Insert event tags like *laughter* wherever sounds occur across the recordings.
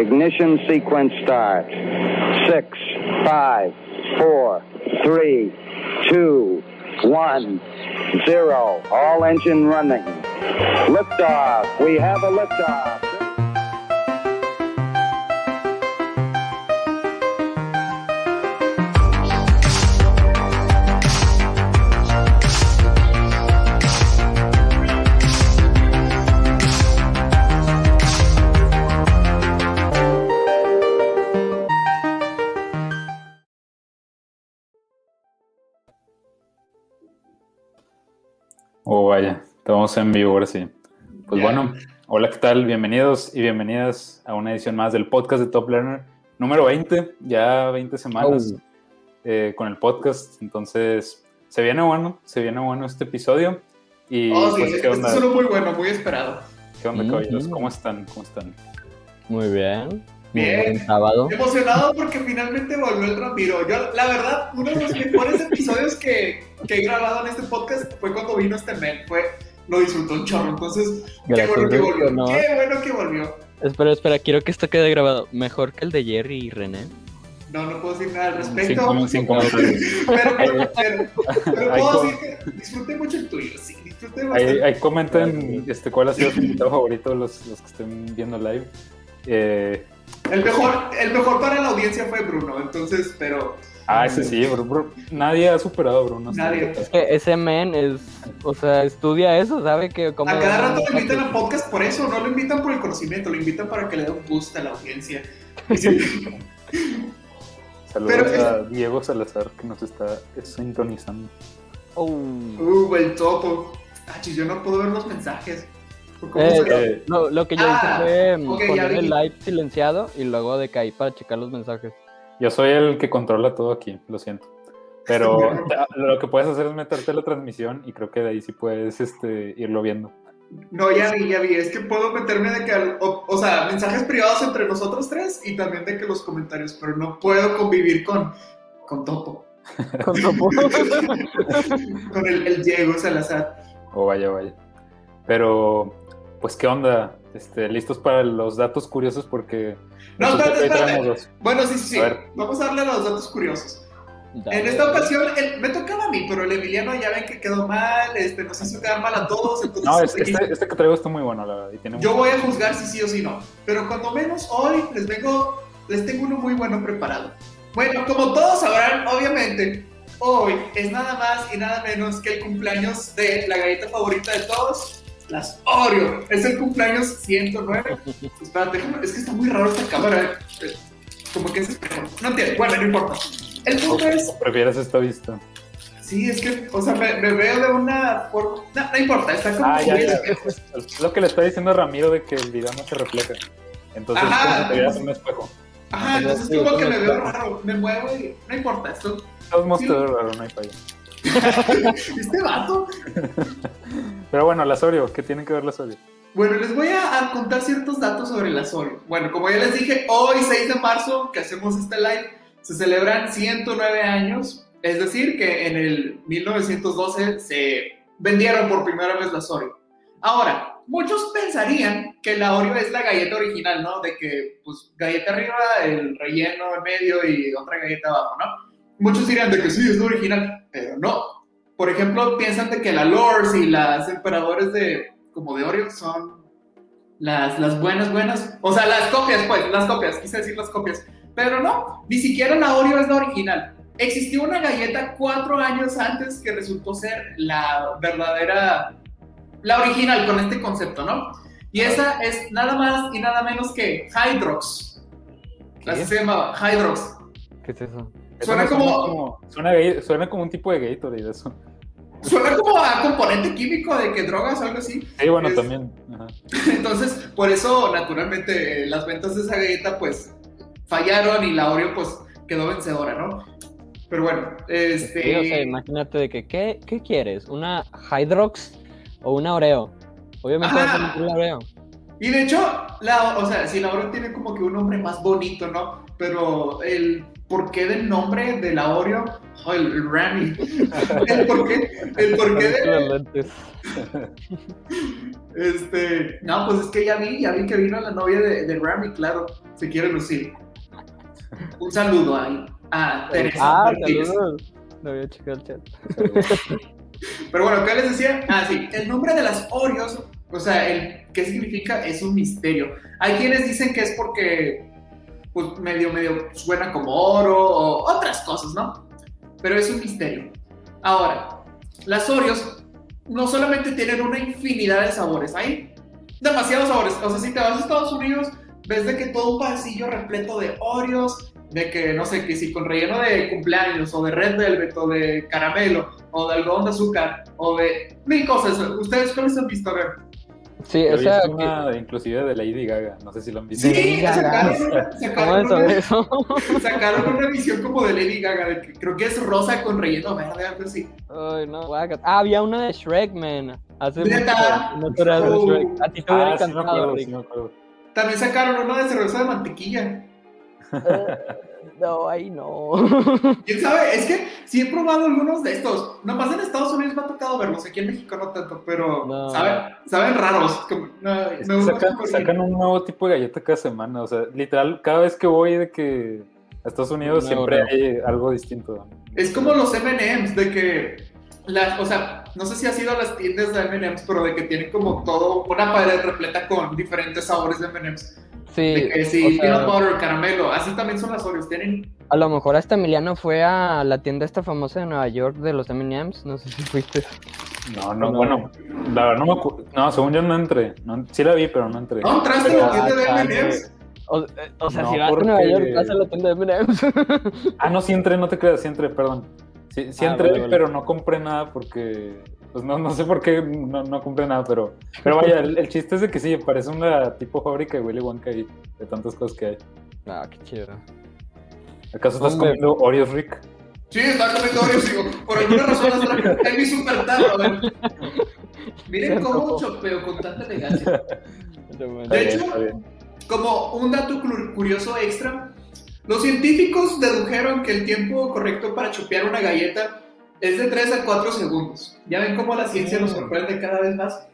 Ignition sequence start. Six, five, four, three, two, one, zero. All engine running. Liftoff. We have a liftoff. Estamos en vivo ahora sí. Pues bueno, hola, ¿qué tal? Bienvenidos y bienvenidas a una edición más del podcast de Top Learner, número 20, ya 20 semanas eh, con el podcast. Entonces, se viene bueno, se viene bueno este episodio. Y, Oh, sí, pues, este es uno muy bueno, muy esperado. ¿Qué onda, caballeros? ¿Cómo están? ¿Cómo están? Muy bien. Bien. Sábado. Emocionado porque finalmente volvió el Ramiro. Yo, la verdad, uno de los mejores episodios que, que he grabado en este podcast fue cuando vino este men. Fue, lo disfrutó un chorro. Entonces, qué bueno que volvió. ¿no? Qué bueno que volvió. Espera, espera, quiero que esto quede grabado. Mejor que el de Jerry y René. No, no puedo decir nada al respecto. sin comentarios. Pero, pero, pero, pero Ahí puedo decir que disfruté mucho el tuyo. Sí, disfruté Ahí, bastante. ahí comenten este, cuál ha sido su invitado favorito, los, los que estén viendo live. Eh, El, mejor, el mejor para la audiencia fue Bruno. Entonces, pero. Ah, ese sí, bro, bro. Nadie ha superado a Bruno. Nadie. Es que ese men es, o sea, estudia eso, sabe que como... A cada rato lo invitan al podcast por eso, no lo invitan por el conocimiento, lo invitan para que le dé un boost a la audiencia. Sí, *laughs* Saludos Pero- a Diego Salazar que nos está sintonizando. Oh. uh, el topo. Ah, chis, yo no puedo ver los mensajes. ¿Cómo Eh, Eh, Lo, lo que yo Ah, hice fue ok, ya poner el live silenciado y luego decaí para checar los mensajes. Yo soy el que controla todo aquí, lo siento. Pero *laughs* lo que puedes hacer es meterte la transmisión y creo que de ahí sí puedes este, irlo viendo. No, ya vi, ya vi. Es que puedo meterme de que, al- o, o sea, mensajes privados entre nosotros tres y también de que los comentarios, pero no puedo convivir con, con Topo, *laughs* Con topo. con el, el Diego Salazar. O vaya, vaya. Pero, pues, ¿qué onda? Este, ¿Listos para los datos curiosos? Porque No, espérate, espérate. dos. Bueno, sí, sí, sí. A. Vamos a darle a los datos curiosos. Dale. En esta ocasión el- me tocaba a mí, pero el Emiliano ya ven que quedó mal, este, nos hizo quedar mal a todos. *laughs* Entonces, No, es- este, este que traigo está muy bueno, la verdad. y tiene yo un- voy a juzgar si sí o si no. Pero cuando menos hoy les vengo, les tengo uno muy bueno preparado. Bueno, como todos sabrán, obviamente, hoy es nada más y nada menos que el cumpleaños de la galleta favorita de todos, las Oreo. Es el cumpleaños 109. Espérate, es que está muy raro esta cámara. eh, Como que es espejo. No entiendo. Bueno, no importa. El punto es ¿O prefieres esta vista? Sí, es que, o sea, me, me veo de una forma. No, no importa, está como. Ah, ya, ya. lo que le está diciendo Ramiro de que el video no se refleja. Entonces, Ajá. como si te vieras en un espejo. Ajá, entonces como que me veo raro, me muevo y no importa, esto. Todos Sí. mostrados raro, no hay falla. *laughs* Este vato. *laughs* Pero bueno, las Oreo, ¿qué tienen que ver las Oreo? Bueno, les voy a, a contar ciertos datos sobre la Oreo. Bueno, como ya les dije, hoy, 6 de marzo, que hacemos este live, se celebran 109 años. Es decir, que en el 1912 se vendieron por primera vez las Oreo. Ahora, muchos pensarían que la Oreo es la galleta original, ¿no? De que, pues, galleta arriba, el relleno en medio y otra galleta abajo, ¿no? Muchos dirían de que sí, es la original, pero no. Por ejemplo, piensan de que la Lors y las emperadores de, como de Oreo son las, las buenas, buenas. O sea, las copias, pues, las copias, quise decir las copias. Pero no, ni siquiera la Oreo es la original. Existió una galleta cuatro años antes que resultó ser la verdadera, la original con este concepto, ¿no? Y esa es nada más y nada menos que Hydrox. Así se llamaba, Hydrox. ¿Qué es eso? Suena Eso como- suena, ga- suena como un tipo de Gatorade, eso. Suena como a componente químico de que drogas o algo así. Sí, bueno, Es- también. Ajá. *laughs* Entonces, por eso, naturalmente, las ventas de esa galleta, pues, fallaron y la Oreo, pues, quedó vencedora, ¿no? Pero bueno, este... Sí, o sea, imagínate de que, ¿qué, ¿qué quieres? ¿Una Hydrox o una Oreo? Obviamente vas a Ajá. elegir la Oreo. Y de hecho, la, o sea, si la Oreo tiene como que un nombre más bonito, ¿no? Pero el porqué del nombre de la Oreo, oh, el, el Rami. *laughs* El porqué, el porqué de. *laughs* Este, no, pues es que ya vi, ya vi que vino la novia de, de Rami, claro, se quiere lucir. Un saludo ahí a Teresa. Ah, saludos. No había checado el chat. Pero bueno, ¿qué les decía? Ah, sí, el nombre de las Oreos, o sea, el qué significa es un misterio. Hay quienes dicen que es porque, pues, medio, medio suena como oro o otras cosas, ¿no? Pero es un misterio. Ahora, las Oreos no solamente tienen una infinidad de sabores, hay demasiados sabores. O sea, si te vas a Estados Unidos, ves de que todo un pasillo repleto de Oreos, de que no sé, que si con relleno de cumpleaños, o de red velvet, o de caramelo, o de algodón de azúcar, o de mil cosas. ¿Ustedes cuáles han visto? A ver. Sí, He o sea, visto una inclusive de Lady Gaga, no sé si lo han visto. Sí, sacaron, una- ¿cómo sacaron, es una, eso? *laughs* sacaron una visión como de Lady Gaga, de que creo que es rosa con relleno verde, algo así. Ay, no, guácala. Ah, había una de Shrek, man. Hace ¿Neta? mucho. Una de Oh. Shrek. A ti te hubiera Ah, encantado. También sacaron una de cerveza de mantequilla. *laughs* No, ahí no. ¿Quién sabe? Es que sí he probado algunos de estos. Nomás en Estados Unidos me ha tocado verlos, aquí en México no tanto, pero No. saben, saben raros. como- no, Es me que gusta sacan, un nuevo tipo de galleta cada semana. O sea, literal, cada vez que voy de que a Estados Unidos siempre hay algo distinto. Es como los M&M's, de que, la, o sea, no sé si has ido a las tiendas de M&M's, pero de que tienen como todo, una pared repleta con diferentes sabores de M&M's. Sí, De que o sea, butter, caramelo, así también son las Oreos, tienen... a lo mejor hasta Emiliano fue a la tienda esta famosa de Nueva York de los M&M's. No sé si fuiste. No, no, No. bueno, la verdad no me No, según yo no entré. No, sí la vi, pero no entré. ¿No entraste a la tienda de Ah, M&M's? O, o sea, No, si vas porque- a Nueva York, vas a la tienda de M&M's. Ah, no, sí entré, no te creas, sí entré, perdón. Sí, sí Ah, entré, vale, vale. pero no compré nada porque. Pues no, no sé por qué no, no compré nada, pero. Pero vaya, el, el chiste es de que sí, parece una tipo fábrica de Willy Wonka y de tantas cosas que hay. ah, qué chido. ¿Acaso estás Hombre. comiendo Oreos, Rick? Sí, estaba comiendo Oreos, digo, por alguna razón las traje en mi super tarro, a ver. Miren cómo chopeo con tanta elegancia. De hecho. Como un dato curioso extra, los científicos dedujeron que el tiempo correcto para chupear una galleta es de 3 a 4 segundos. Ya ven cómo la ciencia nos sorprende cada vez más.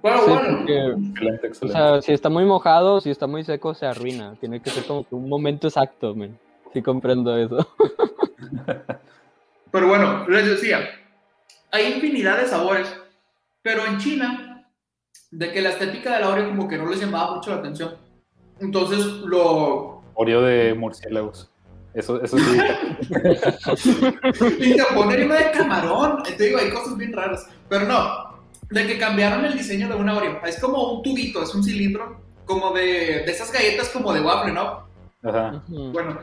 Bueno, Sí, bueno. porque, Excelente, o sea, si está muy mojado, si está muy seco, se arruina. Tiene que ser como que un momento exacto, man. Sí comprendo eso. *laughs* Pero bueno, les decía, hay infinidad de sabores, pero en China, de que la estética de la Oreo como que no les llamaba mucho la atención. Entonces lo... Oreo de murciélagos. Eso, eso sí. *laughs* Y te ponen una de camarón. Te digo, hay cosas bien raras. Pero no, de que cambiaron el diseño de una Oreo. Es como un tubito, es un cilindro, como de, de esas galletas como de waffle, ¿no? Ajá. Bueno,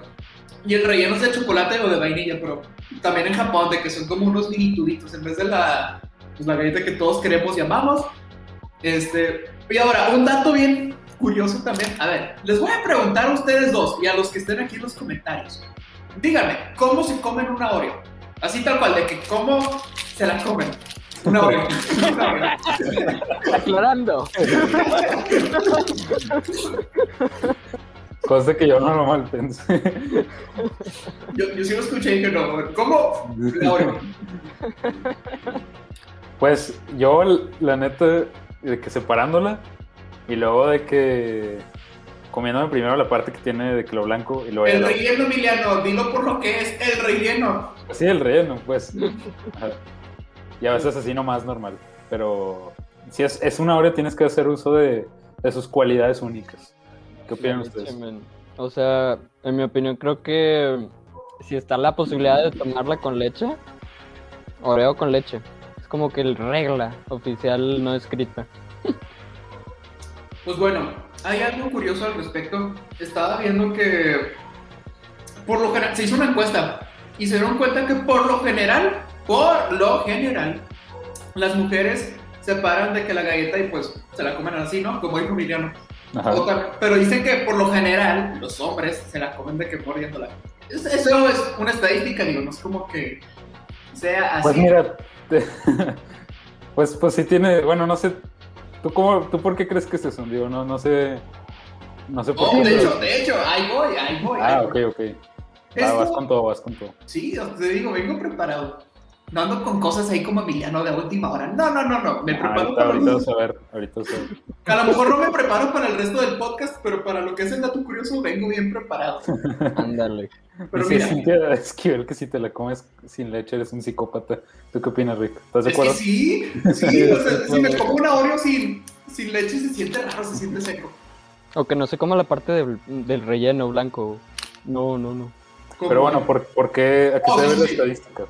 y el relleno es de chocolate o de vainilla, pero también en Japón, de que son como unos mini tubitos en vez de la, pues, la galleta que todos queremos y amamos. Este, y ahora, un dato bien curioso también. A ver, les voy a preguntar a ustedes dos y a los que estén aquí en los comentarios. Díganme, ¿cómo se comen una Oreo? Así tal cual, de que cómo se la comen. Una Oreo. Aclarando. Cosa que yo no normal pensé. Yo, yo sí lo escuché y dije, no, ¿cómo? La Oreo. Pues yo, la neta, de que separándola y luego de que comiéndome primero la parte que tiene de que lo blanco y luego El relleno, Emiliano, dilo por lo que es el relleno. Sí, el relleno, pues. Y a veces así nomás normal. Pero si es, es una Oreo, tienes que hacer uso de, de sus cualidades únicas. ¿Qué opinan ustedes? O sea, en mi opinión, creo que si está la posibilidad de tomarla con leche, Oreo con leche. Es como que el regla oficial no escrita. *laughs* Pues bueno, hay algo curioso al respecto. Estaba viendo que por lo general se hizo una encuesta y se dieron cuenta que por lo general, por lo general, las mujeres se paran de que la galleta y pues se la comen así, ¿no? Como dijo Emiliano. Ajá. O tam- Pero dicen que por lo general los hombres se la comen de que mordiéndola. Es- Eso es una estadística, digo, no es como que sea así. Pues mira, te- *laughs* pues, pues sí tiene, bueno, no sé, ¿Tú, cómo, ¿Tú por qué crees que es eso? Digo, no, no sé. No sé por Oh, qué. de hecho, de hecho, ahí voy, ahí voy. Ah, ahí ok, voy. ok. Esto- vas con todo, vas con todo. Sí, te digo, vengo preparado. No ando con cosas ahí como Emiliano de última hora. No, no, no, no. Me Ah, preparo ahorita, para ahorita vas a ver, ahorita vas a ver. A lo mejor no me preparo para el resto del podcast, pero para lo que es el dato curioso vengo bien preparado. *laughs* Ándale. Pero Dice mira, Cintia Esquivel que si te la comes sin leche eres un psicópata. ¿Tú qué opinas, Rick? ¿Estás de es que acuerdo? sí, sí, *laughs* o sea, si me como una Oreo sin, sin leche se siente raro, se siente seco. O que no sé cómo la parte del, del relleno blanco. No, no, no. Pero bueno, ¿por, por qué? ¿A qué Oh, se debe sí, la estadística?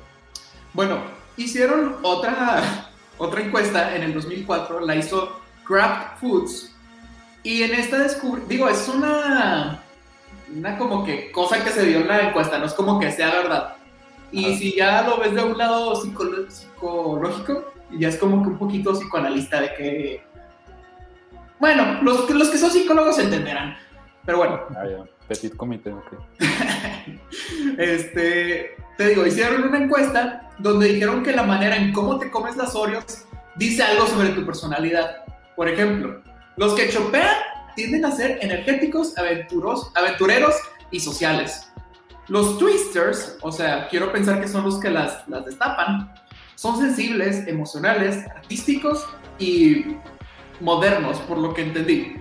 Bueno, hicieron otra, otra encuesta en el 2004, la hizo Kraft Foods. Y en esta descubrí, digo, es una, una como que cosa que se dio en la encuesta, no es como que sea verdad. Y Ajá. si ya lo ves de un lado psicológico, ya es como que un poquito psicoanalista de que... Bueno, los, que- los que son psicólogos entenderán. Pero bueno, Ah, ya. Petit comité, ok. *laughs* este, te digo, hicieron una encuesta donde dijeron que la manera en cómo te comes las Oreos dice algo sobre tu personalidad. Por ejemplo, los que chopean tienden a ser energéticos, aventuros, aventureros y sociales. Los twisters, o sea, quiero pensar que son los que las, las destapan, son sensibles, emocionales, artísticos y modernos, por lo que entendí.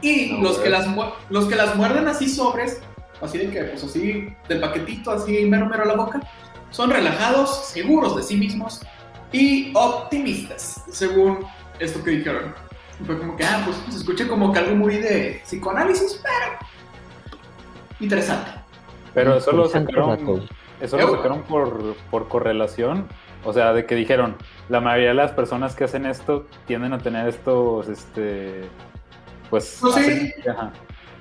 Y No, los, que güey. las, los que las muerden así sobres, así de que, pues así, del paquetito, así mero mero a la boca, son relajados, seguros de sí mismos y optimistas, según esto que dijeron. Y Fue como que, ah, pues se escucha como que algo muy de psicoanálisis, pero interesante. Pero eso lo sacaron, eso lo sacaron por, por correlación. O sea, de que dijeron, la mayoría de las personas que hacen esto tienden a tener estos, este, pues... Pues sí. hacen- ajá.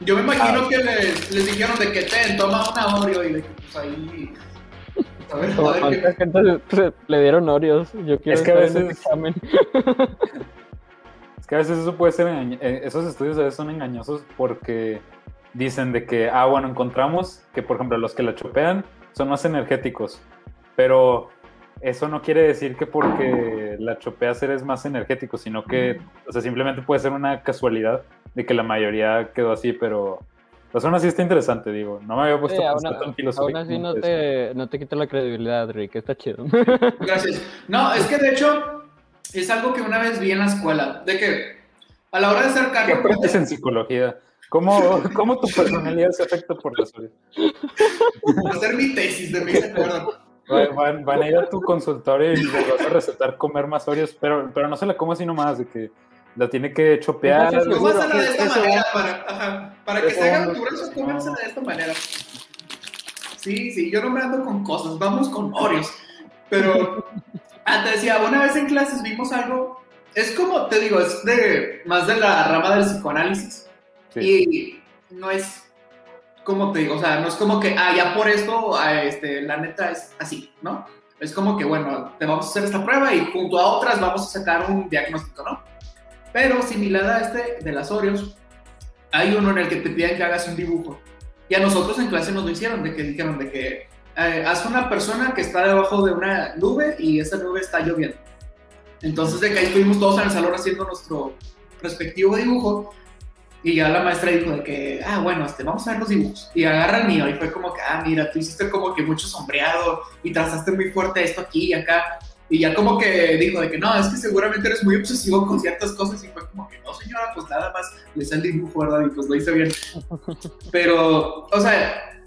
Yo me imagino Ah. que les, les dijeron de que ten, toma una Oreo y de que pues ahí... A ver, a Como ver qué- ¿Cuánta gente se- le dieron Oreos? Yo quiero Es que a veces- examen. Es que a veces eso puede ser, engañ- eh, esos estudios a veces son engañosos porque dicen de que, ah, bueno, encontramos que, por ejemplo, los que la chopean son más energéticos, pero eso no quiere decir que porque la chopeas eres más energético, sino que, o sea, simplemente puede ser una casualidad de que la mayoría quedó así, pero pues aún así está interesante, digo, no me había puesto Sí, a aún, pensar tan aún filosófico. así no te, no te quita la credibilidad, Rick. Está chido. *laughs* Gracias. No, es que de hecho es algo que una vez vi en la escuela, de que a la hora de ser ¿Qué cargo, aprendes en psicología? ¿Cómo, *laughs* cómo tu personalidad se afecta por las Oreos? hacer mi tesis de mi acuerdo. Van, van- van a ir a tu consultorio y les vas a recetar comer más Oreos, pero, pero no se la coma así nomás, de que la tiene que chopear. Pues Seguro. de esta Eso- manera para, ajá, para que se haga no- natural, cómensela de esta manera. Sí, sí, yo no me ando con cosas, vamos con Oreos. Pero, *laughs* ah, te decía, una vez en clases vimos algo, es como, te digo, es de más de la rama del psicoanálisis. Sí. Y no es como te digo, o sea, no es como que, ah, ya por esto, ah, este, la neta es así, ¿no? Es como que, bueno, te vamos a hacer esta prueba y junto a otras vamos a sacar un diagnóstico, ¿no? Pero similar a este de las Oreos, hay uno en el que te piden que hagas un dibujo. Y a nosotros en clase nos lo hicieron, de que dijeron de que eh, haz una persona que está debajo de una nube y esa nube está lloviendo. Entonces de que ahí estuvimos todos en el salón haciendo nuestro respectivo dibujo y ya la maestra dijo de que, ah, bueno, este, vamos a ver los dibujos. Y agarra el mío y fue como que, ah, mira, tú hiciste como que mucho sombreado y trazaste muy fuerte esto aquí y acá. Y ya como que dijo de que no, es que seguramente eres muy obsesivo con ciertas cosas y fue como que no, señora, pues nada más le hice el dibujo, ¿verdad? Y pues lo hice bien. *laughs* Pero, o sea,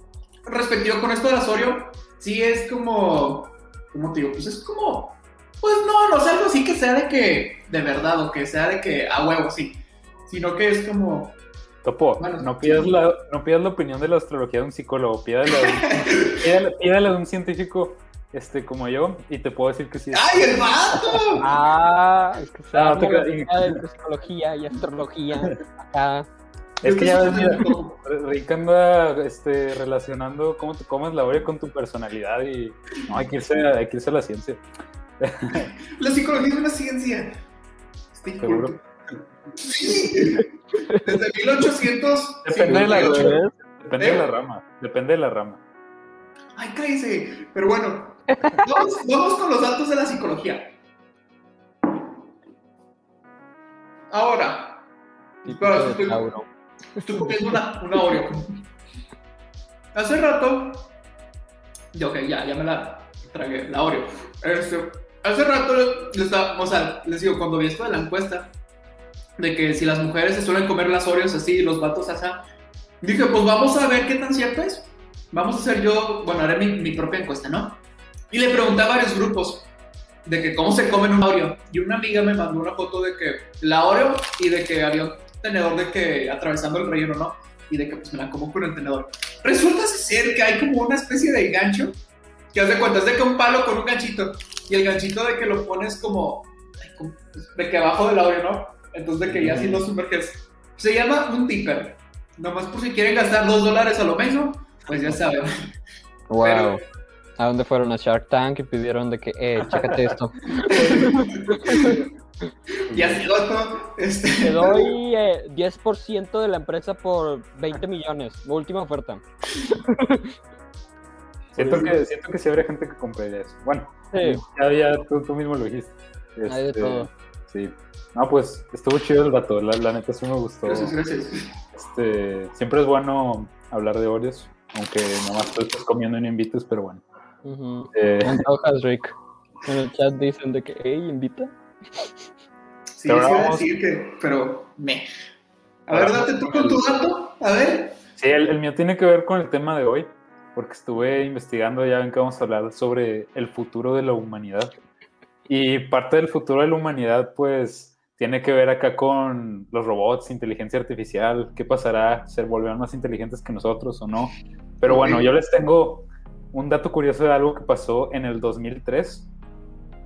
respectivo con esto de las Oreo, sí es como, ¿cómo te digo? Pues es como, pues no, no es algo así que sea de que, de verdad, o que sea de que a huevo, sí. Sino que es como, Topo, Bueno, no, pidas la, no pidas la opinión de la astrología de un psicólogo, pídala de un, *laughs* pídala- pídala de un científico este, como yo y te puedo decir que sí. ¡ay, el vato! Ah, es que Ah, la creas. idea de psicología y astrología. Acá. Es que ya ves, mira, Rick anda este, relacionando cómo te comes la Oreo con tu personalidad y no, hay que irse, a- hay que irse a la ciencia. *laughs* La psicología es una ciencia. Estoy Seguro. Sí. Desde 1800. Depende de la, 58. depende de la rama, depende de la rama. Ay, cállese. Pero bueno, vamos, vamos con los datos de la psicología. Ahora, estoy- comiendo una, una Oreo. Hace rato, ya, ok, ya, ya me la tragué, la Oreo. Este, hace rato le- le estaba- o sea, les digo, cuando vi esto de la encuesta, de que si las mujeres se suelen comer las Oreos así los vatos así, dije, pues vamos a ver qué tan cierto es. Vamos a hacer yo, bueno, haré mi, mi propia encuesta, ¿no? Y le pregunté a varios grupos de que cómo se comen un Oreo. Y una amiga me mandó una foto de que la Oreo y de que había un tenedor de que atravesando el relleno, ¿no? Y de que pues me la como con el tenedor. Resulta ser que hay como una especie de gancho que haz de cuenta, es de que un palo con un ganchito. Y el ganchito de que lo pones como, pues, de que abajo del Oreo, ¿no? Entonces de que ya así lo sumerges. Se llama un tipper. Nomás por si quieren gastar dos dólares a lo menos, pues ya saben. Wow. ¿A dónde fueron a Shark Tank y pidieron de que, eh, chécate esto? *laughs* Y así otro, este, Te doy eh, 10% de la empresa por 20 millones. Última oferta. Siento que, siento que sí habría gente que compraría eso. Bueno, Sí. ya, ya tú, tú mismo lo dijiste. Hay de Este, todo. Sí. No, pues estuvo chido el dato, la, la neta sí me gustó. Gracias, gracias. Este, siempre es bueno hablar de Oreos, aunque nomás tú estés comiendo y no invites, pero bueno. Eh, *laughs* Rick. En el chat dicen de que, hey, invita. Sí, Pero sí iba a vamos- decir que, pero me. A ver, date tú con tu dato. A ver. sí, el, el mío tiene que ver con el tema de hoy, porque estuve investigando, ya ven que vamos a hablar sobre el futuro de la humanidad. Y parte del futuro de la humanidad, pues, tiene que ver acá con los robots, inteligencia artificial, qué pasará, se volverán más inteligentes que nosotros o no. Pero bueno, yo les tengo un dato curioso de algo que pasó en el 2003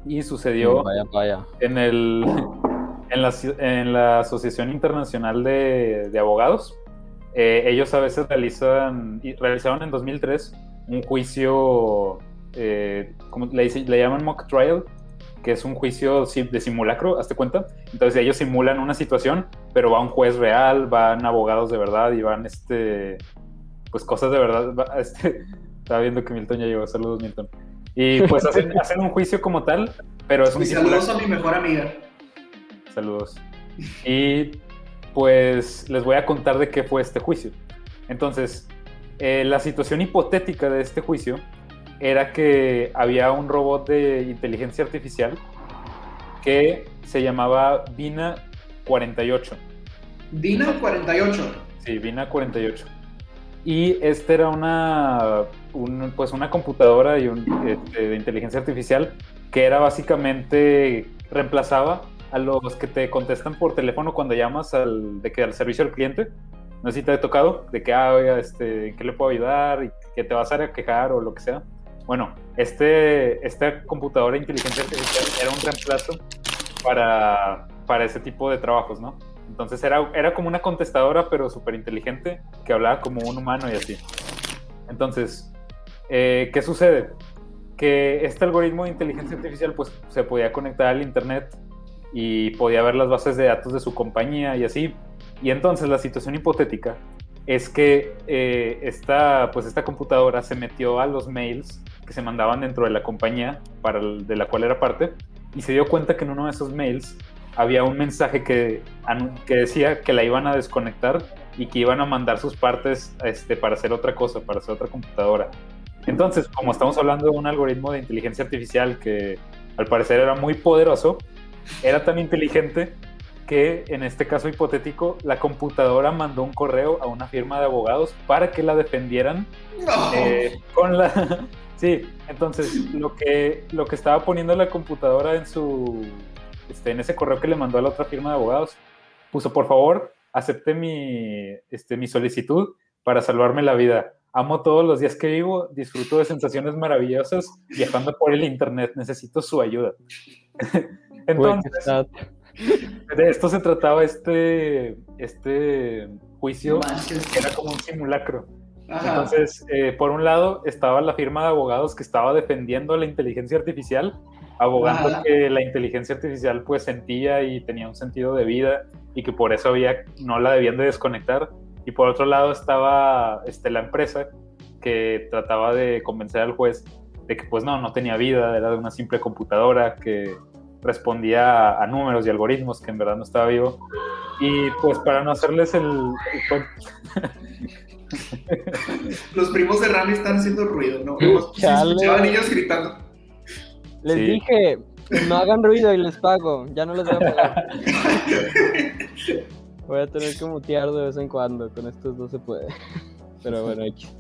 y sucedió Vaya, vaya. en, el, en, la, en la Asociación Internacional de, de Abogados. Eh, ellos a veces realizan, realizaron en 2003 un juicio, eh, como le, le llaman mock trial, que es un juicio de simulacro, hazte cuenta. Entonces ellos simulan una situación, pero va un juez real, van abogados de verdad y van, este, pues cosas de verdad. va- *laughs* este, estaba viendo que Milton ya llegó, saludos Milton. Y pues hacen, *laughs* hacen un juicio como tal, pero es un Y simulacro. saludos a mi mejor amiga. Saludos. Y pues les voy a contar de qué fue este juicio. Entonces, eh, la situación hipotética de este juicio era que había un robot de inteligencia artificial que se llamaba Vina 48. Dina 48. Sí, Vina 48. Y este era una, un- pues una computadora y un, este, de inteligencia artificial que era básicamente reemplazaba a los que te contestan por teléfono cuando llamas al, de que al servicio al cliente. No sé si te ha tocado, de que, ah, oiga, este, ¿en qué le puedo ayudar? Y que te vas a quejar o lo que sea. Bueno, este, esta computadora de inteligencia artificial era un reemplazo para, para ese tipo de trabajos, ¿no? Entonces era, era como una contestadora, pero súper inteligente, que hablaba como un humano y así. Entonces, eh, ¿qué sucede? Que este algoritmo de inteligencia artificial pues, se podía conectar al Internet y podía ver las bases de datos de su compañía y así. Y entonces la situación hipotética es que eh, esta, pues esta computadora se metió a los mails que se mandaban dentro de la compañía para el- de la cual era parte y se dio cuenta que en uno de esos mails había un mensaje que, que decía que la iban a desconectar y que iban a mandar sus partes este, para hacer otra cosa, para hacer otra computadora. Entonces, como estamos hablando de un algoritmo de inteligencia artificial que al parecer era muy poderoso, era tan inteligente que en este caso hipotético, la computadora mandó un correo a una firma de abogados para que la defendieran No. eh, con la *laughs* sí entonces lo que lo que estaba poniendo la computadora en su este, en ese correo que le mandó a la otra firma de abogados puso por favor acepte mi este mi solicitud para salvarme la vida amo todos los días que vivo disfruto de sensaciones maravillosas viajando por el internet necesito su ayuda *laughs* entonces de esto se trataba este este juicio que era como un simulacro Ajá. entonces, eh, por un lado, estaba la firma de abogados que estaba defendiendo la inteligencia artificial, abogando Ajá. que la inteligencia artificial pues sentía y tenía un sentido de vida y que por eso había, no la debían de desconectar. Y por otro lado estaba este, la empresa que trataba de convencer al juez de que pues no, no tenía vida, era de una simple computadora, que respondía a, a números y algoritmos, que en verdad no estaba vivo. Y pues para no hacerles el, *laughs* Los primos de Rami están haciendo ruido, ¿no? Escuchaban niños gritando. Les Sí. dije, no hagan ruido y les pago. Ya no les voy a pagar. *laughs* Voy a tener que mutear de vez en cuando. Con estos no se puede. Pero bueno, X.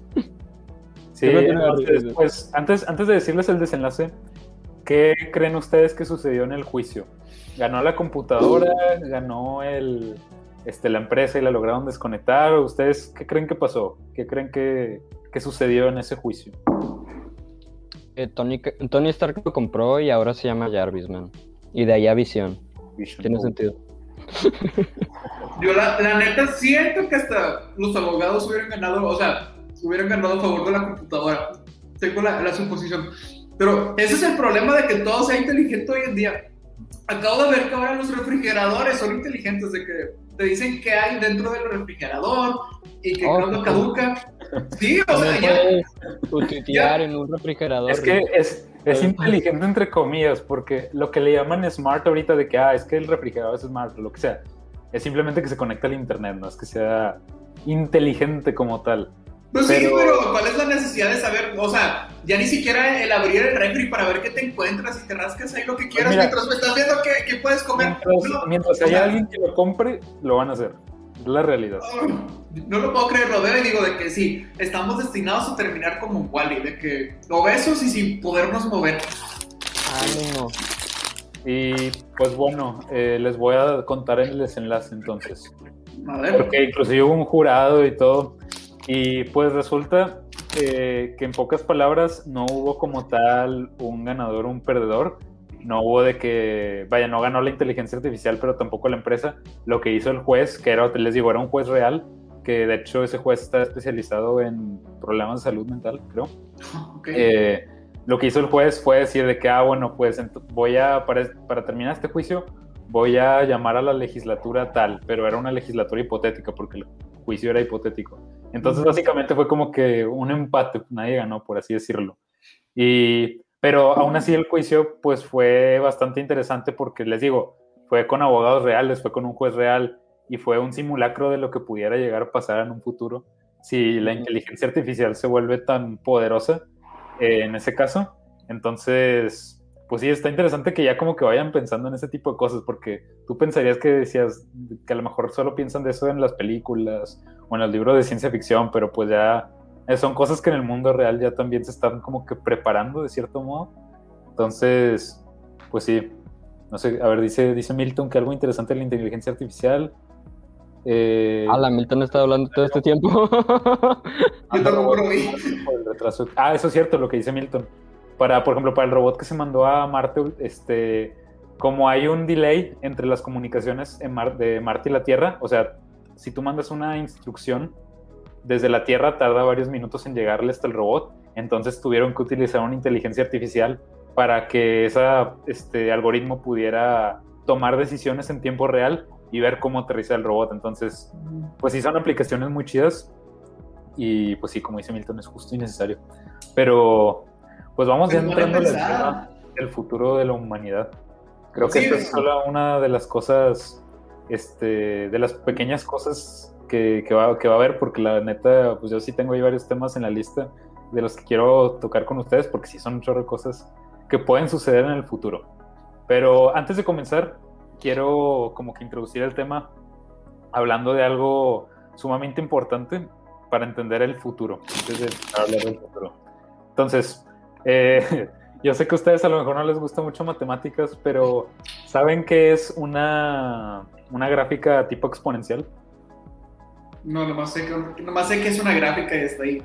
Sí, ruido. pues antes, antes de decirles el desenlace, ¿qué creen ustedes que sucedió en el juicio? ¿Ganó la computadora? ¿Ganó el, este, la empresa y la lograron desconectar? ¿O ¿Ustedes qué creen que pasó? ¿Qué creen que, que sucedió en ese juicio? Eh, Tony, Tony Stark lo compró y ahora se llama Jarvis, man. Y de ahí a Visión. Tiene sentido. *laughs* Yo la, la neta siento que hasta los abogados hubieran ganado, o sea, hubieran ganado a favor de la computadora. Tengo la, la suposición. Pero ese es el problema de que todo sea inteligente hoy en día. Acabo de ver que ahora los refrigeradores son inteligentes, de que te dicen qué hay dentro del refrigerador y que Oh, cuando caduca. Sí, o sea, ya. tuitear en un refrigerador. Es que es, es inteligente entre comillas, porque lo que le llaman smart ahorita de que, ah, es que el refrigerador es smart o lo que sea, es simplemente que se conecta al internet, no es que sea inteligente como tal. Pues sí, Pero- pero ¿cuál es la necesidad de saber? O sea, ya ni siquiera el abrir el refri para ver qué te encuentras y te rascas ahí lo que quieras mira. mientras me estás viendo qué, qué puedes comer. Mientras, No, mientras o haya sea, alguien que lo compre, lo van a hacer. Es la realidad. No lo puedo creer, lo veo y digo de que sí, estamos destinados a terminar como Wally, de que obesos y sin podernos mover. Ánimo. Y pues bueno, eh, les voy a contar el desenlace entonces. A ver, Porque inclusive hubo un jurado y todo. Y pues resulta eh, que en pocas palabras no hubo como tal un ganador o un perdedor. No hubo de que, vaya, no ganó la inteligencia artificial, pero tampoco la empresa. Lo que hizo el juez, que era, les digo, era un juez real, que de hecho ese juez está especializado en problemas de salud mental, creo. ok. Eh, lo que hizo el juez fue decir de que, ah, bueno, pues voy a, para, para terminar este juicio, voy a llamar a la legislatura tal, pero era una legislatura hipotética porque el juicio era hipotético. Entonces, básicamente fue como que un empate, nadie ganó, por así decirlo. Y, pero aún así el juicio, pues fue bastante interesante porque, les digo, fue con abogados reales, fue con un juez real y fue un simulacro de lo que pudiera llegar a pasar en un futuro si la inteligencia artificial se vuelve tan poderosa eh, en ese caso. Entonces, pues sí, está interesante que ya como que vayan pensando en ese tipo de cosas, porque tú pensarías que decías que a lo mejor solo piensan de eso en las películas o en los libros de ciencia ficción, pero pues ya eh, son cosas que en el mundo real ya también se están como que preparando de cierto modo. Entonces, pues sí, no sé, a ver, dice, dice Milton que algo interesante de la inteligencia artificial. Eh, Ah, la Milton ha estado hablando todo este tiempo. *laughs* Yo tampoco lo vi. por el retraso. Ah, eso es cierto, lo que dice Milton. Para, por ejemplo, para el robot que se mandó a Marte, este, como hay un delay entre las comunicaciones en Mar- de Marte y la Tierra, o sea, si tú mandas una instrucción desde la Tierra tarda varios minutos en llegarle hasta el robot, entonces tuvieron que utilizar una inteligencia artificial para que ese este, algoritmo pudiera tomar decisiones en tiempo real y ver cómo aterriza el robot. Entonces, pues sí, son aplicaciones muy chidas y pues sí, como dice Milton, es justo y necesario. Pero pues vamos ya Es buena entrando en el tema del futuro de la humanidad. Creo que Sí, esta de- es solo una de las cosas, este, de las pequeñas cosas que, que va, que va a haber, porque la neta, pues yo sí tengo ahí varios temas en la lista de los que quiero tocar con ustedes, porque sí son un chorro de cosas que pueden suceder en el futuro. Pero antes de comenzar, quiero como que introducir el tema hablando de algo sumamente importante para entender el futuro, antes de empezar a hablar del futuro. Entonces, eh, *laughs* yo sé que a ustedes a lo mejor no les gusta mucho matemáticas, pero ¿saben qué es una, una gráfica tipo exponencial? No, nomás sé, que, nomás sé que es una gráfica y está ahí.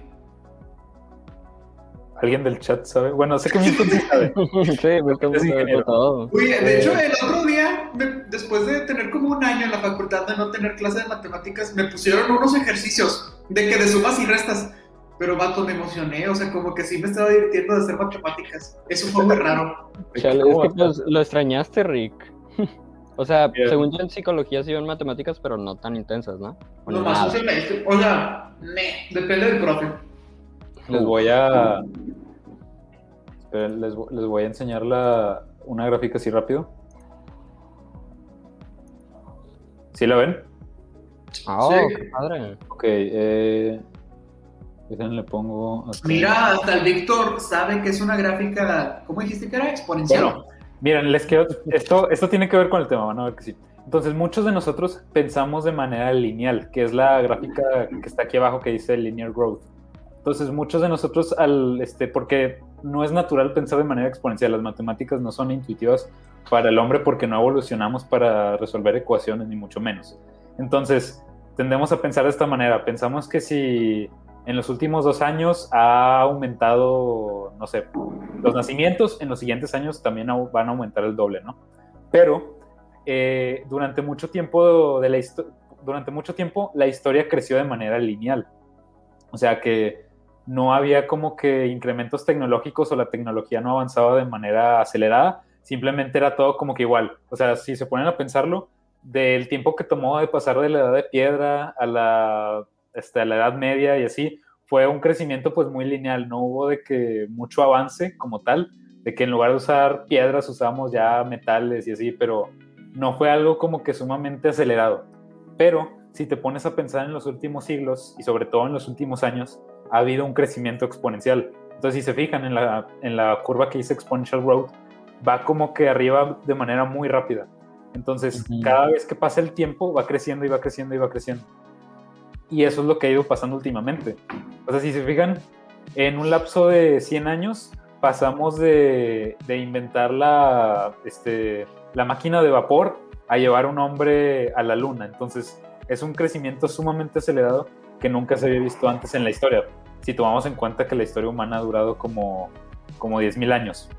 ¿Alguien del chat sabe? Bueno, sé que Milton sí sabe. *laughs* sí, me está Es ingeniero. todo. Uy, Eh. de hecho, el otro día, me- después de tener como un año en la facultad de no tener clase de matemáticas, me pusieron unos ejercicios de que de sumas y restas. Pero, vato, me emocioné, o sea, como que sí me estaba divirtiendo de hacer matemáticas. Eso fue muy raro. Chale, es que pues, lo extrañaste, Rick. *laughs* O sea, Bien. según yo en psicología sí ven matemáticas, pero no tan intensas, ¿no? O Nomás nada. un semestre. O sea, ne, depende del profe. Les voy a. Les, les, voy a enseñar la, una gráfica así rápido. ¿Sí la ven? Ah, qué padre. Ok, eh. Le pongo. Mira, hasta el Víctor sabe que es una gráfica, ¿cómo dijiste que era? Exponencial. Miren, les quedo, esto, esto tiene que ver con el tema, van a ver que sí. Entonces, muchos de nosotros pensamos de manera lineal, que es la gráfica que está aquí abajo que dice linear growth. Entonces, muchos de nosotros, al, este, porque no es natural pensar de manera exponencial, las matemáticas no son intuitivas para el hombre porque no evolucionamos para resolver ecuaciones, ni mucho menos. Entonces, tendemos a pensar de esta manera. Pensamos que si en los últimos dos años ha aumentado, no sé, los nacimientos, en los siguientes años también van a aumentar el doble, ¿no? Pero eh, durante mucho tiempo de la durante mucho tiempo la historia creció de manera lineal. O sea que no había como que incrementos tecnológicos o la tecnología no avanzaba de manera acelerada, simplemente era todo como que igual. O sea, si se ponen a pensarlo, del tiempo que tomó de pasar de la edad de piedra a la, este, a la edad media y así, fue un crecimiento pues muy lineal, no hubo de que mucho avance como tal, de que en lugar de usar piedras usamos ya metales y así, pero no fue algo como que sumamente acelerado. Pero si te pones a pensar en los últimos siglos y sobre todo en los últimos años, ha habido un crecimiento exponencial. Entonces, si se fijan en la, en la curva que dice Exponential Growth, va como que arriba de manera muy rápida. Entonces, cada vez que pasa el tiempo, va creciendo y va creciendo y va creciendo. Y eso es lo que ha ido pasando últimamente. O sea, si se fijan, en un lapso de 100 años pasamos de, de inventar la, este, la máquina de vapor a llevar un hombre a la luna. Entonces, es un crecimiento sumamente acelerado que nunca se había visto antes en la historia. Si tomamos en cuenta que la historia humana ha durado como, como 10.000 años.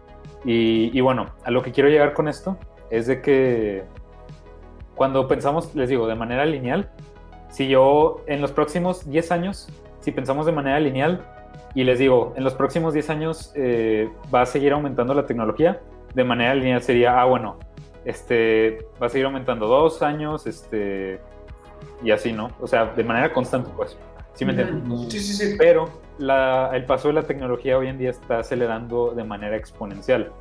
Y, bueno, a lo que quiero llegar con esto es de que cuando pensamos, les digo, de manera lineal, si yo en los próximos 10 años, si pensamos de manera lineal, y les digo, en los próximos 10 años eh, va a seguir aumentando la tecnología, de manera lineal sería, ah, bueno, este, va a seguir aumentando dos años, este, y así, ¿no? O sea, de manera constante, pues. ¿Sí me entienden? Ujú. Sí, sí, sí. Pero la- el paso de la tecnología hoy en día está acelerando de manera exponencial.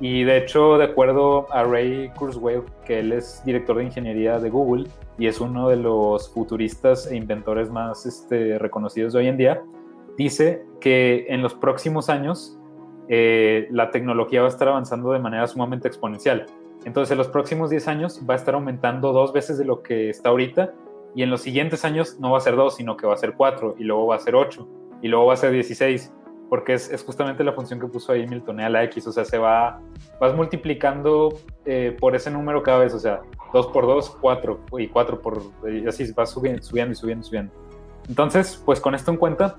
Y de hecho, de acuerdo a Ray Kurzweil, que él es director de ingeniería de Google y es uno de los futuristas e inventores más este, reconocidos de hoy en día, dice que en los próximos años eh, la tecnología va a estar avanzando de manera sumamente exponencial. Entonces, en los próximos 10 años va a estar aumentando dos veces de lo que está ahorita y en los siguientes años no va a ser dos, sino que va a ser cuatro y luego va a ser ocho y luego va a ser 16 porque es, justamente la función que puso ahí Milton, a la X, o sea, se va, vas multiplicando eh, por ese número cada vez, o sea, 2 por 2, 4, y 4 por, y así va subiendo, subiendo y subiendo, subiendo. Entonces, pues con esto en cuenta,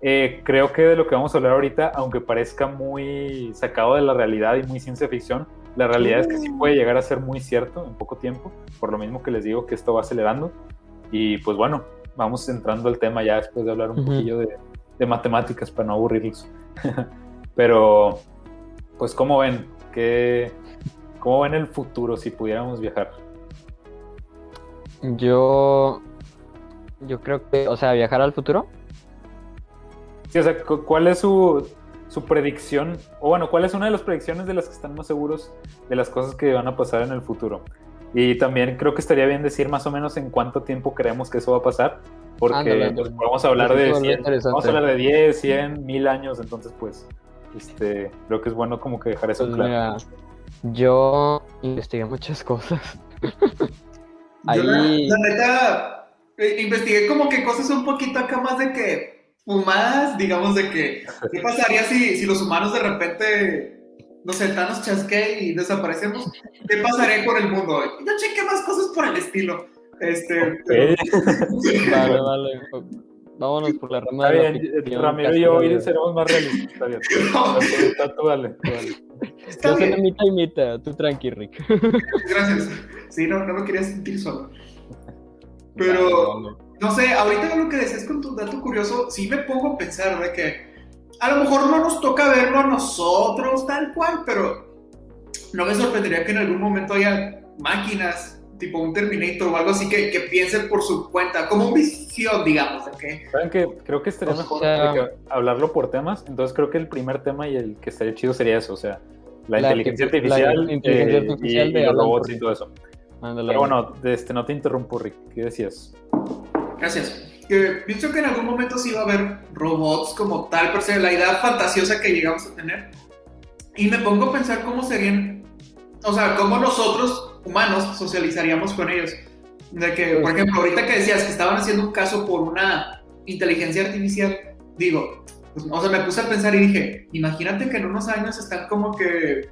eh, creo que de lo que vamos a hablar ahorita, aunque parezca muy sacado de la realidad y muy ciencia ficción, la realidad es que sí puede llegar a ser muy cierto en poco tiempo, por lo mismo que les digo que esto va acelerando. Y pues bueno, vamos entrando al tema ya después de hablar un poquillo de, de matemáticas para no aburrirlos. *laughs* Pero, pues, ¿cómo ven? ¿Qué, ¿Cómo ven el futuro si pudiéramos viajar? Yo. Yo creo que. O sea, viajar al futuro. Sí, o sea, cu- ¿cuál es su, su predicción? O bueno, ¿cuál es una de las predicciones de las que están más seguros de las cosas que van a pasar en el futuro? Y también creo que estaría bien decir más o menos en cuánto tiempo creemos que eso va a pasar, porque Ándale, pues, vamos a hablar de se vuelve 100, interesante. vamos a hablar de 10, 100, 1000 años, entonces pues este, creo que es bueno como que dejar eso Pues claro. mira, yo investigué muchas cosas. Yo la, Ahí. la neta, eh, investigué como que cosas un poquito acá más de que fumadas, digamos de que, *laughs* ¿qué pasaría si, si los humanos de repente, no sé, Thanos chasque y desaparecemos? ¿Qué pasaría con el mundo? Yo chequé más cosas por el estilo. Este, pero- *laughs* Vale, vale. Vámonos por la rama Está de la ficción, Ramiro y yo hoy seremos más realistas. Está bien. *laughs* Está- tú dale, tú dale. está bien. mitad y mitad, tú tranqui, Rick. Gracias. Sí, no, no me quería sentir solo. Pero, Vale, vale. No sé, ahorita lo que decías con tu dato curioso, sí me pongo a pensar de que a lo mejor no nos toca verlo a nosotros tal cual, pero no me sorprendería que en algún momento haya máquinas, tipo un Terminator o algo así, que, que piensen por su cuenta, como un visión, digamos, que ¿Saben que Creo que estaría O mejor sea- de que hablarlo por temas. Entonces creo que el primer tema y el que estaría chido sería eso, o sea, la, La inteligencia artifici- la artificial, inteligencia eh, artificial y, de y los robots y todo eso. Ándale. Pero bueno, este, no te interrumpo, Rick. ¿Qué decías? Gracias. Que pienso que en algún momento sí va a haber robots como tal, pero la idea fantasiosa que llegamos a tener. Y me pongo a pensar cómo serían, o sea, cómo nosotros, humanos, socializaríamos con ellos. De que, por ejemplo, ahorita que decías que estaban haciendo un caso por una inteligencia artificial, digo, pues, o sea, me puse a pensar y dije, imagínate que en unos años están como que,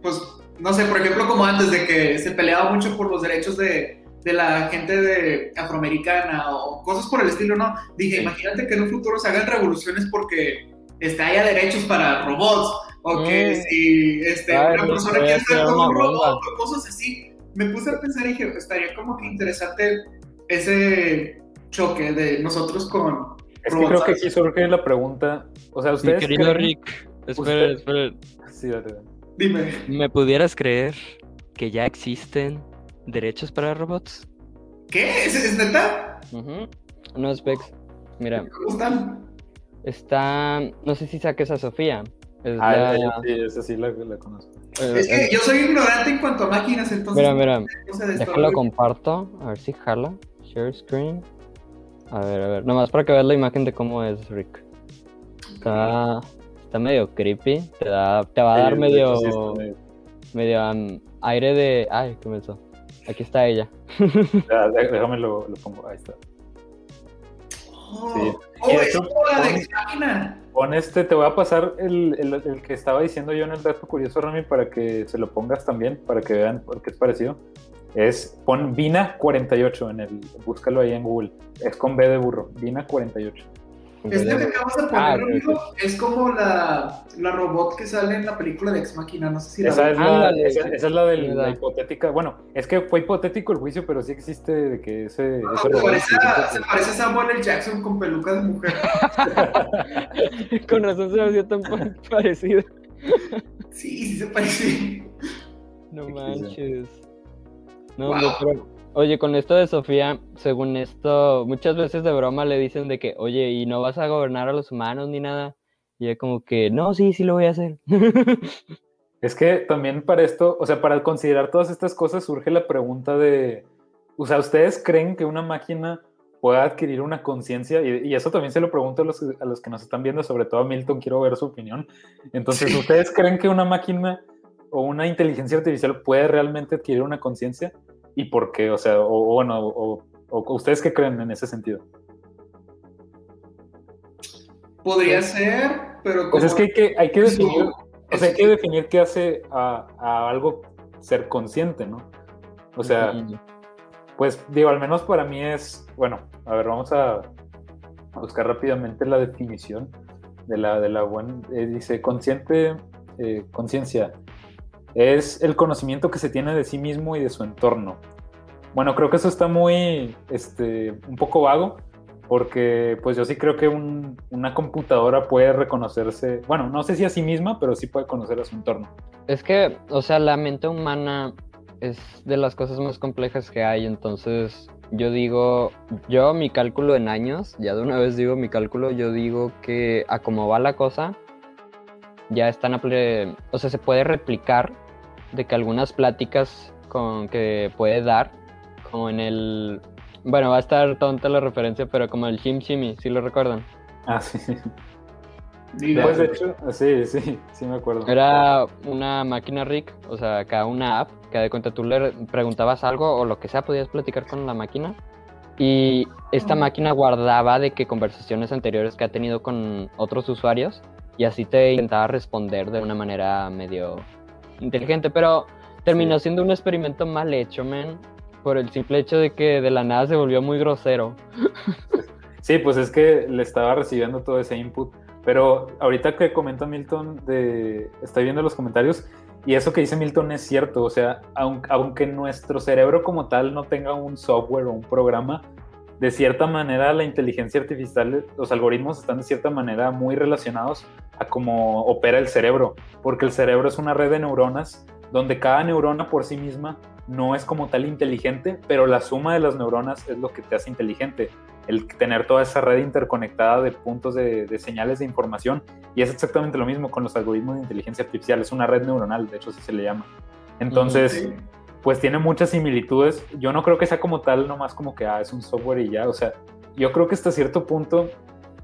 pues, no sé, por ejemplo, como antes de que se peleaba mucho por los derechos de, de la gente de afroamericana o cosas por el estilo, ¿no? Dije, imagínate que en un futuro se hagan revoluciones porque este, haya derechos para robots o que Mm. si este, Ay, una persona quiere ser como un robot o cosas así. Me puse a pensar y dije, estaría como que interesante ese choque de nosotros con Es que robots. creo que aquí surge la pregunta. O sea, Mi ustedes. querido creen- Rick, espera, espera. Sí, dale, dale. Dime. ¿Me pudieras creer que ya existen derechos para robots? ¿Qué? ¿Es, es neta? No, Specs. Mira, ¿Cómo están? está. No sé si saques a Sofía. Es Ah, la- ella sí, esa sí la, la conozco. Es que eh, yo soy ignorante en cuanto a máquinas, entonces. Mira, mira. Déjalo comparto. A ver si jala. Share screen. A ver, a ver. Nomás para que veas la imagen de cómo es Rick. Está. Está medio creepy. Te da. Te va a dar Sí, medio. medio- um, aire de. Ay, ¿qué me hizo? Aquí está ella. Ya, dé- déjame lo, lo pongo. Ahí está. Oh, Sí. oh, es hecho, de Machina. Pon este, te voy a pasar el, el, el que estaba diciendo yo en el dato curioso, Rami, para que se lo pongas también, para que vean por qué es parecido. Es, pon Vina48 en el, búscalo ahí en Google. Es con B de burro, Vina48. Este que acabas de poner, Ah, amigo, es como la, la robot que sale en la película de Ex Machina. No sé si la Esa ves. es, la, esa, es la de la hipotética. Bueno, es que fue hipotético el juicio, pero sí existe de que ese. No, ese se, robot parece a, existe. se parece a Samuel L. Jackson con peluca de mujer. *laughs* Con razón se me hacía tan pa- parecido. Sí, sí se parece. No manches. No, Wow. pero. Oye, con esto de Sofía, según esto, muchas veces de broma le dicen de que, oye, ¿y no vas a gobernar a los humanos ni nada? Y ella como que, no, sí, sí lo voy a hacer. *laughs* Es que también para esto, o sea, para considerar todas estas cosas surge la pregunta de, o sea, ¿ustedes creen que una máquina pueda adquirir una conciencia? Y, y eso también se lo pregunto a los, a los que nos están viendo, sobre todo a Milton, quiero ver su opinión. Entonces, Sí. ¿ustedes creen que una máquina o una inteligencia artificial puede realmente adquirir una conciencia? ¿Y por qué? O sea, o, o bueno, o, o- ¿ustedes qué creen en ese sentido? Podría ser, pero como. Pues es que hay que, hay que su- definir, o sea, hay que definir qué hace a, a algo ser consciente, ¿no? O sea. Pues digo, al menos para mí es, bueno, a ver, vamos a buscar rápidamente la definición de la, de la buena, dice, consciente, eh, conciencia, es el conocimiento que se tiene de sí mismo y de su entorno. Bueno, creo que eso está muy, este, un poco vago, porque pues yo sí creo que un- una computadora puede reconocerse, bueno, no sé si a sí misma, pero sí puede conocer a su entorno. Es que, o sea, la mente humana es de las cosas más complejas que hay, entonces yo digo, yo mi cálculo en años, ya de una vez digo mi cálculo, yo digo que a cómo va la cosa, ya están, o sea, se puede replicar de que algunas pláticas con que puede dar, como en el, bueno, va a estar tonta la referencia, pero como el Shim Shimmy, ¿sí lo recuerdan? Ah, sí. Pues de hecho, sí, sí, sí me acuerdo. Era una máquina Rick, o sea, acá una app, que de cuenta tú le preguntabas algo o lo que sea, podías platicar con la máquina. Y esta máquina guardaba de que conversaciones anteriores que ha tenido con otros usuarios y así te intentaba responder de una manera medio inteligente, pero terminó Sí. siendo un experimento mal hecho, man, por el simple hecho de que de la nada se volvió muy grosero. *laughs* Sí, pues es que le estaba recibiendo todo ese input. Pero ahorita que comenta Milton, de, estoy viendo los comentarios, y eso que dice Milton es cierto. O sea, aunque, aunque nuestro cerebro como tal no tenga un software o un programa, de cierta manera la inteligencia artificial, los algoritmos están de cierta manera muy relacionados a cómo opera el cerebro, porque el cerebro es una red de neuronas donde cada neurona por sí misma no es como tal inteligente, pero la suma de las neuronas es lo que te hace inteligente el tener toda esa red interconectada de puntos de, señales de información. Y es exactamente lo mismo con los algoritmos de inteligencia artificial. Es una red neuronal, de hecho así se le llama. Entonces. Pues tiene muchas similitudes. Yo no creo que sea como tal, nomás como que ah, es un software y ya. O sea, yo creo que hasta cierto punto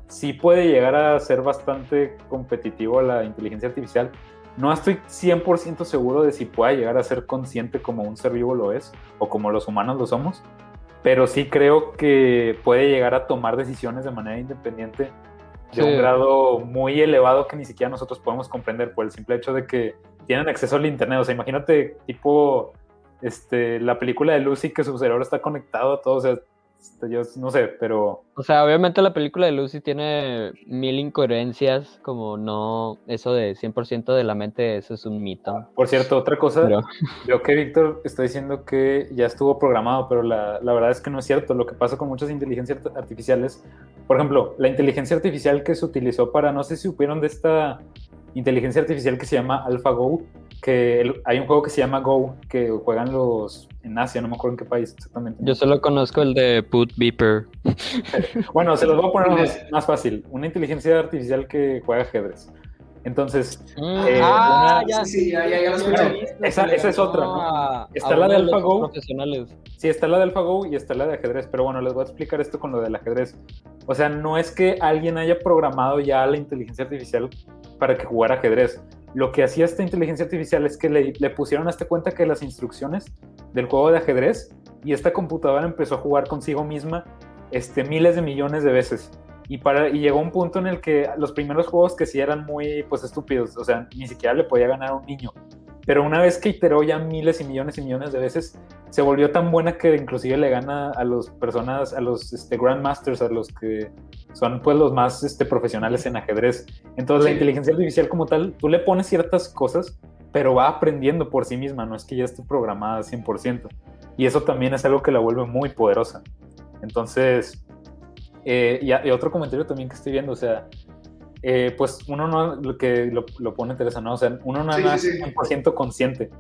sí puede llegar a ser bastante competitivo la inteligencia artificial. No estoy 100% seguro de si pueda llegar a ser consciente como un ser vivo lo es o como los humanos lo somos, pero sí creo que puede llegar a tomar decisiones de manera independiente de un grado muy elevado que ni siquiera nosotros podemos comprender por el simple hecho de que tienen acceso al internet. O sea, imagínate tipo este, la película de Lucy que su cerebro está conectado a todo. O sea, este, yo no sé, pero... O sea, obviamente la película de Lucy tiene mil incoherencias, como no, eso de 100% de la mente, eso es un mito. Por cierto, otra cosa, creo *laughs* que Víctor está diciendo que ya estuvo programado, pero la, la, verdad es que no es cierto. Lo que pasa con muchas inteligencias artificiales, por ejemplo, la inteligencia artificial que se utilizó para, no sé si supieron de esta inteligencia artificial que se llama AlphaGo, que hay un juego que se llama Go, que juegan los en Asia, no me acuerdo en qué país exactamente. Yo solo conozco el de Put Beeper. *laughs* bueno, se los voy a poner más, fácil. Una inteligencia artificial que juega ajedrez. Entonces, mm, eh, ah, ya, sí, ya, ya, ya lo escuché. Esa, esa, es otra, ¿no? Está la de AlphaGo. Sí, está la de AlphaGo y está la de ajedrez. Pero bueno, les voy a explicar esto con lo del ajedrez. O sea, no es que alguien haya programado ya la inteligencia artificial para que jugara ajedrez lo que hacía esta inteligencia artificial es que le, pusieron hasta cuenta que las instrucciones del juego de ajedrez y esta computadora empezó a jugar consigo misma este, miles de millones de veces. Y, para, y llegó un punto en el que los primeros juegos que sí eran muy pues estúpidos, o sea, ni siquiera le podía ganar a un niño. Pero una vez que iteró ya miles y millones y millones de veces, se volvió tan buena que inclusive le gana a las personas, a los este, Grandmasters, a los que son pues los más este, profesionales en ajedrez. Entonces la inteligencia artificial como tal, tú le pones ciertas cosas, pero va aprendiendo por sí misma, no es que ya esté programada 100%. Y eso también es algo que la vuelve muy poderosa. Entonces, eh, y, otro comentario también que estoy viendo, o sea, eh, pues uno no, lo que lo, pone interesante, ¿no? o sea, uno no es 100% consciente.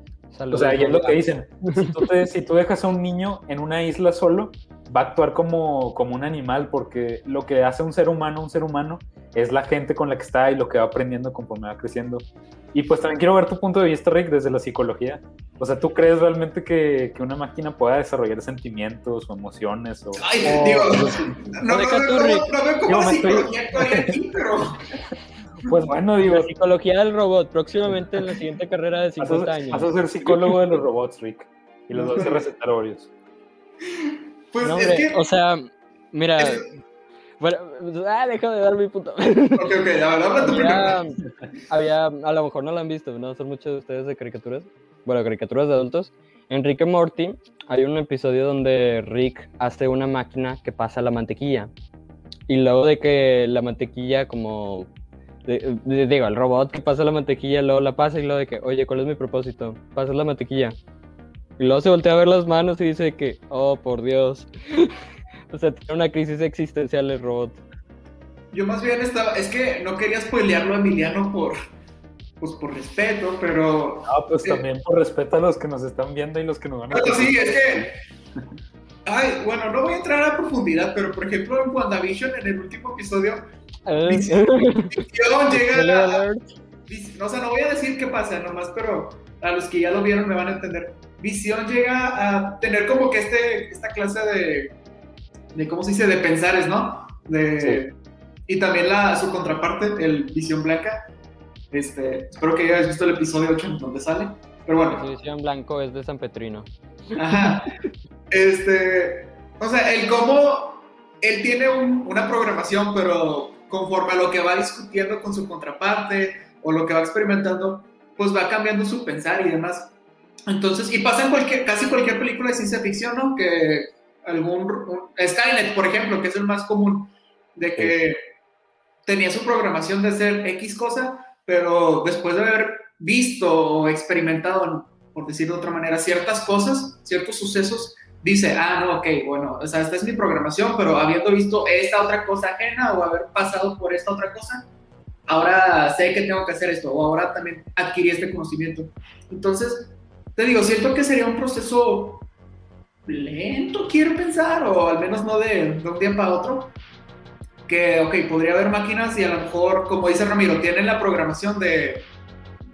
o sea, y es lo que dicen, *laughs* si tú, si tú dejas a un niño en una isla solo, va a actuar como, como un animal, porque lo que hace un ser humano un ser humano es la gente con la que está y lo que va aprendiendo conforme va creciendo. Y pues también quiero ver tu punto de vista, Rick, desde la psicología. O sea, ¿tú crees realmente que, que una máquina pueda desarrollar sentimientos o emociones? O, Ay, digo, no, no, no, no, veo cómo psicología actuaría aquí, pero... *laughs* Pues bueno, digo. La psicología del robot, próximamente en la siguiente carrera de 50 años. Vas a ser psicólogo de los robots, Rick. Y los vas a *laughs* recetar Oreos. Pues es que... O sea, mira. Bueno, ah, deja de dar mi punto. *laughs* Ok, ok, habla tu había, había, a lo mejor no lo han visto, ¿no? Son muchos de ustedes de caricaturas. Bueno, caricaturas de adultos. En Rick y Morty hay un episodio donde Rick hace una máquina que pasa la mantequilla. Y luego de que la mantequilla como... digo, el robot que pasa la mantequilla, luego la pasa y luego de que, oye, ¿cuál es mi propósito? Pasar la mantequilla. Y luego se voltea a ver las manos y dice que, oh, por Dios. *laughs* o sea, tiene una crisis existencial el robot. Yo más bien estaba, es que no quería spoilearlo a Emiliano por, pues por respeto, pero... Ah, pues también por respeto a los que nos están viendo y los que nos van a... Pero sí, es que... Ay, bueno, no voy a entrar a profundidad, pero por ejemplo en WandaVision, en el último episodio, eh. Visión llega a... No, o sea, no voy a decir qué pasa nomás, pero a los que ya lo vieron me van a entender. Visión llega a tener como que este, esta clase de, de, ¿cómo se dice? De pensares, ¿no? De, Y también la, su contraparte, el Visión Blanca. Este, espero que hayas visto el episodio 8 en donde sale. Pero bueno. Visión Blanco es de San Petrino. Ajá. Este, o sea, el cómo él tiene una programación, pero conforme a lo que va discutiendo con su contraparte o lo que va experimentando, pues va cambiando su pensar y demás. Entonces, y pasa en cualquier, casi cualquier película de ciencia ficción, ¿no? Que algún... Skynet, por ejemplo, que es el más común, de que tenía su programación de hacer X cosa, pero después de haber visto o experimentado, por decirlo de otra manera, ciertas cosas, ciertos sucesos, dice, ah, no, ok, bueno, o sea, esta es mi programación, pero habiendo visto esta otra cosa ajena o haber pasado por esta otra cosa, ahora sé que tengo que hacer esto, o ahora también adquirí este conocimiento. Entonces, te digo, siento que sería un proceso lento, quiero pensar, o al menos no de, un día para otro. Que, ok, podría haber máquinas y a lo mejor, como dice Ramiro, tienen la programación de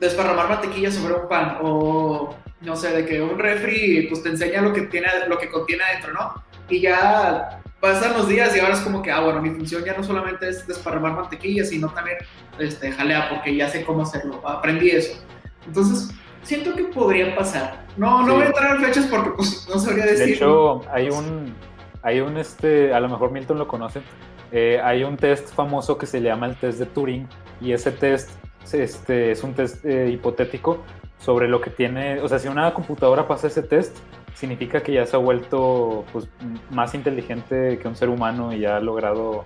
desparramar mantequilla sobre un pan, o no sé, de que un refri pues te enseña lo que tiene, lo que contiene adentro, ¿no? Y ya pasan los días y ahora es como que, ah, bueno, mi función ya no solamente es desparramar mantequilla, sino también este, jalea, porque ya sé cómo hacerlo, aprendí eso. Entonces, siento que podría pasar. No, no voy a entrar en fechas porque pues no sabría decir. De hecho, hay un, hay un, este, a lo mejor Milton lo conoce, eh, hay un test famoso que se llama el test de Turing y ese test este, es un test eh, hipotético sobre lo que tiene, o sea, si una computadora pasa ese test, significa que ya se ha vuelto pues, más inteligente que un ser humano y ya ha logrado,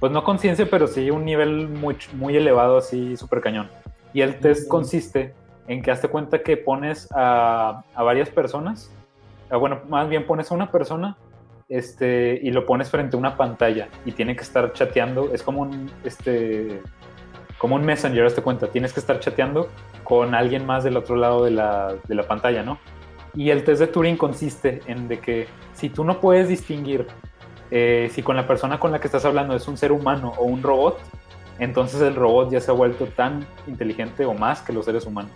pues no conciencia, pero sí un nivel muy, muy elevado, así súper cañón. Y el test consiste en que hazte cuenta que pones a, a varias personas, ah, bueno, más bien pones a una persona este, y lo pones frente a una pantalla y tiene que estar chateando, es como un, este, como un messenger, hazte cuenta, tienes que estar chateando con alguien más del otro lado de la, de la pantalla, ¿no? Y el test de Turing consiste en de que si tú no puedes distinguir eh, si con la persona con la que estás hablando es un ser humano o un robot, entonces el robot ya se ha vuelto tan inteligente o más que los seres humanos.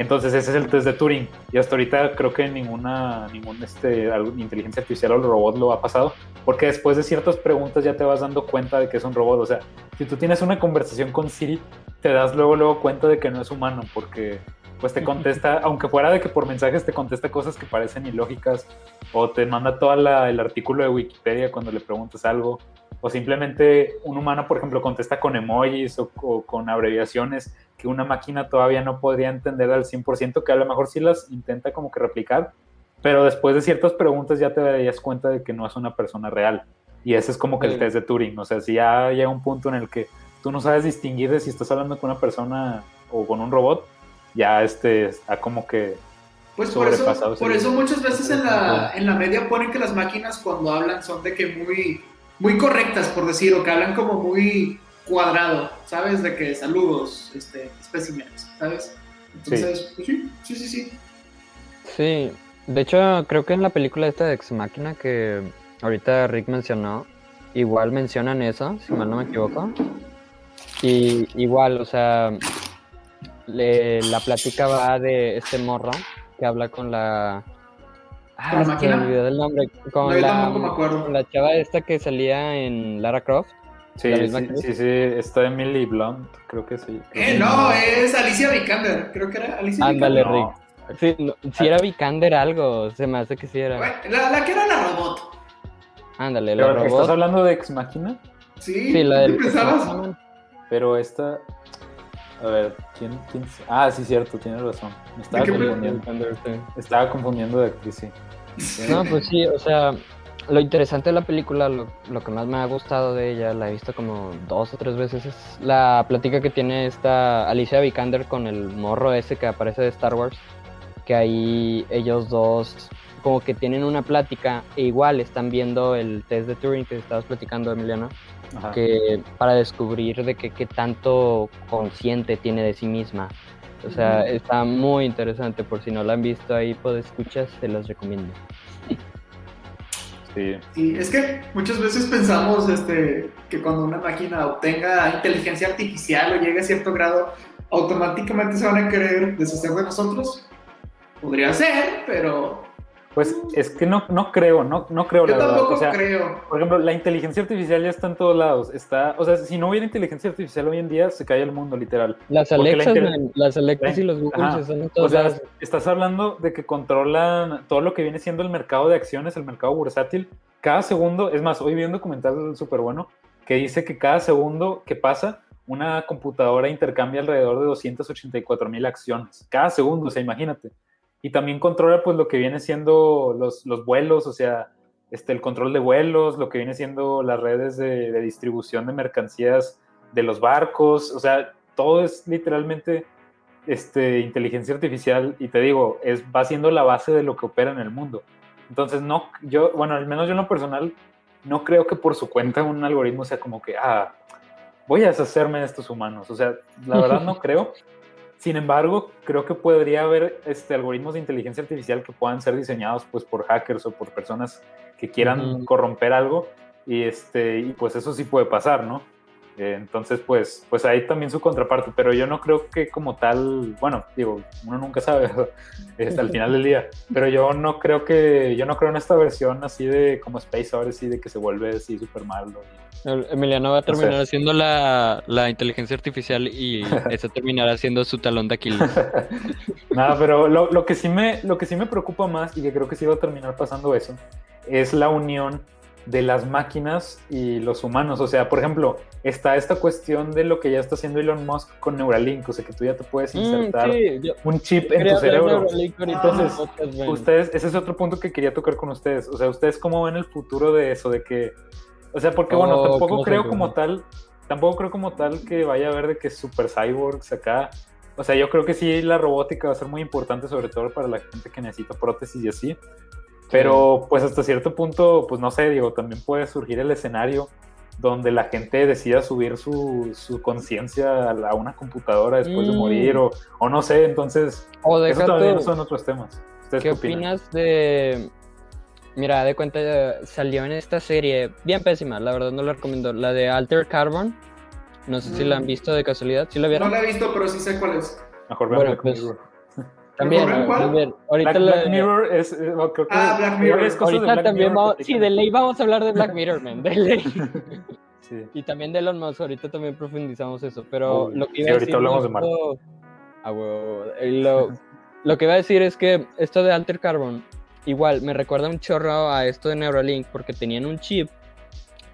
Entonces ese es el test de Turing. Y hasta ahorita creo que ninguna ningún, este, inteligencia artificial o robot lo ha pasado. Porque después de ciertas preguntas ya te vas dando cuenta de que es un robot. O sea, si tú tienes una conversación con Siri, te das luego, luego cuenta de que no es humano. Porque pues te contesta, *laughs* aunque fuera de que por mensajes te contesta cosas que parecen ilógicas. O te manda todo el artículo de Wikipedia cuando le preguntas algo o simplemente un humano, por ejemplo, contesta con emojis o, con abreviaciones que una máquina todavía no podría entender al 100%, que a lo mejor sí las intenta como que replicar, pero después de ciertas preguntas ya te darías cuenta de que no es una persona real. Y ese es como que el test de Turing, o sea, si ya llega un punto en el que tú no sabes distinguir de si estás hablando con una persona o con un robot, ya este está como que pues por eso, por eso muchas veces en la, en la media ponen que las máquinas cuando hablan son de que muy muy correctas, por decir, o que hablan como muy cuadrado, ¿sabes? De que saludos, este, especímenes, ¿sabes? Entonces, pues sí, sí, sí, sí. Sí, de hecho, creo que en la película esta de Ex Máquina que ahorita Rick mencionó, igual mencionan eso, si mal no me equivoco. Y igual, o sea, la plática va de este morro que habla con la Ah, ¿Con la máquina? Me nombre. Con, la, chava esta que salía en Lara Croft. Sí, sí, sí, sí, está Emily Blunt, creo que sí. Eh, no, es Alicia Vikander, creo que era Alicia Ándale, Rick. Sí, si era Vikander algo, se me hace que sí era. la, la, que era la robot. Ándale, la robot. ¿Estás hablando de Ex Máquina? Sí, sí la del Pero esta... A ver, ¿quién, quién? Ah, sí, cierto, tienes razón. Me estaba confundiendo. Estaba confundiendo de actriz, sí. No, pues sí, o sea, lo interesante de la película, lo, que más me ha gustado de ella, la he visto como dos o tres veces, es la plática que tiene esta Alicia Vikander con el morro ese que aparece de Star Wars, que ahí ellos dos como que tienen una plática e igual están viendo el test de Turing que estabas platicando, Emiliano, que para descubrir de qué tanto consciente tiene de sí misma. O sea, está muy interesante. Por si no la han visto ahí, por escuchas, se los recomiendo. Sí. sí. es que muchas veces pensamos este, que cuando una máquina obtenga inteligencia artificial o llegue a cierto grado, automáticamente se van a querer deshacer de nosotros. Podría ser, pero pues es que no, no creo, no, no creo Yo tampoco creo. Por ejemplo, la inteligencia artificial ya está en todos lados. Está, o sea, si no hubiera inteligencia artificial hoy en día, se cae el mundo, literal. Las Alexas, las Alexas y los Google están en todos O sea, estás hablando de que controlan todo lo que viene siendo el mercado de acciones, el mercado bursátil. Cada segundo, es más, hoy vi un documental súper bueno que dice que cada segundo que pasa, una computadora intercambia alrededor de 284 mil acciones. Cada segundo, o sea, imagínate y también controla pues lo que viene siendo los, los vuelos, o sea, este, el control de vuelos, lo que viene siendo las redes de, distribución de mercancías de los barcos, o sea, todo es literalmente este, inteligencia artificial y te digo, es, va siendo la base de lo que opera en el mundo. Entonces, no, yo, bueno, al menos yo en lo personal, no creo que por su cuenta un algoritmo sea como que, ah, voy a deshacerme de estos humanos. O sea, la verdad no *laughs* creo. Sin embargo, creo que podría haber este, algoritmos de inteligencia artificial que puedan ser diseñados pues, por hackers o por personas que quieran corromper algo y, este, y pues eso sí puede pasar, ¿no? Eh, entonces, pues, pues ahí también su contraparte, pero yo no creo que como tal, bueno, digo, uno nunca sabe *laughs* hasta el final del día, pero yo no creo que, yo no creo en esta versión así de como Space Odyssey, de que se vuelve así súper malo. Emiliano va a terminar haciendo la, la, inteligencia artificial y *laughs* eso terminará siendo su talón de Aquiles. *laughs* Nada, pero lo, lo, que sí me, lo que sí me preocupa más y que creo que sí va a terminar pasando eso, es la unión de las máquinas y los humanos. O sea, por ejemplo, está esta cuestión de lo que ya está haciendo Elon Musk con Neuralink, o sea, que tú ya te puedes mm, insertar un chip en tu cerebro. Entonces, ustedes, ese es otro punto que quería tocar con ustedes. O sea, ustedes cómo ven el futuro de eso, de que, o sea, porque bueno, oh, tampoco creo como tal, tampoco creo como tal que vaya a haber de que super cyborgs acá. O sea, yo creo que sí la robótica va a ser muy importante, sobre todo para la gente que necesita prótesis y así. Pero pues hasta cierto punto, pues no sé, digo, también puede surgir el escenario donde la gente decida subir su, su conciencia a, una computadora después de morir mm. o, o, no sé, entonces o eso también son otros temas. ¿Qué, opinas de... Mira, de cuenta, salió en esta serie, bien pésima, la verdad no la recomiendo, la de Alter Carbon. No sé si la han mm. visto de casualidad, ¿sí la vieron? No la he visto, pero sí sé cuál es. Mejor bueno, pues, también, también. Ahorita Black, Mirror es. Eh, ah, Black Mirror. Es ahorita también vamos. Sí, de ley vamos a hablar de Black *laughs* Mirror, man. De ley. *laughs* Sí. Y también de Elon Musk. Ahorita también profundizamos eso. Pero lo que iba sí, a decir. hablamos de. Ah, lo, lo que iba a decir es que esto de Alter Carbon, igual me recuerda un chorro a esto de Neuralink, porque tenían un chip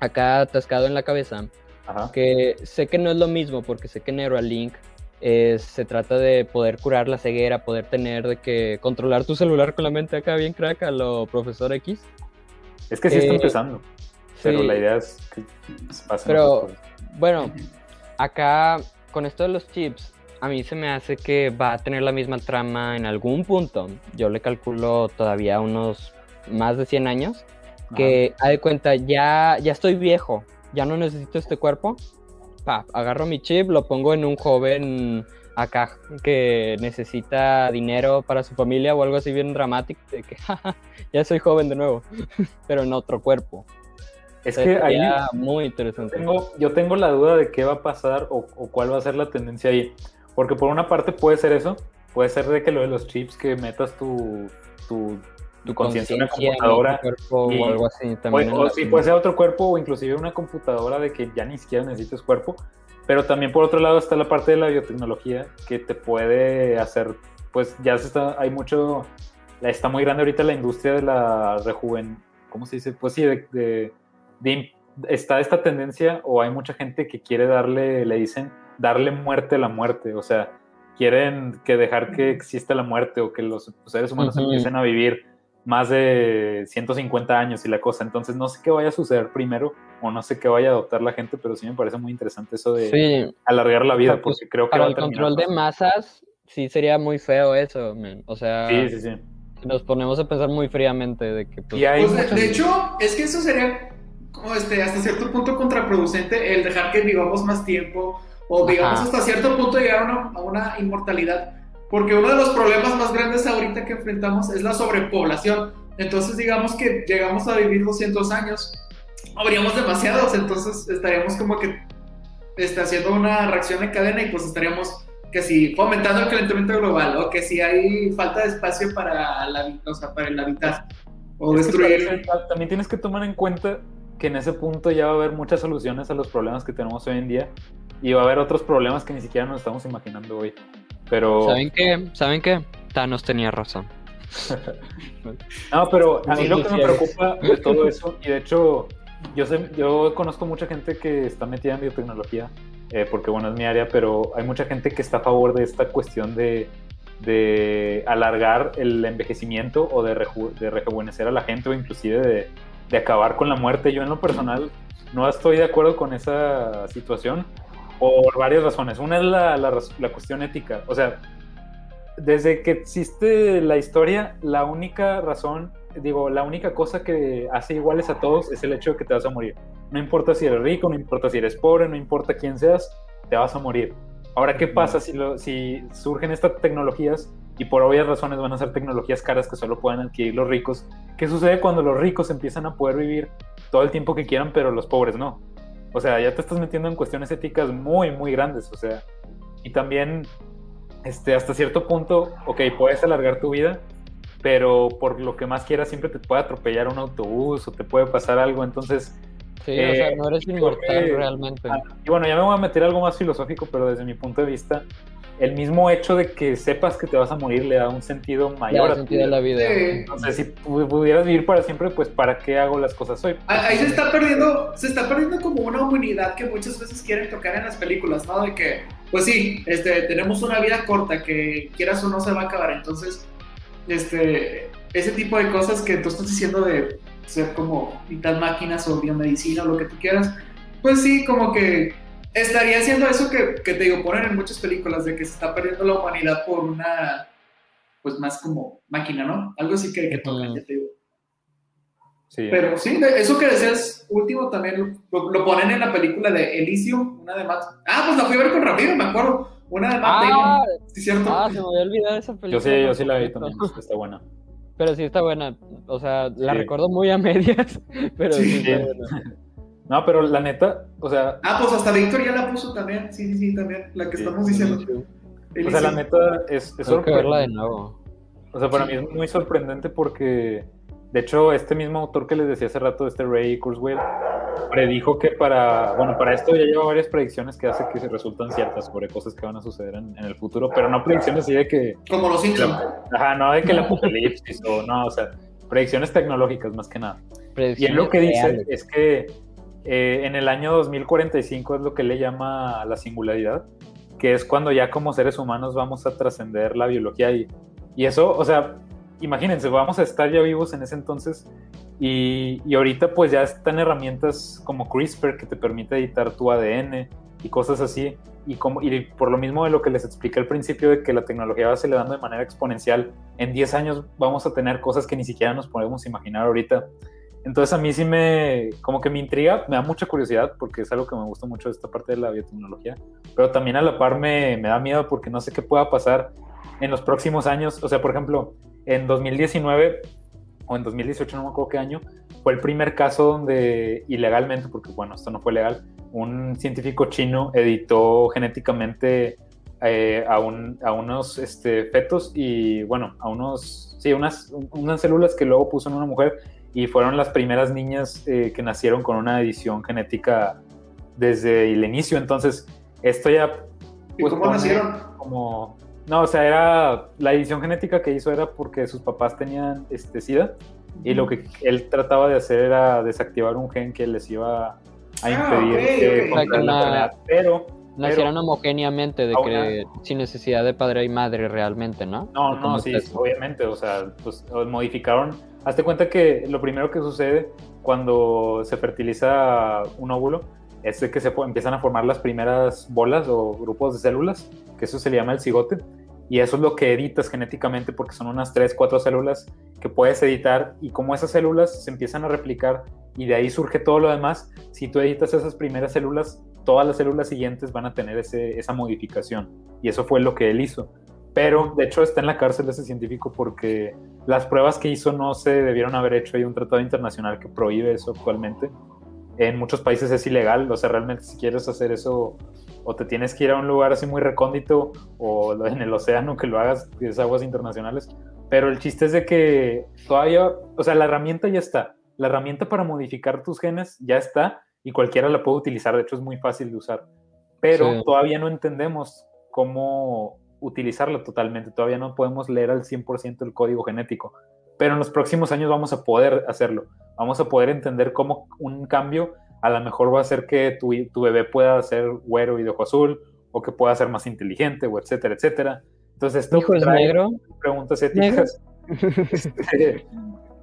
acá atascado en la cabeza. Ajá. Que sé que no es lo mismo, porque sé que Neuralink se trata de poder curar la ceguera, poder tener de que controlar tu celular con la mente acá bien crack a lo profesor X. Es que sí está eh, empezando, pero la idea es que pase Pero bueno, acá con esto de los chips, a mí se me hace que va a tener la misma trama en algún punto. Yo le calculo todavía unos más de 100 años. Que, a de cuenta, ya, ya estoy viejo, ya no necesito este cuerpo, agarro mi chip, lo pongo en un joven acá que necesita dinero para su familia o algo así bien dramático, de que *laughs* ya soy joven de nuevo, *laughs* pero en otro cuerpo. Es que ahí muy interesante. yo tengo la duda de qué va a pasar o, cuál va a ser la tendencia ahí. Porque por una parte puede ser eso, puede ser de que lo de los chips que metas tu, tu tu conciencia en una computadora. o algo así también. O, si puede ser otro cuerpo o inclusive una computadora de que ya ni siquiera necesites cuerpo. Pero también por otro lado está la parte de la biotecnología que te puede hacer, pues ya se está, hay mucho, está muy grande ahorita la industria de la rejuven, ¿cómo se dice? Pues sí, de, está esta tendencia o hay mucha gente que quiere darle, le dicen, darle muerte a la muerte, o sea, quieren que dejar que exista la muerte o que los seres humanos empiecen a vivir más de 150 años y la cosa. Entonces no sé qué vaya a suceder primero o no sé qué vaya a adoptar la gente, pero sí me parece muy interesante eso de alargar la vida, pues, porque creo que... Para el control de masas, sí sería muy feo eso, o sea... Sí, sí, sí. Nos ponemos a pensar muy fríamente de que... Pues, pues de, hecho, es que eso sería como este, hasta cierto punto contraproducente el dejar que vivamos más tiempo o digamos hasta cierto punto llegar a una inmortalidad porque uno de los problemas más grandes ahorita que enfrentamos es la sobrepoblación. Entonces, digamos que llegamos a vivir 200 años, habríamos demasiados, entonces estaríamos como que está haciendo una reacción en cadena y pues estaríamos que si fomentando el calentamiento global o que si hay falta de espacio para, la, o sea, para el habitar o destruir. también tienes que tomar en cuenta que en ese punto ya va a haber muchas soluciones a los problemas que tenemos hoy en día y va a haber otros problemas que ni siquiera nos estamos imaginando hoy. Pero... ¿Saben qué? ¿Saben qué? Thanos tenía razón. *laughs* no, pero a mí lo que me preocupa de todo eso, y de hecho, yo, sé, yo conozco mucha gente que está metida en biotecnología, eh, porque bueno, es mi área, pero hay mucha gente que está a favor de esta cuestión de, de alargar el envejecimiento o de, de rejuvenecer a la gente o inclusive de, de acabar con la muerte. Yo en lo personal no estoy de acuerdo con esa situación por varias razones. Una es la, la, cuestión ética. O sea, desde que existe la historia, la única razón, digo, la única cosa que hace iguales a todos es el hecho de que te vas a morir. No importa si eres rico, no importa si eres pobre, no importa quién seas, te vas a morir. Ahora, ¿qué pasa si, si surgen estas tecnologías y por obvias razones van a ser tecnologías caras que solo pueden adquirir los ricos? ¿Qué sucede cuando los ricos empiezan a poder vivir todo el tiempo que quieran, pero los pobres no? O sea, ya te estás metiendo en cuestiones éticas muy, muy grandes, o sea, y también, este, hasta cierto punto, ok, puedes alargar tu vida, pero por lo que más quieras siempre te puede atropellar un autobús o te puede pasar algo, entonces... Sí, o sea, no eres inmortal realmente. Ah, y bueno, ya me voy a meter algo más filosófico, pero desde mi punto de vista, el mismo hecho de que sepas que te vas a morir le da un sentido mayor a sentido la vida. Entonces, si pudieras vivir para siempre, pues ¿para qué hago las cosas hoy? Ahí se está perdiendo, se está perdiendo como una humanidad que muchas veces quieren tocar en las películas, ¿no? De que, pues sí, este, tenemos una vida corta que quieras o no se va a acabar, entonces, este, ese tipo de cosas que tú estás diciendo de ser como mitad máquinas o biomedicina o lo que tú quieras, pues sí, como que estaría haciendo eso que, que, te digo, ponen en muchas películas de que se está perdiendo la humanidad por una, pues más como máquina, ¿no? Algo así que, que tocan, ya te digo. Sí. Pero sí, eso que decías último también lo, ponen en la película de Elysium, una de Matt. Ah, pues la fui a ver con Ramiro, me acuerdo. Una de Matt ah, Sí, cierto. Ah, se me había olvidado esa película. Yo sí, yo sí la vi también, está buena. Pero sí está buena. O sea, la recuerdo muy a medias, *laughs* pero sí, sí está buena. No, pero la neta, o sea. Ah, pues hasta Víctor ya la puso también. Sí, sí, sí, también. La que estamos diciendo. O sea, la neta es, es sorprendente. de nuevo. O sea, para mí es muy sorprendente porque, de hecho, este mismo autor que les decía hace rato, este Ray Kurzweil, predijo que para, bueno, para esto ya lleva varias predicciones que hace que se resultan ciertas sobre cosas que van a suceder en, el futuro, pero no predicciones así de que... Como los Simpsons. Ajá, no de que el apocalipsis o no, o sea, predicciones tecnológicas más que nada. Y él lo que dice es que eh, en el año 2045 es lo que le llama la singularidad, que es cuando ya como seres humanos vamos a trascender la biología y, y eso, o sea, imagínense, vamos a estar ya vivos en ese entonces y, y, ahorita pues ya están herramientas como CRISPR que te permite editar tu ADN y cosas así. Y, como, y por lo mismo de lo que les expliqué al principio de que la tecnología va acelerando de manera exponencial, en 10 años vamos a tener cosas que ni siquiera nos podemos imaginar ahorita. Entonces a mí sí me, como que me intriga, me da mucha curiosidad porque es algo que me gusta mucho esta parte de la biotecnología, pero también a la par me, me da miedo porque no sé qué pueda pasar en los próximos años. O sea, por ejemplo, en 2019 o en 2018, no me acuerdo qué año, fue el primer caso donde ilegalmente, porque bueno, esto no fue legal, un científico chino editó genéticamente eh, a, un, a, unos este, fetos y bueno, a unos, sí, unas, unas células que luego puso en una mujer y fueron las primeras niñas eh, que nacieron con una edición genética desde el inicio. Entonces, esto ya... Pues, ¿Cómo nacieron? Como... No, o sea, era la edición genética que hizo era porque sus papás tenían este, SIDA y lo que él trataba de hacer era desactivar un gen que les iba a ah, impedir que la Pero nacieron homogéneamente, de que sin necesidad de padre y madre realmente, ¿no? No, no, sí, obviamente, o sea, pues modificaron Hazte cuenta que lo primero que sucede cuando se fertiliza un óvulo es que se empiezan a formar las primeras bolas o grupos de células, que eso se le llama el cigote, y eso es lo que editas genéticamente porque son unas 3, 4 células que puedes editar y como esas células se empiezan a replicar y de ahí surge todo lo demás, si tú editas esas primeras células, todas las células siguientes van a tener esa modificación y eso fue lo que él hizo. Pero de hecho está en la cárcel ese científico porque las pruebas que hizo no se debieron haber hecho. Hay un tratado internacional que prohíbe eso actualmente. En muchos países es ilegal, o sea, realmente si quieres hacer eso, o te tienes que ir a un lugar así muy recóndito, o en el océano que lo hagas, que es aguas internacionales. Pero el chiste es de que todavía, o sea, la herramienta ya está. La herramienta para modificar tus genes ya está y cualquiera la puede utilizar. De hecho, es muy fácil de usar. Pero todavía no entendemos cómo utilizarlo totalmente. Todavía no podemos leer al 100% el código genético, pero en los próximos años vamos a poder hacerlo. Vamos a poder entender cómo un cambio a lo mejor va a hacer que tu, tu bebé pueda ser güero y de ojo azul, o que pueda ser más inteligente, o etcétera, etcétera. Entonces, esto es negro? preguntas éticas. *laughs* Este,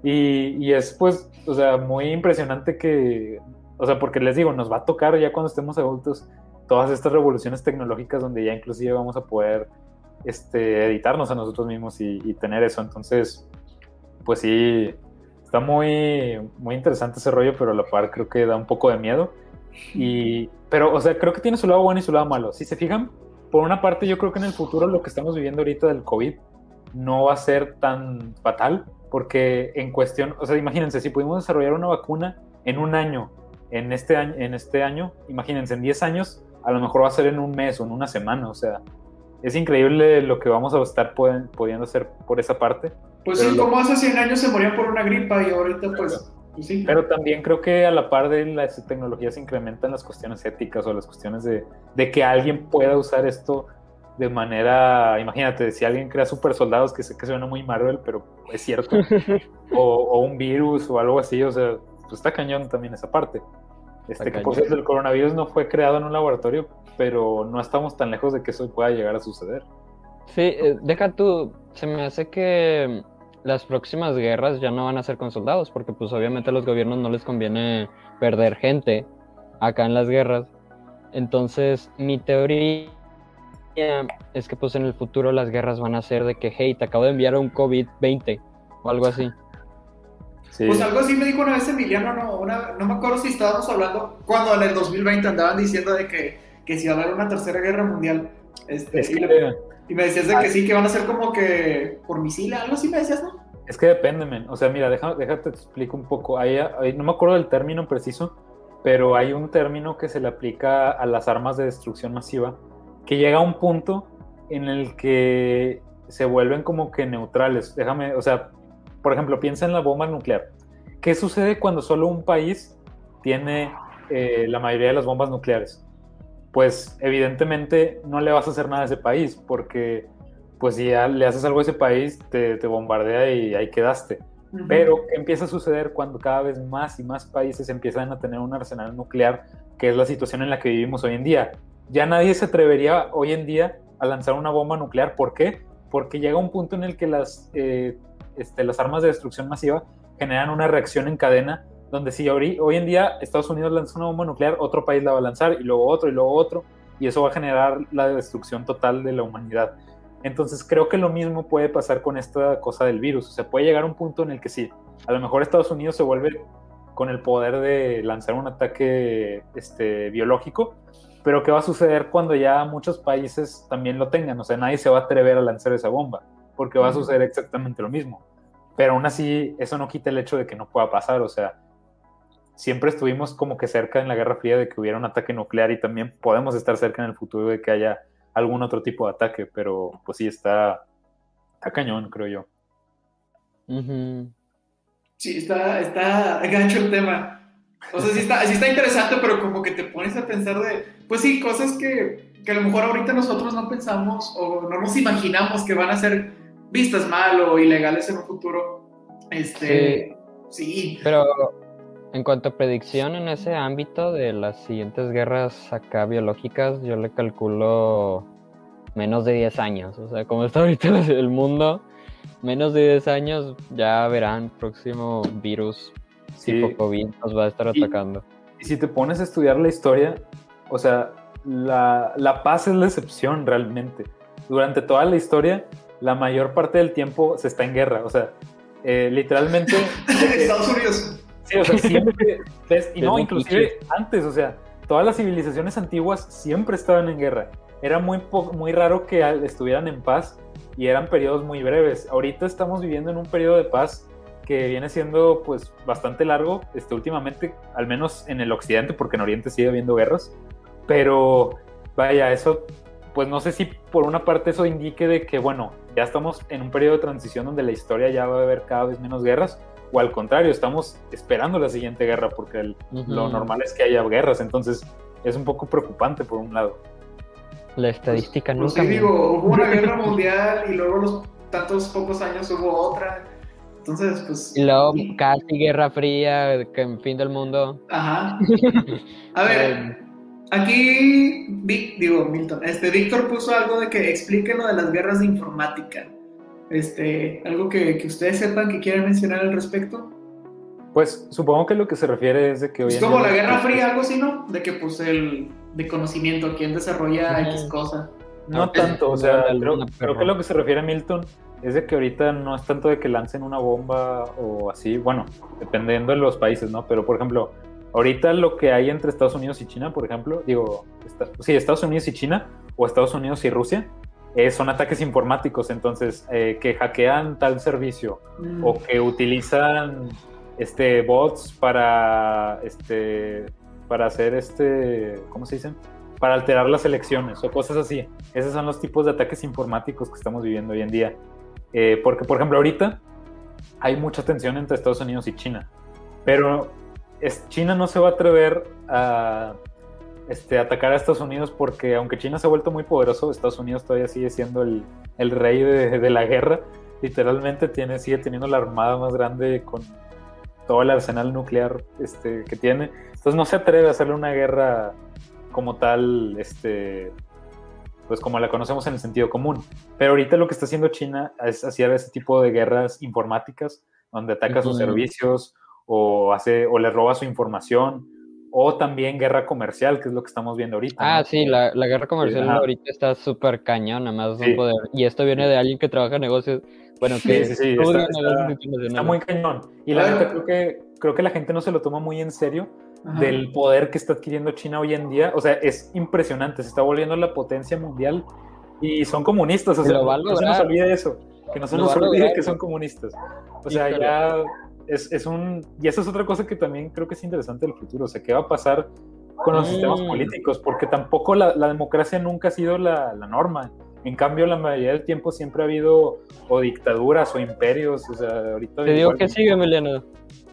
y, y, es pues, o sea, muy impresionante que, o sea, porque les digo, nos va a tocar ya cuando estemos adultos todas estas revoluciones tecnológicas donde ya inclusive vamos a poder este, editarnos a nosotros mismos y, tener eso. Entonces, pues sí, está muy, muy interesante ese rollo, pero a la par creo que da un poco de miedo. Y, pero, o sea, creo que tiene su lado bueno y su lado malo. Si se fijan, por una parte yo creo que en el futuro lo que estamos viviendo ahorita del COVID no va a ser tan fatal, porque en cuestión, o sea, imagínense, si pudimos desarrollar una vacuna en un año en este año, en este año, imagínense, en 10 años, a lo mejor va a ser en un mes o en una semana, o sea, es increíble lo que vamos a estar pudiendo hacer por esa parte. Pues sí, como hace 100 años se morían por una gripa y ahorita pues, pues... sí. Pero también creo que a la par de las tecnologías se incrementan las cuestiones éticas o las cuestiones de, de que alguien pueda usar esto de manera, imagínate, si alguien crea super soldados, que sé que suena muy Marvel, pero es cierto, *laughs* o, un virus o algo así, o sea, pues está cañón también esa parte. Este, que por cierto, el coronavirus no fue creado en un laboratorio, pero no estamos tan lejos de que eso pueda llegar a suceder. Sí, eh, deja tú, se me hace que las próximas guerras ya no van a ser con soldados, porque pues obviamente a los gobiernos no les conviene perder gente acá en las guerras. Entonces, mi teoría es que pues en el futuro las guerras van a ser de que, hey, te acabo de enviar un COVID-20 o algo así. Pues algo así me dijo una vez Emiliano, no, no me acuerdo si estábamos hablando cuando en el 2020 andaban diciendo de que, que si iba a haber una tercera guerra mundial. Este, y, me decías de que sí, que van a ser como que por misil, algo así me decías, ¿no? Es que depende, men. O sea, mira, déjate, te explico un poco. Ahí, no me acuerdo del término preciso, pero hay un término que se le aplica a las armas de destrucción masiva, que llega a un punto en el que se vuelven como que neutrales. Déjame, o sea, por ejemplo, piensa en la bomba nuclear. ¿Qué sucede cuando solo un país tiene eh, la mayoría de las bombas nucleares? Pues evidentemente no le vas a hacer nada a ese país, porque pues si ya le haces algo a ese país, te, bombardea y ahí quedaste. Pero, ¿qué empieza a suceder cuando cada vez más y más países empiezan a tener un arsenal nuclear, que es la situación en la que vivimos hoy en día? Ya nadie se atrevería hoy en día a lanzar una bomba nuclear. ¿Por qué? Porque llega un punto en el que las, eh, este, las armas de destrucción masiva generan una reacción en cadena donde si hoy, en día Estados Unidos lanza una bomba nuclear, otro país la va a lanzar y luego otro y luego otro, y eso va a generar la destrucción total de la humanidad. Entonces creo que lo mismo puede pasar con esta cosa del virus. O sea, puede llegar a un punto en el que sí, a lo mejor Estados Unidos se vuelve con el poder de lanzar un ataque este, biológico, pero ¿qué va a suceder cuando ya muchos países también lo tengan? O sea, nadie se va a atrever a lanzar esa bomba, porque va a suceder exactamente lo mismo. Pero aún así, eso no quita el hecho de que no pueda pasar. O sea, siempre estuvimos como que cerca en la Guerra Fría de que hubiera un ataque nuclear y también podemos estar cerca en el futuro de que haya algún otro tipo de ataque, pero pues sí, está, está cañón, creo yo. Sí, está, está gancho el tema. O sea, sí está, sí está interesante, pero como que te pones a pensar de, pues sí, cosas que, que a lo mejor ahorita nosotros no pensamos o no nos imaginamos que van a ser vistas mal o ilegales en un futuro. Este, sí. Pero en cuanto a predicción en ese ámbito de las siguientes guerras acá biológicas, yo le calculo menos de 10 años. O sea, como está ahorita *laughs* el mundo, menos de 10 años ya verán próximo virus tipo COVID nos va a estar atacando. Y si te pones a estudiar la historia, o sea, la, la paz es la excepción realmente. Durante toda la historia, la mayor parte del tiempo se está en guerra. O sea, eh, literalmente... *laughs* Estados Unidos. Sí, o sea, siempre... y no, inclusive antes, o sea, todas las civilizaciones antiguas siempre estaban en guerra. Era muy, muy raro que estuvieran en paz y eran periodos muy breves. Ahorita estamos viviendo en un periodo de paz que viene siendo pues bastante largo este, últimamente, al menos en el occidente, porque en Oriente sigue habiendo guerras. Pero vaya, eso, pues no sé si por una parte eso indique de que, bueno, ya estamos en un periodo de transición donde la historia ya va a haber cada vez menos guerras, o al contrario, estamos esperando la siguiente guerra, porque lo normal es que haya guerras, entonces es un poco preocupante por un lado. La estadística pues, nunca. Pues digo, hubo una *laughs* guerra mundial y luego los tantos pocos años hubo otra entonces, pues. Y luego casi Guerra Fría, que en fin del mundo. Ajá. *laughs* A ver, aquí, digo, Milton, este, Víctor puso algo de que explique lo de las guerras de informática. Este, algo que, que ustedes sepan que quieran mencionar al respecto. Pues supongo que lo que se refiere es de que hoy Es como la Guerra Fría, algo así, ¿no? De que pues el de conocimiento, quién desarrolla X cosa. No tanto, o sea, creo, creo, que lo que se refiere a Milton es de que ahorita no es tanto de que lancen una bomba o así, bueno, dependiendo de los países, ¿no? Pero por ejemplo, ahorita lo que hay entre Estados Unidos y China, por ejemplo, digo, sí, Estados Unidos y China o Estados Unidos y Rusia, eh, son ataques informáticos, entonces, eh, que hackean tal servicio o mm. que utilizan este, bots para este, para hacer este, ¿cómo se dice? Para alterar las elecciones o cosas así. Esos son los tipos de ataques informáticos que estamos viviendo hoy en día. Eh, porque, por ejemplo, ahorita hay mucha tensión entre Estados Unidos y China, pero es, China no se va a atrever a este, atacar a Estados Unidos porque aunque China se ha vuelto muy poderoso, Estados Unidos todavía sigue siendo el, el rey de, de, la guerra. Literalmente tiene, sigue teniendo la armada más grande con todo el arsenal nuclear este, que tiene. Entonces no se atreve a hacerle una guerra como tal, este, pues como la conocemos en el sentido común. Pero ahorita lo que está haciendo China es hacer ese tipo de guerras informáticas, donde ataca sus servicios o, hace, o le roba su información o también guerra comercial, que es lo que estamos viendo ahorita. Ah, sí, la, la, guerra comercial ahorita está súper cañón, más sí. poder. Y esto viene de alguien que trabaja en negocios. Bueno, que sí, sí, está, está, está, muy cañón. Y la verdad creo que, creo que la gente no se lo toma muy en serio Ajá. del poder que está adquiriendo China hoy en día. O sea, es impresionante, se está volviendo la potencia mundial y son comunistas. O sea, no se nos olvide eso, que no se nos olvide que son comunistas. O sea, ya es, es, un... Y esa es otra cosa que también creo que es interesante del futuro. O sea, ¿qué va a pasar con los mm. sistemas políticos? Porque tampoco la, la democracia nunca ha sido la, la, norma. En cambio, la mayoría del tiempo siempre ha habido o dictaduras o imperios. O sea, ahorita... Te digo que sigue, Emiliano.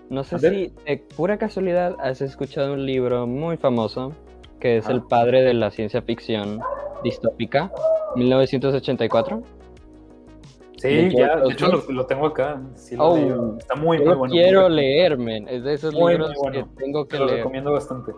No sé si de pura casualidad has escuchado un libro muy famoso que es ah. el padre de la ciencia ficción distópica, 1984. Sí, ya, de hecho lo, lo, tengo acá. Sí lo oh, Está muy, muy lo bueno. quiero leer, men. Es de esos muy, libros muy bueno. que tengo que Te lo leer. recomiendo bastante.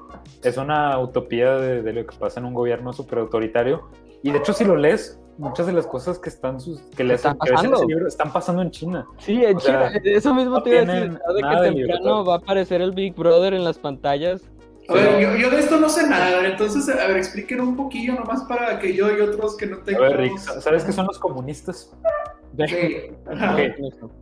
Es una utopía de, de, lo que pasa en un gobierno súper autoritario. Y de hecho, si lo lees, muchas de las cosas que están sus, que les están pasando? ese libro están pasando en China. Sí, en O sea, China. *laughs* Eso mismo no te iba a decir. tienen ¿sabes De que de temprano va a aparecer el Big Brother en las pantallas. A ver, yo, yo, de esto no sé nada, a entonces, a ver, expliquen un poquillo nomás para que yo y otros que no A tengan... ver, Rick, ¿sabes qué son los comunistas?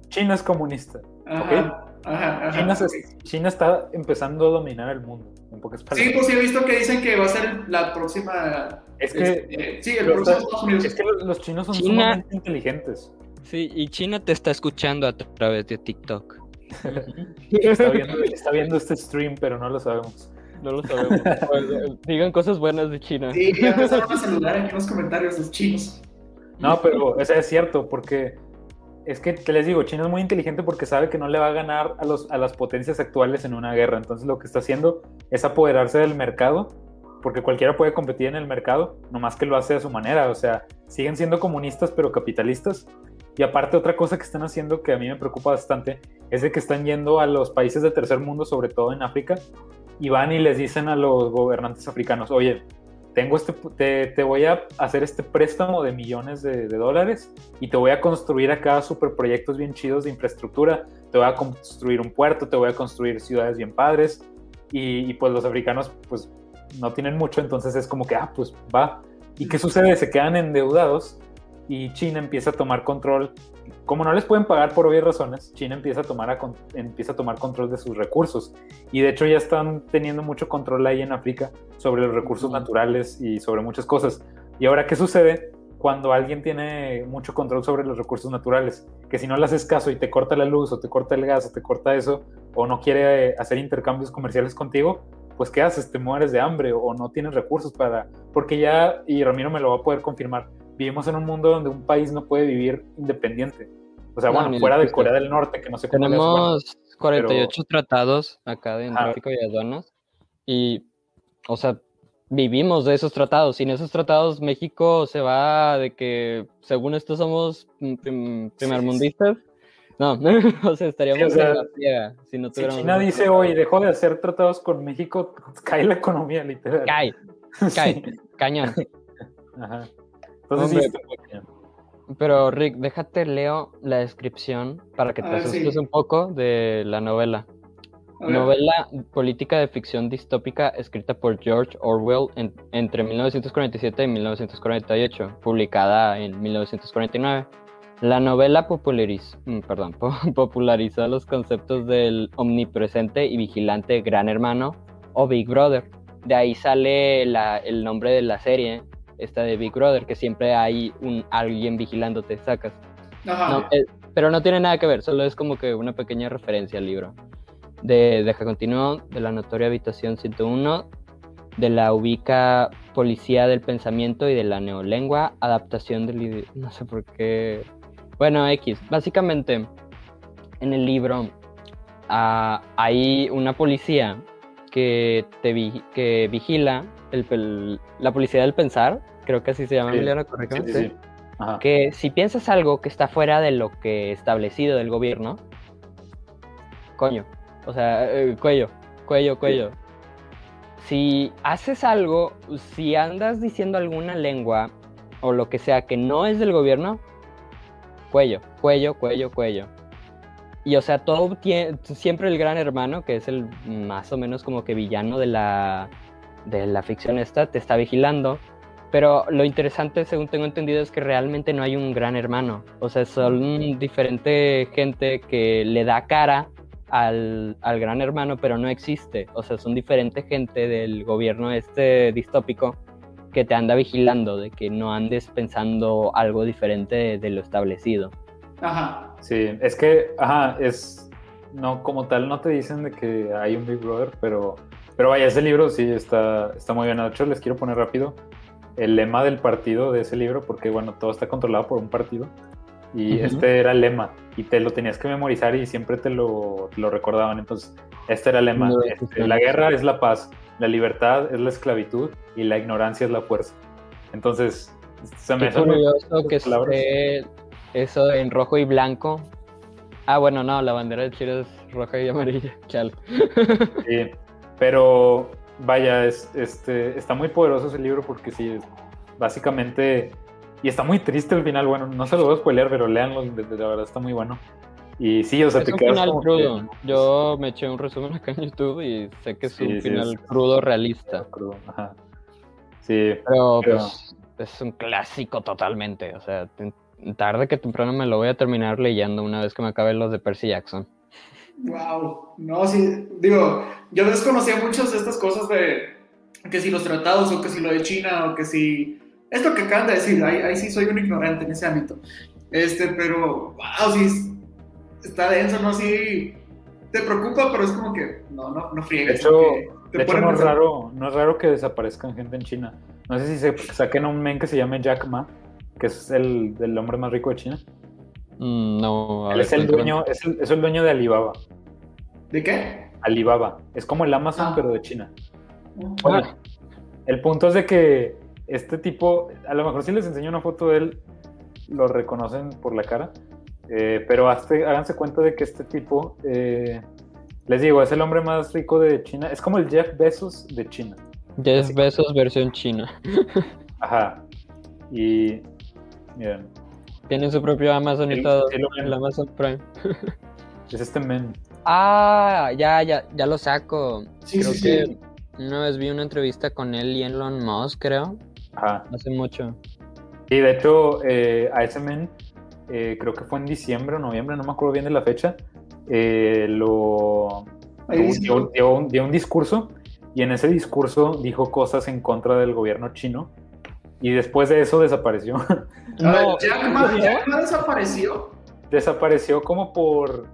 China es comunista. ajá, ajá, ajá, China, se- ok. China está empezando a dominar el mundo, en pocas palabras. Sí, pues sí he visto que dicen que va a ser la próxima... Es que- este, sí, el próximo Estados Unidos. Es que los, los chinos son China- sumamente inteligentes. Sí, y China te está escuchando a través de TikTok. *laughs* Está viendo, está viendo este stream, pero no lo sabemos. No lo sabemos. *laughs* Pues, Digan cosas buenas de China. Sí, ya empezaron a saludar aquí en los comentarios los chinos. No, pero sea, es cierto, porque es que te les digo, China es muy inteligente porque sabe que no le va a ganar a, los, a las potencias actuales en una guerra. Entonces lo que está haciendo es apoderarse del mercado, porque cualquiera puede competir en el mercado, nomás que lo hace de su manera. O sea, siguen siendo comunistas pero capitalistas. Y aparte otra cosa que están haciendo que a mí me preocupa bastante es de que están yendo a los países de tercer mundo, sobre todo en África, y van y les dicen a los gobernantes africanos, oye, tengo este, te, te voy a hacer este préstamo de millones de, de, dólares y te voy a construir acá super proyectos bien chidos de infraestructura, te voy a construir un puerto, te voy a construir ciudades bien padres y, y pues los africanos pues no tienen mucho, entonces es como que, ah, pues va. ¿Y qué sucede? Se quedan endeudados y China empieza a tomar control. Como no les pueden pagar por obvias razones, China empieza a, tomar a, empieza a tomar control de sus recursos. Y de hecho ya están teniendo mucho control ahí en África sobre los recursos naturales y sobre muchas cosas. Y ahora, ¿qué sucede cuando alguien tiene mucho control sobre los recursos naturales? Que si no le haces caso y te corta la luz o te corta el gas o te corta eso, o no quiere hacer intercambios comerciales contigo, pues ¿qué haces? Te mueres de hambre o no tienes recursos para... Porque ya, y Ramiro me lo va a poder confirmar, vivimos en un mundo donde un país no puede vivir independiente. O sea, No, bueno, fuera de. Corea del Norte, que no sé cómo le hacen, bueno, Tenemos 48 tratados acá de tráfico y aduanas. Y, o sea, vivimos de esos tratados. Sin esos tratados, México se va de que, según esto, somos prim- primermundistas. No, *laughs* o sea, estaríamos Sí, o sea, en la si no Si tuviéramos. China esos dice, oye, dejó de hacer tratados con México, cae la economía, literal. Cae, cae, *laughs* Sí. cañón. Ajá. Entonces, Hombre. sí. Pero, Rick, déjate leo la descripción para que te A ver, asustes sí. un poco de la novela. Novela política de ficción distópica escrita por George Orwell en- entre 1947 y 1948, publicada en 1949. La novela populariz- mm, perdón, *laughs* po- popularizó los conceptos del omnipresente y vigilante Gran Hermano o Big Brother. De ahí sale la- el nombre de la serie, esta de Big Brother, que siempre hay un alguien vigilándote, sacas. Ajá. No, eh, pero no tiene nada que ver, solo es como que una pequeña referencia al libro. de Deja Continuo, de la notoria Habitación 101, de la Ubica Policía del Pensamiento y de la Neolengua, adaptación del... no sé por qué... Bueno, X, básicamente en el libro ah, hay una policía que, te que vigila el, la policía del pensar, creo que así se llama, Emiliano, correctamente. Que si piensas algo que está fuera de lo que establecido del gobierno, coño, o sea, eh, cuello, cuello, cuello. Si haces algo, si andas diciendo alguna lengua o lo que sea que no es del gobierno, cuello, cuello, cuello, cuello. Y o sea, todo tiene, siempre el gran hermano, que es el más o menos como que villano de la, de la ficción esta, te está vigilando. Pero lo interesante, según tengo entendido, es que realmente no hay un gran hermano. O sea, son diferente gente que le da cara al, al gran hermano, pero no existe. O sea, son diferente gente del gobierno este distópico que te anda vigilando, de que no andes pensando algo diferente de lo establecido. Ajá. Sí, es que, ajá, es, no, como tal no te dicen de que hay un Big Brother, pero, pero vaya, ese libro sí está, está muy bien. De hecho, les quiero poner rápido el lema del partido de ese libro, porque bueno, todo está controlado por un partido. Y este era el lema, y te lo tenías que memorizar y siempre te lo, lo recordaban. Entonces, este era el lema. Este, la guerra es la paz, la libertad es la esclavitud y la ignorancia es la fuerza. Entonces, se me hace curioso que esté eso en rojo y blanco. Ah, bueno, no, la bandera de Chile es roja y amarilla. *laughs* Chal. Sí, pero vaya, es, este, está muy poderoso ese libro porque sí, básicamente, y está muy triste el final, bueno, no se lo voy a spoilear, pero léanlo, de, la verdad está muy bueno. Y sí, o sea, te quedas final crudo. Yo me eché un resumen acá en YouTube y sé que es un final crudo realista. Crudo, ajá. Sí, pero, pues es un clásico totalmente, o sea, tarde que temprano me lo voy a terminar leyendo una vez que me acabe los de Percy Jackson. Wow, no, sí, digo, yo desconocía muchas de estas cosas de que si los tratados o que si lo de China o que si esto que acaban de decir, ahí, sí soy un ignorante en ese ámbito. Este, pero, wow, sí, está denso, ¿no? Sí, te preocupa, pero es como que, no, no, no friegues. De hecho, de hecho no, es raro, no es raro que desaparezcan gente en China. No sé si se saquen un men que se llame Jack Ma, que es el, el hombre más rico de China. Mm, no, Él es el dueño, es el, es el, dueño de Alibaba. ¿De qué? Alibaba. Es como el Amazon, ah. pero de China. Bueno, el punto es de que este tipo, a lo mejor si les enseño una foto de él, lo reconocen por la cara, eh, pero háganse cuenta de que este tipo, eh, les digo, es el hombre más rico de China, es como el Jeff Bezos de China. Jeff Bezos versión china. *laughs* Ajá. Y miren, tiene su propio Amazon y todo. El, Amazon Prime. es este men. Ah, ya, ya, ya lo saco. creo que una vez vi una entrevista con él y Elon Musk, creo. Ajá. Hace mucho. Y de hecho, eh, a ese men, eh, creo que fue en diciembre o noviembre, no me acuerdo bien de la fecha, eh, lo dio, dio, un, dio un discurso y en ese discurso dijo cosas en contra del gobierno chino y después de eso desapareció. *laughs* No, Jack Ma, desapareció. Desapareció como por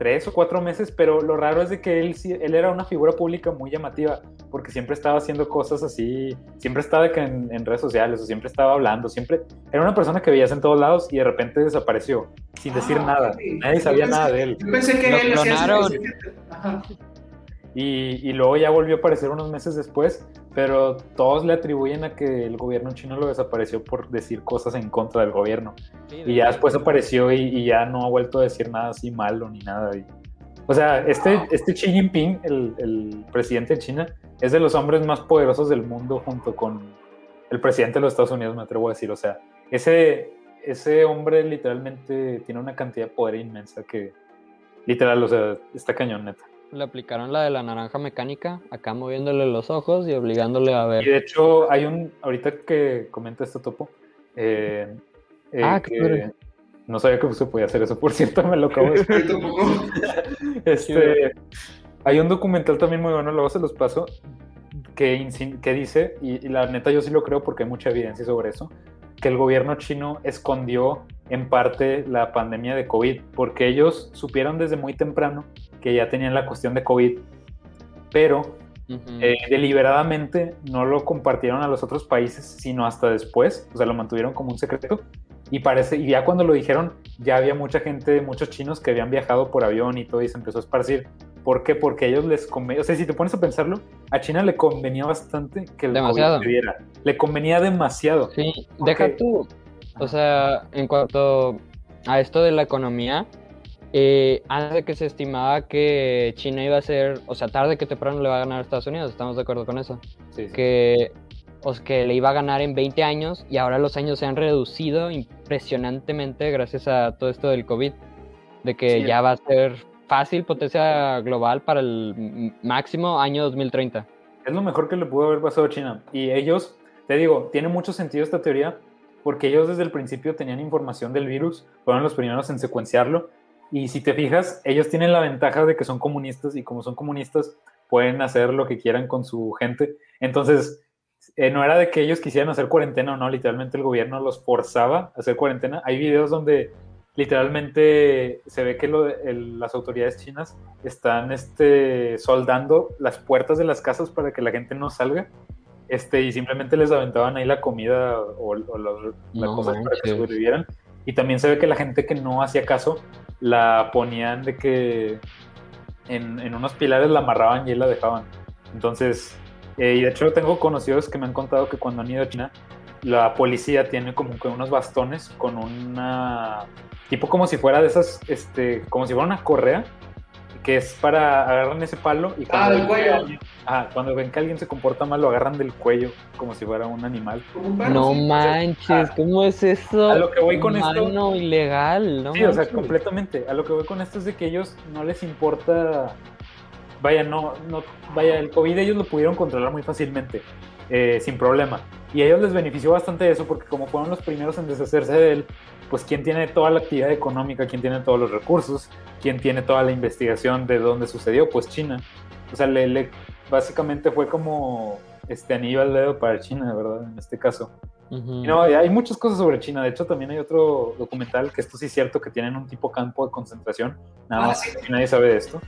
tres o cuatro meses, pero lo raro es de que él, él era una figura pública muy llamativa, porque siempre estaba haciendo cosas así, siempre estaba en, redes sociales o siempre estaba hablando, siempre era una persona que veías en todos lados y de repente desapareció sin decir ah, nada, nadie sabía nada de él. Yo pensé que él clonaron. Y, y, luego ya volvió a aparecer unos meses después, pero todos le atribuyen a que el gobierno chino lo desapareció por decir cosas en contra del gobierno. y ya después apareció y, ya no ha vuelto a decir nada así malo ni nada. o sea, este, este Xi Jinping, el, el, presidente de China, es de los hombres más poderosos del mundo junto con el presidente de los Estados Unidos, me atrevo a decir. O sea, ese, ese hombre literalmente tiene una cantidad de poder inmensa que, literal, o sea, está cañón, neta. Le aplicaron la de la naranja mecánica, acá moviéndole los ojos y obligándole a ver. Y de hecho, hay un, ahorita que comenta este topo, eh, eh, ah, que no sabía que se podía hacer eso, por cierto, me lo acabo de *laughs* este, Hay un documental también muy bueno, luego se los paso, que, que dice, y, y la neta yo sí lo creo porque hay mucha evidencia sobre eso, que el gobierno chino escondió en parte la pandemia de COVID, porque ellos supieron desde muy temprano que ya tenían la cuestión de COVID, pero Ujú. eh, deliberadamente no lo compartieron a los otros países, sino hasta después, o sea, lo mantuvieron como un secreto. Y parece, y ya cuando lo dijeron, ya había mucha gente, muchos chinos que habían viajado por avión y todo, y se empezó a esparcir. ¿Por qué? Porque a ellos les convenía, o sea, si te pones a pensarlo, a China le convenía bastante que el Demasiado. COVID se diera. Le convenía demasiado. Sí, Ok. deja tú. O sea, en cuanto a esto de la economía, eh, antes de que se estimaba que China iba a ser, o sea, tarde que temprano le va a ganar a Estados Unidos, estamos de acuerdo con eso. Sí, sí. Que, o sea, que le iba a ganar en 20 años y ahora los años se han reducido impresionantemente gracias a todo esto del COVID. De que Sí. ya va a ser fácil potencia global para el máximo año 2030. Es lo mejor que le pudo haber pasado a China. Y ellos, te digo, tiene mucho sentido esta teoría porque ellos desde el principio tenían información del virus, fueron los primeros en secuenciarlo. Y si te fijas, ellos tienen la ventaja de que son comunistas y como son comunistas pueden hacer lo que quieran con su gente. Entonces, eh, no era de que ellos quisieran hacer cuarentena o no, literalmente el gobierno los forzaba a hacer cuarentena. Hay videos donde literalmente se ve que lo el- las autoridades chinas están este, soldando las puertas de las casas para que la gente no salga este, y simplemente les aventaban ahí la comida o, o los, las No cosas para que sobrevivieran. Y también se ve que la gente que no hacía caso la ponían de que en, en unos pilares la amarraban y ahí la dejaban. Entonces, eh, y de hecho tengo conocidos que me han contado que cuando han ido a China, la policía tiene como que unos bastones con una tipo como si fuera de esas, este, como si fuera una correa, que es para agarran ese palo y Ah, cuello. alguien- ajá, cuando ven que alguien se comporta mal, lo agarran del cuello como si fuera un animal. Un No sí. manches, Ah. ¿cómo es eso? A lo que voy con esto- Humano, ilegal, ¿no? Sí, o sea, completamente. A lo que voy con esto es de que ellos no les importa. Vaya, no, no, vaya, el COVID ellos lo pudieron controlar muy fácilmente, eh, sin problema. Y a ellos les benefició bastante eso porque como fueron los primeros en deshacerse de él, pues quién tiene toda la actividad económica, quién tiene todos los recursos, quién tiene toda la investigación de dónde sucedió, pues China. O sea, le, le- básicamente fue como este anillo al dedo para China, ¿verdad? En este caso. Ujú. Y No, hay muchas cosas sobre China. De hecho, también hay otro documental que esto sí es cierto que tienen un tipo campo de concentración. Nada Ah, más sí. que nadie sabe de esto.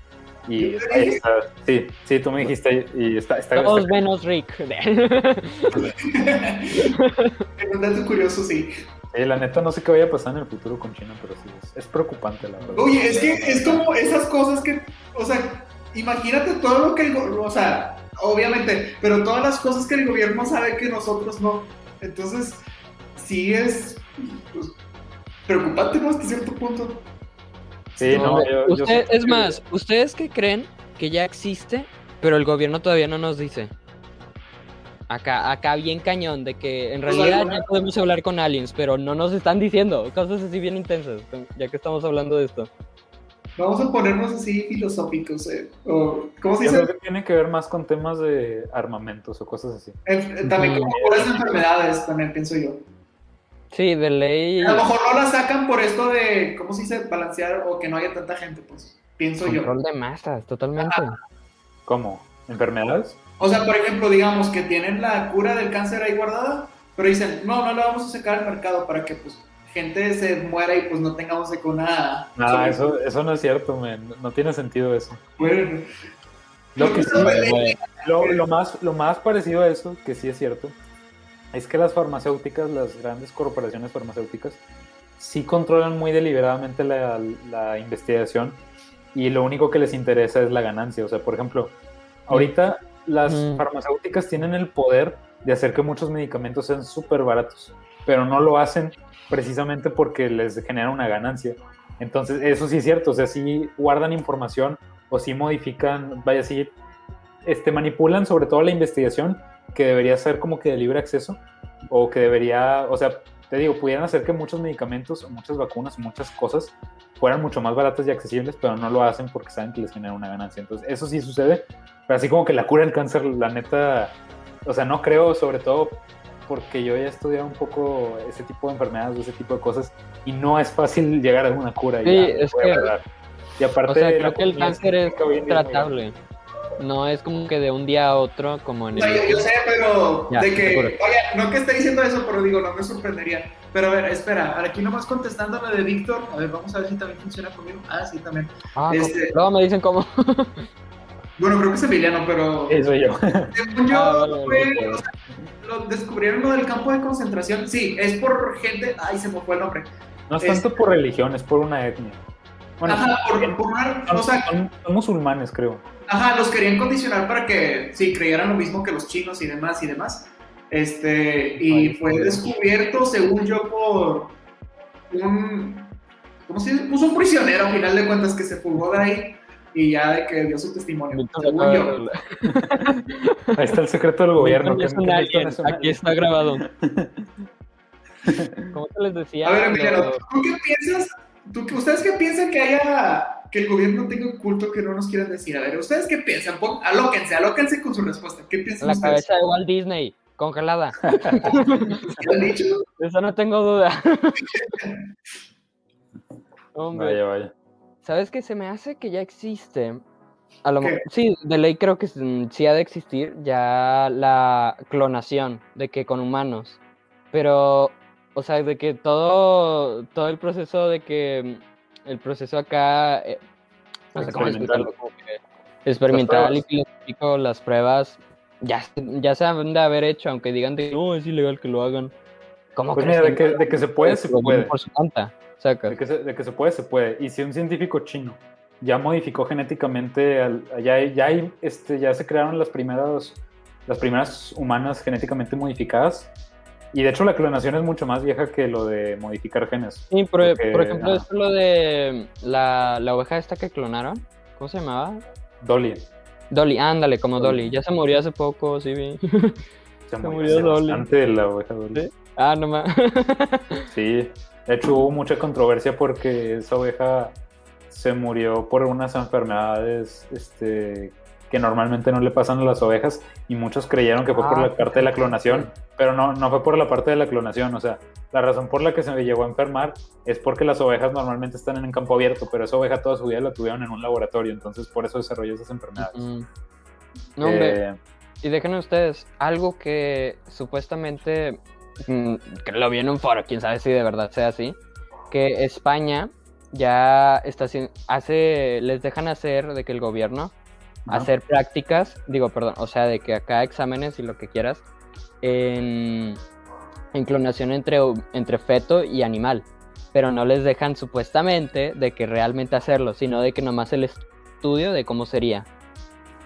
Y está- sí, sí, tú me dijiste y está, está, Todos menos Rick. *laughs* Un dato curioso, sí. sí, la neta no sé qué vaya a pasar en el futuro con China, pero sí, es, es preocupante la verdad. Oye, es que es como esas cosas que, o sea, imagínate todo lo que el, o sea, obviamente, pero todas las cosas que el gobierno sabe que nosotros no. Entonces, sí es pues, preocupante, ¿no? Hasta cierto punto. Sí, no, No, yo- usted- es que- más, ¿ustedes qué creen que ya existe, pero el gobierno todavía no nos dice? Acá, acá bien cañón, de que en Pues realidad ya podemos hablar con aliens, pero no nos están diciendo cosas así bien intensas, ya que estamos hablando de esto. Vamos a ponernos así filosóficos, ¿eh? O, ¿Cómo se Yo dice? creo que tiene que ver más con temas de armamentos o cosas así. En- también como por las enfermedades, también pienso yo. Sí, de ley. A lo mejor no la sacan por esto de, ¿cómo se dice? Balancear o que no haya tanta gente, pues, pienso yo. Control de masas, totalmente. ¿Cómo? ¿Enfermedades? O sea, por ejemplo, digamos que tienen la cura del cáncer ahí guardada, pero dicen, no, no la vamos a sacar al mercado para que pues gente se muera y pues no tengamos que una... No, eso, eso no es cierto, man. No, no tiene sentido eso. Bueno, Lo que sí, *laughs* Lo, lo más, lo más parecido a eso, que sí es cierto, es que las farmacéuticas, las grandes corporaciones farmacéuticas, sí controlan muy deliberadamente la, la investigación y lo único que les interesa es la ganancia. O sea, por ejemplo, ahorita las Mm. farmacéuticas tienen el poder de hacer que muchos medicamentos sean súper baratos, pero no lo hacen precisamente porque les genera una ganancia. Entonces, eso sí es cierto, o sea, sí guardan información o sí modifican, vaya, sí este, manipulan sobre todo la investigación que debería ser como que de libre acceso o que debería, o sea, te digo, pudieran hacer que muchos medicamentos muchas vacunas muchas cosas fueran mucho más baratas y accesibles, pero no lo hacen porque saben que les genera una ganancia. Entonces, eso sí sucede, pero así como que la cura del cáncer, la neta, o sea, no creo sobre todo porque yo ya he estudiado un poco ese tipo de enfermedades, ese tipo de cosas, y no es fácil llegar a una cura. y Sí, ya, es que-. Y aparte, o sea, creo que el cáncer es tratable. No es como que de un día a otro, como en No, yo, yo sé, pero Ya, de que, oye, no que esté diciendo eso, pero digo, no me sorprendería. Pero a ver, espera, aquí nomás contestando lo de Víctor, a ver, vamos a ver si también funciona conmigo. Ah, sí, también. Ah, Este- Luego me dicen cómo. *laughs* Bueno, creo que es Emiliano, pero soy yo. según yo, *laughs* Ah, vale, fue- vale, vale. o sea, lo descubrieron lo del campo de concentración. Sí, es por gente, ay, se me fue el nombre. No es Es- tanto por religión, es por una etnia. Bueno, Ajá, por, por una, son, o sea, son- son musulmanes, creo. Ajá, los querían condicionar para que sí creyeran lo mismo que los chinos y demás y demás. Este, y Ay, fue joder. descubierto, según yo, por un. ¿Cómo se dice? Puso un prisionero, al final de cuentas, que se fugó de ahí y ya de que dio su testimonio. Según yo. *laughs* Ahí está el secreto del gobierno. Es que- alien, Aquí está grabado. *laughs* ¿Cómo te les decía? A ver, Emiliano, ¿tú qué piensas? ¿Tú, ¿Ustedes qué piensan que haya. que el gobierno tenga oculto que no nos quieran decir? A ver, ¿ustedes qué piensan? Pon- alóquense, alóquense con su respuesta. ¿Qué piensan La ustedes? cabeza de Walt Disney, congelada. *laughs* ¿Qué han dicho? De eso no tengo duda. Hombre, Vaya, vaya. ¿Sabes qué? Se me hace que ya existe. A lo ¿Qué? sí, de ley creo que mm, sí ha de existir ya la clonación, de que con humanos. Pero, o sea, de que todo, todo el proceso de que mm, el proceso acá, eh, no sé cómo Experimental. explicarlo, como que experimental y científico, las pruebas ya, se- ya se han de haber hecho, aunque digan de no, es ilegal que lo hagan. ¿Cómo Pues crees mira, de que, de que se puede, se puede. por su cuenta? Sacas. De que, se, de que se puede, se puede. Y si un científico chino ya modificó genéticamente, ya, ya, hay, este, ya se crearon las primeras, las primeras humanas genéticamente modificadas. Y de hecho la clonación es mucho más vieja que lo de modificar genes. Sí, por, Porque, por ejemplo, ajá. esto lo de la, la oveja esta que clonaron. ¿Cómo se llamaba? Dolly. Dolly, ándale, como Dolly. Dolly. Ya se murió hace poco, sí vi. Se murió *laughs* murió Dolly. bastante la oveja Dolly. ¿Sí? ah, no más. *laughs* Sí, de hecho hubo mucha controversia porque esa oveja se murió por unas enfermedades este, que normalmente no le pasan a las ovejas y muchos creyeron que fue por Ah, la parte de la clonación, pero no, no fue por la parte de la clonación, o sea, la razón por la que se llegó a enfermar es porque las ovejas normalmente están en un campo abierto, pero esa oveja toda su vida la tuvieron en un laboratorio, entonces por eso desarrolló esas enfermedades. Mm. No, hombre, Eh, y dejen ustedes, algo que supuestamente, lo vi en un foro, quién sabe si de verdad sea así, que España ya está hace, les dejan hacer de que el gobierno ajá. hacer prácticas, digo, perdón, o sea, de que acá exámenes y lo que quieras, en, en clonación entre, entre feto y animal, pero no les dejan supuestamente de que realmente hacerlo, sino de que nomás el estudio de cómo sería.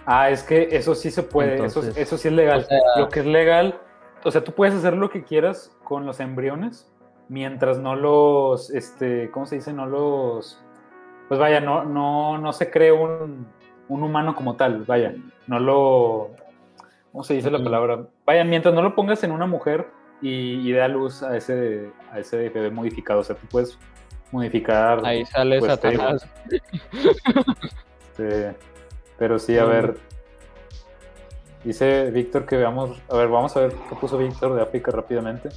Ah, es que eso sí se puede, Entonces, eso, eso sí es legal. o sea- lo que es legal, o sea, tú puedes hacer lo que quieras con los embriones mientras no los, este, ¿cómo se dice? No los, pues vaya, no, no, no se cree un, un humano como tal, vaya, no lo, ¿cómo se dice la palabra? Vaya, mientras no lo pongas en una mujer y, y da luz a ese, a ese bebé modificado, o sea, tú puedes modificar. Ahí sale Pues. Satanás. Este, pero sí, a ver. Dice Víctor que veamos. A ver, vamos a ver qué puso Víctor de África rápidamente.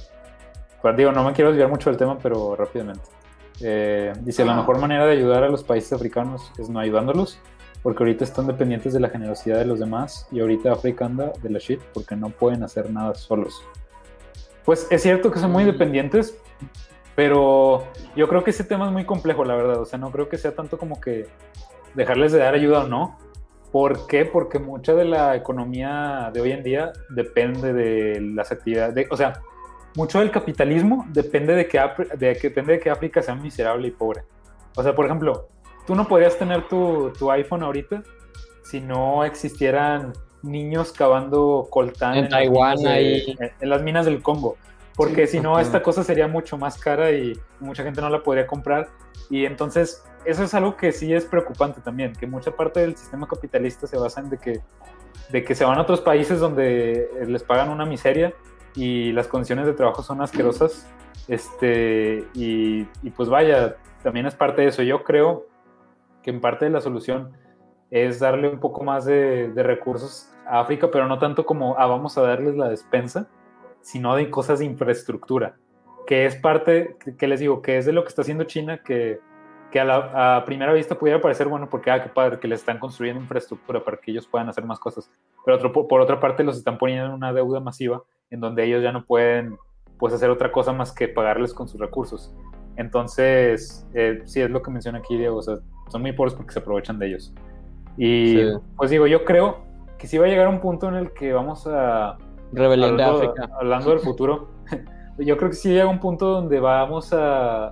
Pues, digo, no me quiero desviar mucho del tema, pero rápidamente. Eh, dice: La mejor manera de ayudar a los países africanos es no ayudándolos, porque ahorita están dependientes de la generosidad de los demás y ahorita África anda de la shit porque no pueden hacer nada solos. Pues es cierto que son muy Mm. dependientes, pero yo creo que ese tema es muy complejo, la verdad. O sea, no creo que sea tanto como que dejarles de dar ayuda o no. ¿Por qué? Porque mucha de la economía de hoy en día depende de las actividades, de- o sea, mucho del capitalismo depende de que, de depende de que África sea miserable y pobre. O sea, por ejemplo, tú no podrías tener tu, tu iPhone ahorita si no existieran niños cavando coltán En las Taiwán, de- ahí. en- en las minas del Congo. Porque Sí. si no, Ujú. esta cosa sería mucho más cara y mucha gente no la podría comprar. Y entonces, eso es algo que sí es preocupante también, que mucha parte del sistema capitalista se basa en de que, de que se van a otros países donde eh, les pagan una miseria y las condiciones de trabajo son asquerosas. Este, y, y pues vaya, también es parte de eso. Yo creo que en parte de la solución es darle un poco más de, de recursos a África, pero no tanto como ah, vamos a darles la despensa, sino de cosas de infraestructura, que es parte, que, les digo, que es de lo que está haciendo China, que, que a, la, a primera vista pudiera parecer bueno porque, ah, qué padre, que les están construyendo infraestructura para que ellos puedan hacer más cosas. Pero otro, por otra parte los están poniendo en una deuda masiva en donde ellos ya no pueden pues, hacer otra cosa más que pagarles con sus recursos. Entonces, eh, sí, es lo que menciona aquí Diego, o sea, son muy pobres porque se aprovechan de ellos. Y pues digo, yo creo que sí va a llegar un punto en el que vamos a... Rebelión de África. Hablando del futuro, *laughs* yo creo que sí llega un punto donde vamos a...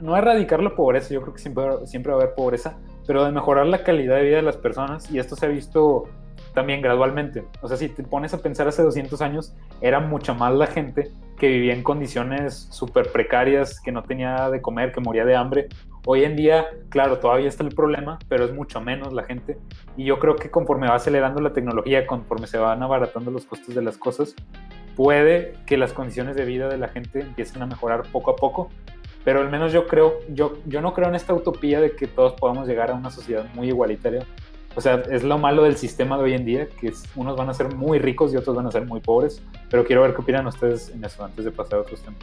No a erradicar la pobreza, yo creo que siempre, siempre va a haber pobreza, pero de mejorar la calidad de vida de las personas. Y esto se ha visto también gradualmente. O sea, si te pones a pensar hace 200 años, era mucha más la gente que vivía en condiciones súper precarias, que no tenía de comer, que moría de hambre. Hoy en día, claro, todavía está el problema, pero es mucho menos la gente. Y yo creo que conforme va acelerando la tecnología, conforme se van abaratando los costos de las cosas, puede que las condiciones de vida de la gente empiecen a mejorar poco a poco. Pero al menos yo creo, yo, yo no creo en esta utopía de que todos podamos llegar a una sociedad muy igualitaria o sea, es lo malo del sistema de hoy en día, que unos van a ser muy ricos y otros van a ser muy pobres. Pero quiero ver qué opinan ustedes en eso antes de pasar a otros temas.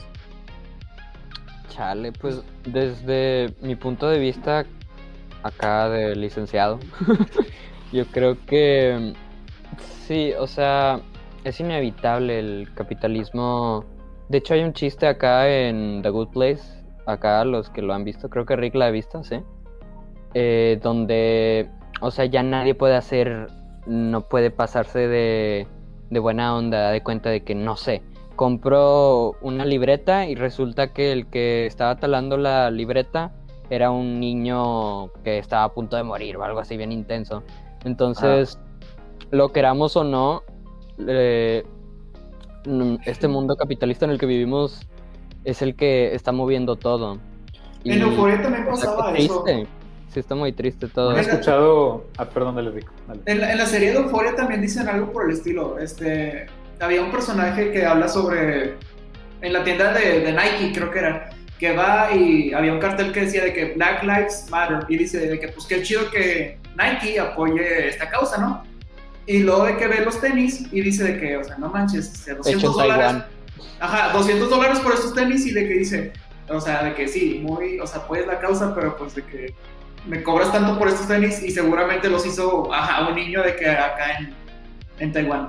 Chale, pues desde mi punto de vista acá de licenciado, *laughs* yo creo que sí, o sea, es inevitable el capitalismo. De hecho, hay un chiste acá en The Good Place, acá los que lo han visto, creo que Rick la ha visto, ¿sí? Eh, donde o sea, ya nadie puede hacer, no puede pasarse de, de buena onda, de cuenta de que, no sé, compró una libreta y resulta que el que estaba talando la libreta era un niño que estaba a punto de morir o algo así bien intenso. Entonces, ah. lo queramos o no, eh, este mundo capitalista en el que vivimos es el que está moviendo todo. En Euforia también pasaba eso. Sí, está muy triste todo. he escuchado. Ah, perdón, dale, Rico. En, la, serie de Euphoria también dicen algo por el estilo. Este, había un personaje que habla sobre. En la tienda de, de, Nike, creo que era. Que va y había un cartel que decía de que Black Lives Matter. Y dice de que, pues qué chido que Nike apoye esta causa, ¿no? Y luego de que ve los tenis y dice de que, o sea, no manches, 200 este, dólares. Ajá, 200 dólares por estos tenis y de que dice, o sea, de que sí, muy, o sea, pues la causa, pero pues de que me cobras tanto por estos tenis y seguramente los hizo a un niño de que acá en, en Taiwán.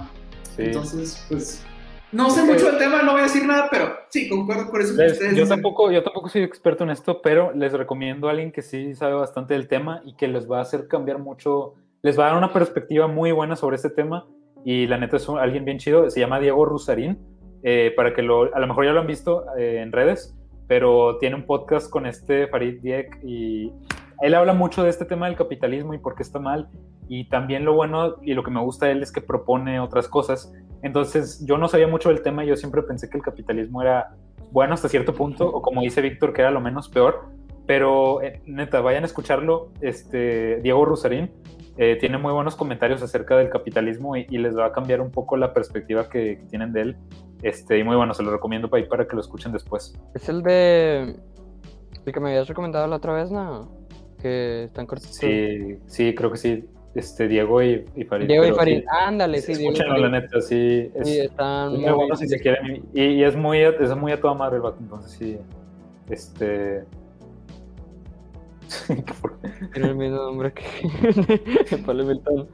Entonces, pues no sé mucho del tema, no voy a decir nada, pero sí, concuerdo con eso. yo, tampoco, yo tampoco soy experto en esto, pero les recomiendo a alguien que sí sabe bastante del tema y que les va a hacer cambiar mucho, les va a dar una perspectiva muy buena sobre este tema. Y la neta es alguien bien chido, se llama Diego Rusarín, eh, para que lo, a lo mejor ya lo han visto eh, en redes, pero tiene un podcast con este Farid Diek y él habla mucho de este tema del capitalismo y por qué está mal. Y también lo bueno y lo que me gusta de él es que propone otras cosas. Entonces, yo no sabía mucho del tema, yo siempre pensé que el capitalismo era bueno hasta cierto punto, o como dice Víctor, que era lo menos peor. Pero eh, neta, vayan a escucharlo. Este, Diego Rusarín eh, tiene muy buenos comentarios acerca del capitalismo y, les va a cambiar un poco la perspectiva que, tienen de él. Este, y muy bueno, se lo recomiendo para, para que lo escuchen después. Es el de. El que me habías recomendado la otra vez, ¿no? Que están cortitos. Sí, sí, creo que sí. Este, Diego y, y Farid. Diego y Farid, ándale, sí. Escúchenlo, la neta, sí. Es, sí, están muy buenos si se quieren. Y, y, es, muy, es muy a toda madre el vato, entonces sí. Este. *laughs* Tiene el mismo nombre que *laughs* Pablo Milton.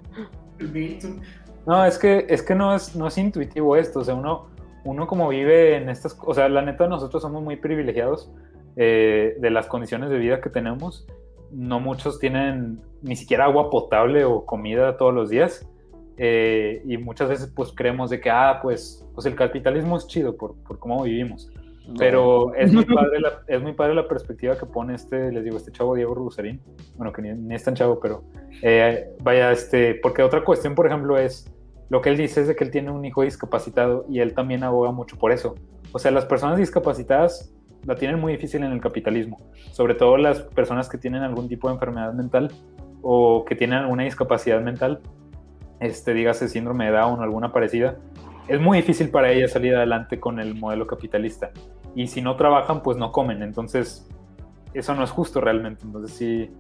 No, es que, es que no, es, no es intuitivo esto. O sea, uno, uno como vive en estas. O sea, la neta, nosotros somos muy privilegiados eh, de las condiciones de vida que tenemos no muchos tienen ni siquiera agua potable o comida todos los días. Eh, y muchas veces pues creemos de que, ah, pues, pues el capitalismo es chido por, por cómo vivimos. Pero *laughs* es muy, padre la, es muy padre la perspectiva que pone este, les digo, este chavo Diego Rusarín. Bueno, que ni, es tan chavo, pero eh, vaya, este, porque otra cuestión, por ejemplo, es lo que él dice es de que él tiene un hijo discapacitado y él también aboga mucho por eso. O sea, las personas discapacitadas la tienen muy difícil en el capitalismo, sobre todo las personas que tienen algún tipo de enfermedad mental o que tienen alguna discapacidad mental, este, dígase síndrome de Down o alguna parecida, es muy difícil para ellas salir adelante con el modelo capitalista. Y si no trabajan, pues no comen. Entonces, eso no es justo realmente. Entonces, sí,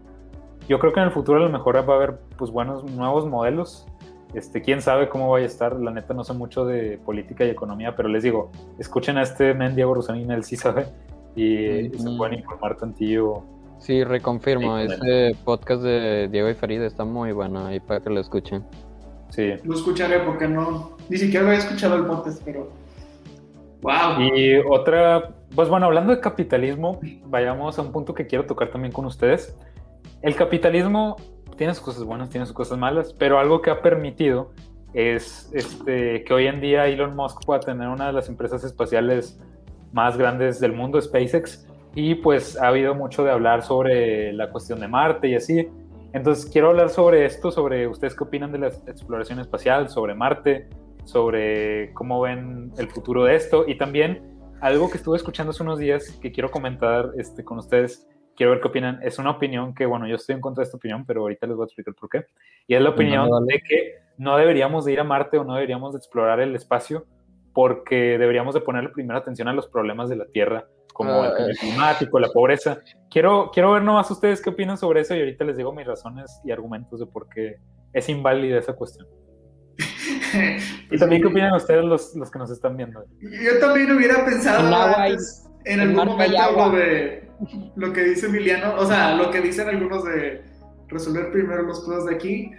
yo creo que en el futuro a lo mejor va a haber pues buenos nuevos modelos. Este, quién sabe cómo vaya a estar. La neta no sé mucho de política y economía, pero les digo, escuchen a este men Diego Rosanina, él sí sabe y se pueden informar tantillo Sí, reconfirmo. Ese podcast de Diego y Farida está muy bueno ahí para que lo escuchen. Sí. Lo escucharé porque no. Ni siquiera había escuchado el podcast, pero. ¡Wow! Y otra. Pues bueno, hablando de capitalismo, vayamos a un punto que quiero tocar también con ustedes. El capitalismo tiene sus cosas buenas, tiene sus cosas malas, pero algo que ha permitido es este, que hoy en día Elon Musk pueda tener una de las empresas espaciales más grandes del mundo, SpaceX, y pues ha habido mucho de hablar sobre la cuestión de Marte y así. Entonces quiero hablar sobre esto, sobre ustedes qué opinan de la exploración espacial, sobre Marte, sobre cómo ven el futuro de esto y también algo que estuve escuchando hace unos días que quiero comentar este, con ustedes quiero ver qué opinan. Es una opinión que, bueno, yo estoy en contra de esta opinión, pero ahorita les voy a explicar por qué. Y es la opinión de que no deberíamos de ir a Marte o no deberíamos de explorar el espacio porque deberíamos de ponerle primero atención a los problemas de la Tierra, como el cambio climático, la pobreza. Quiero, quiero ver nomás ustedes qué opinan sobre eso y ahorita les digo mis razones y argumentos de por qué es inválida esa cuestión. *laughs* y también qué opinan ustedes los, los, que nos están viendo. Yo también hubiera pensado antes, en algún momento lo de lo que dice Emiliano, o sea, lo que dicen algunos de resolver primero los cosas de aquí.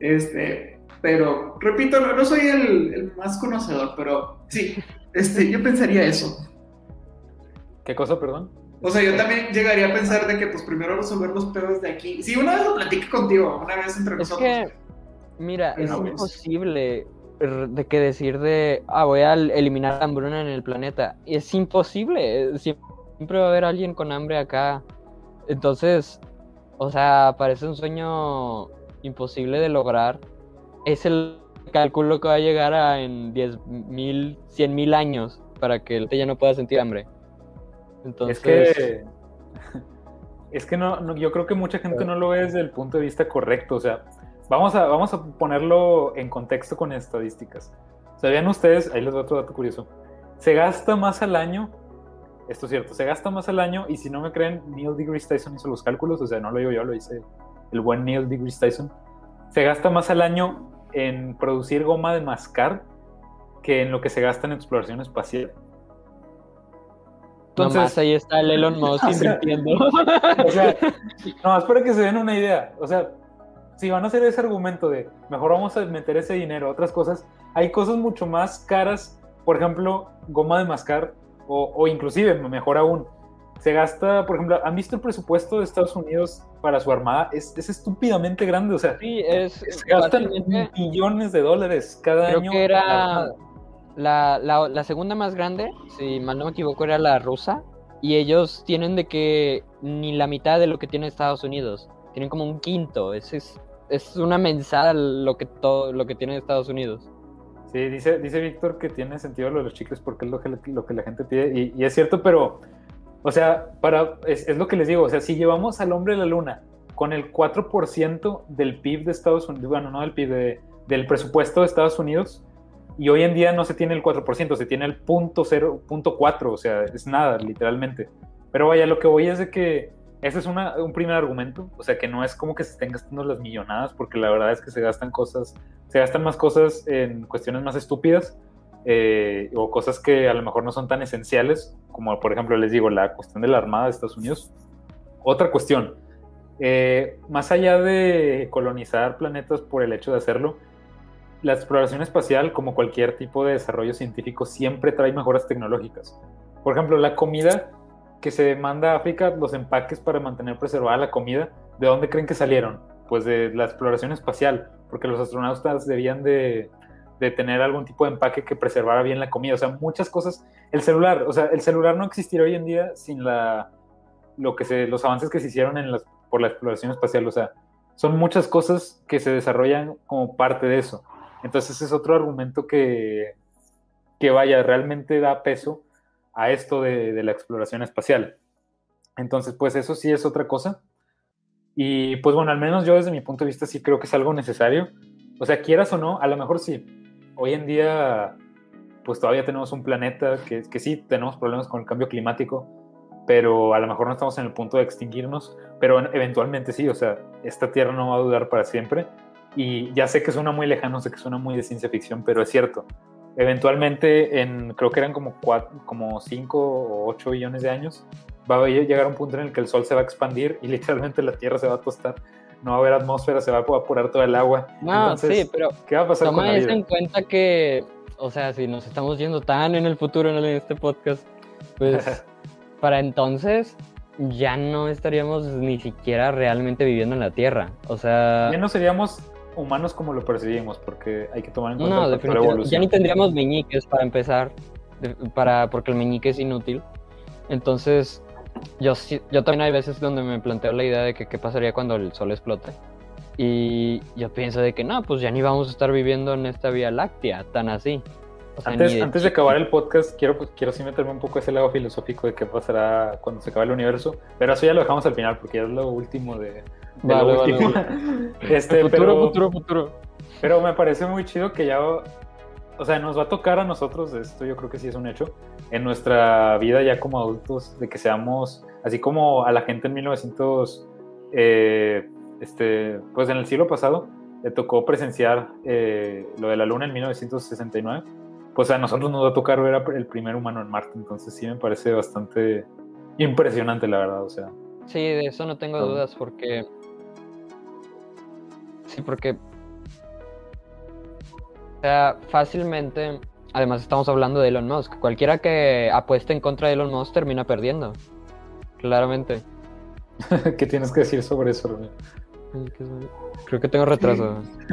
Este, pero repito, no, soy el, más conocedor, pero sí, este, yo pensaría eso. ¿Qué cosa, perdón? O sea, yo también llegaría a pensar de que pues primero resolver los pedos de aquí. Sí, una vez lo platiqué contigo, una vez entre es nosotros. Que, mira, es imposible de que decir de, ah, voy a eliminar la hambruna en el planeta. Es imposible. Siempre va a haber alguien con hambre acá. Entonces, o sea, parece un sueño imposible de lograr. Es el cálculo que va a llegar a en 10 mil, 100 mil años para que el ya no pueda sentir hambre. Entonces... Es que, *laughs* es que no, yo creo que mucha gente no lo ve desde el punto de vista correcto. O sea, vamos a, vamos a ponerlo en contexto con estadísticas. ¿Sabían ustedes? Ahí les doy otro dato curioso. Se gasta más al año esto es cierto, se gasta más al año y si no me creen, Neil deGrasse Tyson hizo los cálculos, o sea, no lo digo yo, lo hice el buen Neil deGrasse Tyson. Se gasta más al año en producir goma de mascar que en lo que se gasta en exploración espacial. Entonces, Nomás ahí está el Elon Musk *laughs* invirtiendo. O sea, nomás para que se den una idea, o sea, si van a hacer ese argumento de mejor vamos a meter ese dinero a otras cosas, hay cosas mucho más caras, por ejemplo, goma de mascar o, inclusive, mejor aún, se gasta, por ejemplo, ¿han visto el presupuesto de Estados Unidos para su armada? Es, estúpidamente grande, o sea, sí, es, se gastan millones de dólares cada creo año. Que era la, la, segunda más grande, si mal no me equivoco, era la rusa, y ellos tienen de que ni la mitad de lo que tiene Estados Unidos, tienen como un quinto, es, es, es una mensada lo que, todo, lo que tiene Estados Unidos. Sí, dice, dice Víctor que tiene sentido lo de los chicles porque es lo que, lo que la gente pide. Y, es cierto, pero, o sea, para, es, lo que les digo, o sea, si llevamos al hombre a la luna con el 4% del PIB de Estados Unidos, bueno, no del PIB, del presupuesto de Estados Unidos, y hoy en día no se tiene el 4%, se tiene el punto o sea, es nada, literalmente. Pero vaya, lo que voy es de que ese es un primer argumento, o sea, que no es como que se estén gastando las millonadas, porque la verdad es que se gastan cosas se gastan más cosas en cuestiones más estúpidas eh, o cosas que a lo mejor no son tan esenciales, como por ejemplo les digo, la cuestión de la Armada de Estados Unidos. Otra cuestión, eh, más allá de colonizar planetas por el hecho de hacerlo, la exploración espacial, como cualquier tipo de desarrollo científico, siempre trae mejoras tecnológicas. Por ejemplo, la comida que se manda a África, los empaques para mantener preservada la comida, ¿de dónde creen que salieron? Pues de la exploración espacial porque los astronautas debían de, tener algún tipo de empaque que preservara bien la comida, o sea, muchas cosas. El celular, o sea, el celular no existiría hoy en día sin la, lo que se, los avances que se hicieron en las, por la exploración espacial, o sea, son muchas cosas que se desarrollan como parte de eso. Entonces es otro argumento que, que vaya, realmente da peso a esto de, de la exploración espacial. Entonces, pues eso sí es otra cosa. Y pues bueno, al menos yo desde mi punto de vista sí creo que es algo necesario. O sea, quieras o no, a lo mejor sí. Hoy en día, pues todavía tenemos un planeta que, que sí tenemos problemas con el cambio climático, pero a lo mejor no estamos en el punto de extinguirnos, pero eventualmente sí, o sea, esta Tierra no va a durar para siempre. Y ya sé que suena muy lejano, sé que suena muy de ciencia ficción, pero es cierto. Eventualmente, en, creo que eran como, cuatro, como 5 o 8 billones de años, va a llegar un punto en el que el sol se va a expandir y *laughs* literalmente la Tierra se va a tostar. No va a haber atmósfera, se va a evaporar todo el agua. No, sí, pero ¿qué va a pasar toma con la eso vida? en cuenta que, o sea, si nos estamos yendo tan en el futuro en este podcast, pues *laughs* para entonces ya no estaríamos ni siquiera realmente viviendo en la Tierra. O sea, Ya no seríamos humanos como lo percibimos, porque hay que tomar en cuenta no, el factor definitivamente. Ya evolución. ni tendríamos meñiques para empezar, para, porque el meñique es inútil. Entonces, yo, sí- yo también hay veces donde me planteo la idea de que qué pasaría cuando el sol explote. Y yo pienso de que no, pues ya ni vamos a estar viviendo en esta Vía Láctea tan así. O sea, Antes, ni antes de acabar el podcast, quiero, quiero sí meterme un poco a ese lado filosófico de qué pasará cuando se acabe el universo, pero eso ya lo dejamos al final porque ya es lo último de, de Vale, lo vale, último. *laughs* Este, futuro, pero, futuro, futuro. pero me parece muy chido que ya, o sea, nos va a tocar a nosotros, esto yo creo que sí es un hecho, en nuestra vida ya como adultos, de que seamos, así como a la gente en 1900, eh, este, pues en el siglo pasado, le tocó presenciar eh, lo de la luna en 1969, pues a nosotros nos va a tocar ver el primer humano en Marte, entonces sí me parece bastante impresionante, la verdad, o sea. Sí, de eso no tengo No. dudas porque... Sí, porque... O sea, fácilmente... Además estamos hablando de Elon Musk. Cualquiera que apueste en contra de Elon Musk termina perdiendo. Claramente. *laughs* ¿Qué tienes que decir sobre eso, Rubén? Creo que tengo retraso. *laughs*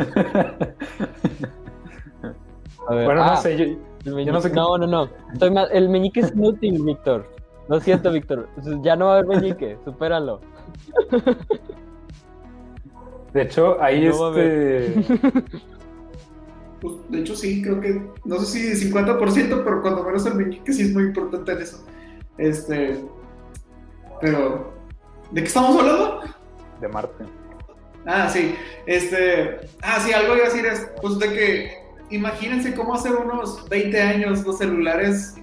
A ver, bueno, no ah, sé, yo, yo no sé qué- no, no, no. Estoy El meñique es inútil, Víctor. Lo siento, Víctor. Ya no va a haber meñique. *laughs* Supéralo. de hecho, ahí No este... Pues, de hecho, sí, creo que, no sé si 50%, pero cuando menos el meñique sí es muy importante en eso. Este, pero, ¿de qué estamos hablando? de Marte. Ah, sí, este, ah, sí, algo iba a decir es, pues de que, imagínense cómo hace unos 20 años los celulares,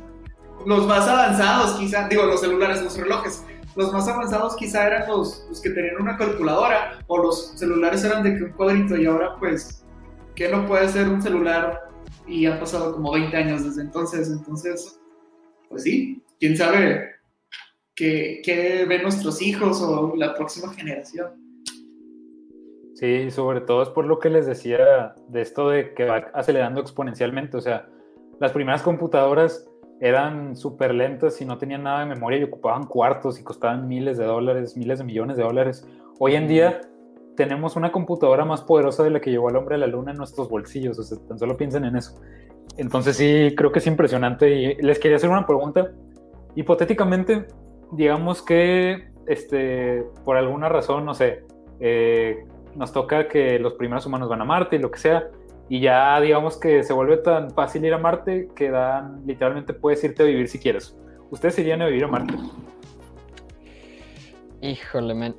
los más avanzados quizá, digo, los celulares, los relojes, los más avanzados quizá eran los, los que tenían una calculadora, o los celulares eran de que un cuadrito, y ahora pues, ¿qué no puede ser un celular? Y han pasado como 20 años desde entonces, entonces, pues sí, quién sabe qué, qué ven nuestros hijos o la próxima generación. Sí, sobre todo es por lo que les decía de esto de que va acelerando exponencialmente. O sea, las primeras computadoras eran súper lentas y no tenían nada de memoria y ocupaban cuartos y costaban miles de dólares, miles de millones de dólares. Hoy en día tenemos una computadora más poderosa de la que llevó al hombre a la luna en nuestros bolsillos. O sea, tan solo piensen en eso. Entonces sí, creo que es impresionante. Y les quería hacer una pregunta. Hipotéticamente, digamos que este, por alguna razón, no sé, eh, nos toca que los primeros humanos van a Marte y lo que sea, y ya digamos que se vuelve tan fácil ir a Marte que dan, literalmente puedes irte a vivir si quieres. ¿Ustedes irían a vivir a Marte? Híjole, men.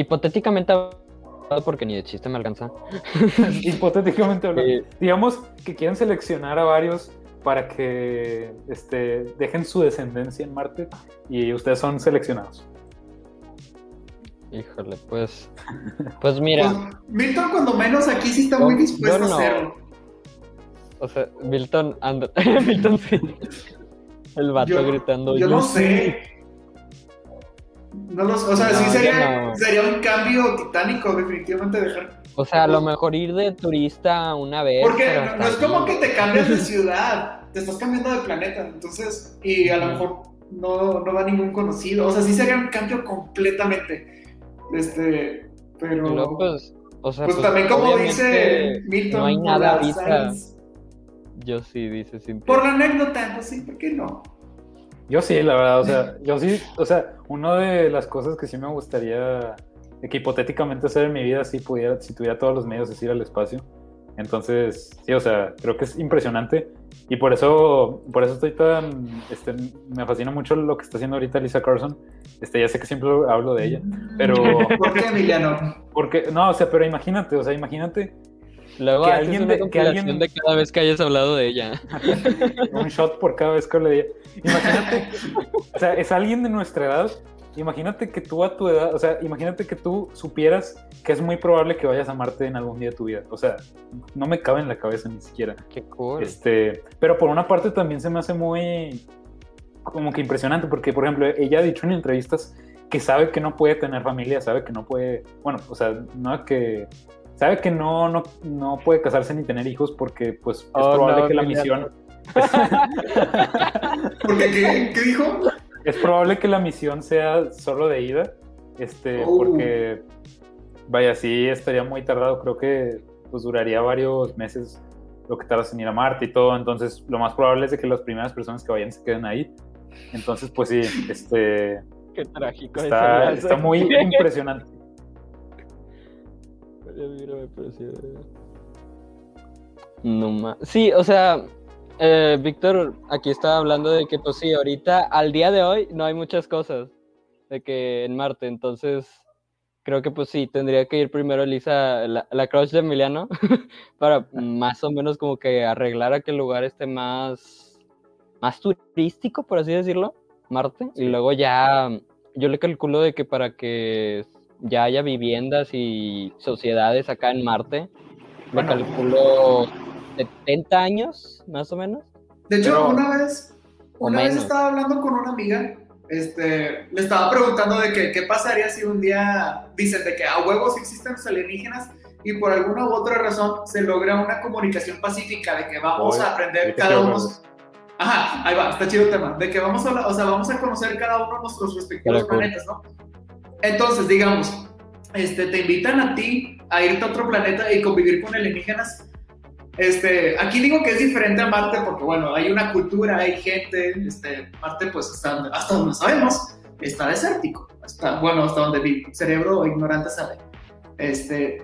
Hipotéticamente hablando, porque ni de chiste me alcanza. *laughs* Hipotéticamente hablando. Eh, Digamos que quieren seleccionar a varios para que este, dejen su descendencia en Marte y ustedes son seleccionados. híjole, pues. Pues mira, Pues, Milton, cuando menos aquí sí está Yo- muy dispuesto no. a hacerlo. o sea, Milton anda. *laughs* Milton sí. El vato Yo- gritando. Yo no sí". sé. No los, o sea, No, sí sería, no. sería un cambio titánico, definitivamente dejar. O sea, a lo mejor ir de turista una vez. Porque no, es como que te cambias de *laughs* ciudad, te estás cambiando de planeta, entonces, y a lo mejor no, no va ningún conocido. O sea, sí sería un cambio completamente. Este, pero. Pues, o sea, pues, pues, también, como dice Milton, no hay nada Yo sí, dice Cintia. Por la anécdota, pues sí, ¿por qué no? Yo sí, la verdad, o sea, yo sí, o sea, una de las cosas que sí me gustaría, que hipotéticamente hacer en mi vida, si pudiera, si tuviera todos los medios, es ir al espacio. Entonces, sí, o sea, creo que es impresionante y por eso, por eso estoy tan, este, me fascina mucho lo que está haciendo ahorita Lisa Carson. Este, ya sé que siempre hablo de ella, pero, ¿Por qué, Emiliano? porque, no, o sea, pero imagínate, o sea, imagínate Luego que haces alguien una de- que alguien- de cada vez que hayas hablado de ella. *laughs* un shot por cada vez que hable de ella. Imagínate, o sea, es alguien de nuestra edad. Imagínate que tú a tu edad, o sea, imagínate que tú supieras que es muy probable que vayas a Marte en algún día de tu vida. O sea, no me cabe en la cabeza ni siquiera. Qué cool. Este, pero por una parte también se me hace muy, como que impresionante, porque por ejemplo, ella ha dicho en entrevistas que sabe que no puede tener familia, sabe que no puede, bueno, o sea, no que sabe que no, no, no puede casarse ni tener hijos porque pues es Oh, probable no, que la misión *laughs* Porque, ¿qué, ¿Qué dijo? es probable que la misión sea solo de ida, este, Oh. porque vaya, sí estaría muy tardado, creo que pues duraría varios meses lo que tardas en ir a Marte y todo, entonces lo más probable es de que las primeras personas que vayan se queden ahí. Entonces, pues sí, este Qué trágico. está muy *laughs* impresionante. No más. Sí, o sea, eh, Víctor aquí estaba hablando de que, pues sí, ahorita, al día de hoy, no hay muchas cosas de que en Marte, entonces creo que, pues sí, tendría que ir primero Elisa, la, la crush de Emiliano, *laughs* para más o menos como que arreglar a que el lugar esté más, más turístico, por así decirlo, Marte, y luego ya, yo le calculo de que para que ya haya viviendas y sociedades acá en Marte, me Bueno. calculo 70 años, más o menos. De hecho, Pero- una vez, una vez estaba hablando con una amiga, este, le estaba preguntando de que, qué pasaría si un día dicen de que a huevos existen los alienígenas y por alguna u otra razón se logra una comunicación pacífica de que vamos Oye, a aprender cada uno. Ajá, ahí va, está chido el tema, de que vamos a, o sea, vamos a conocer cada uno de nuestros respectivos planetas, ¿no? Entonces, digamos, este, te invitan a ti a irte a otro planeta y convivir con alienígenas. Este, aquí digo que es diferente a Marte porque, bueno, hay una cultura, hay gente. Este, Marte, pues, hasta, hasta donde sabemos, está desértico. Hasta, bueno, hasta donde mi cerebro ignorante sabe. Este,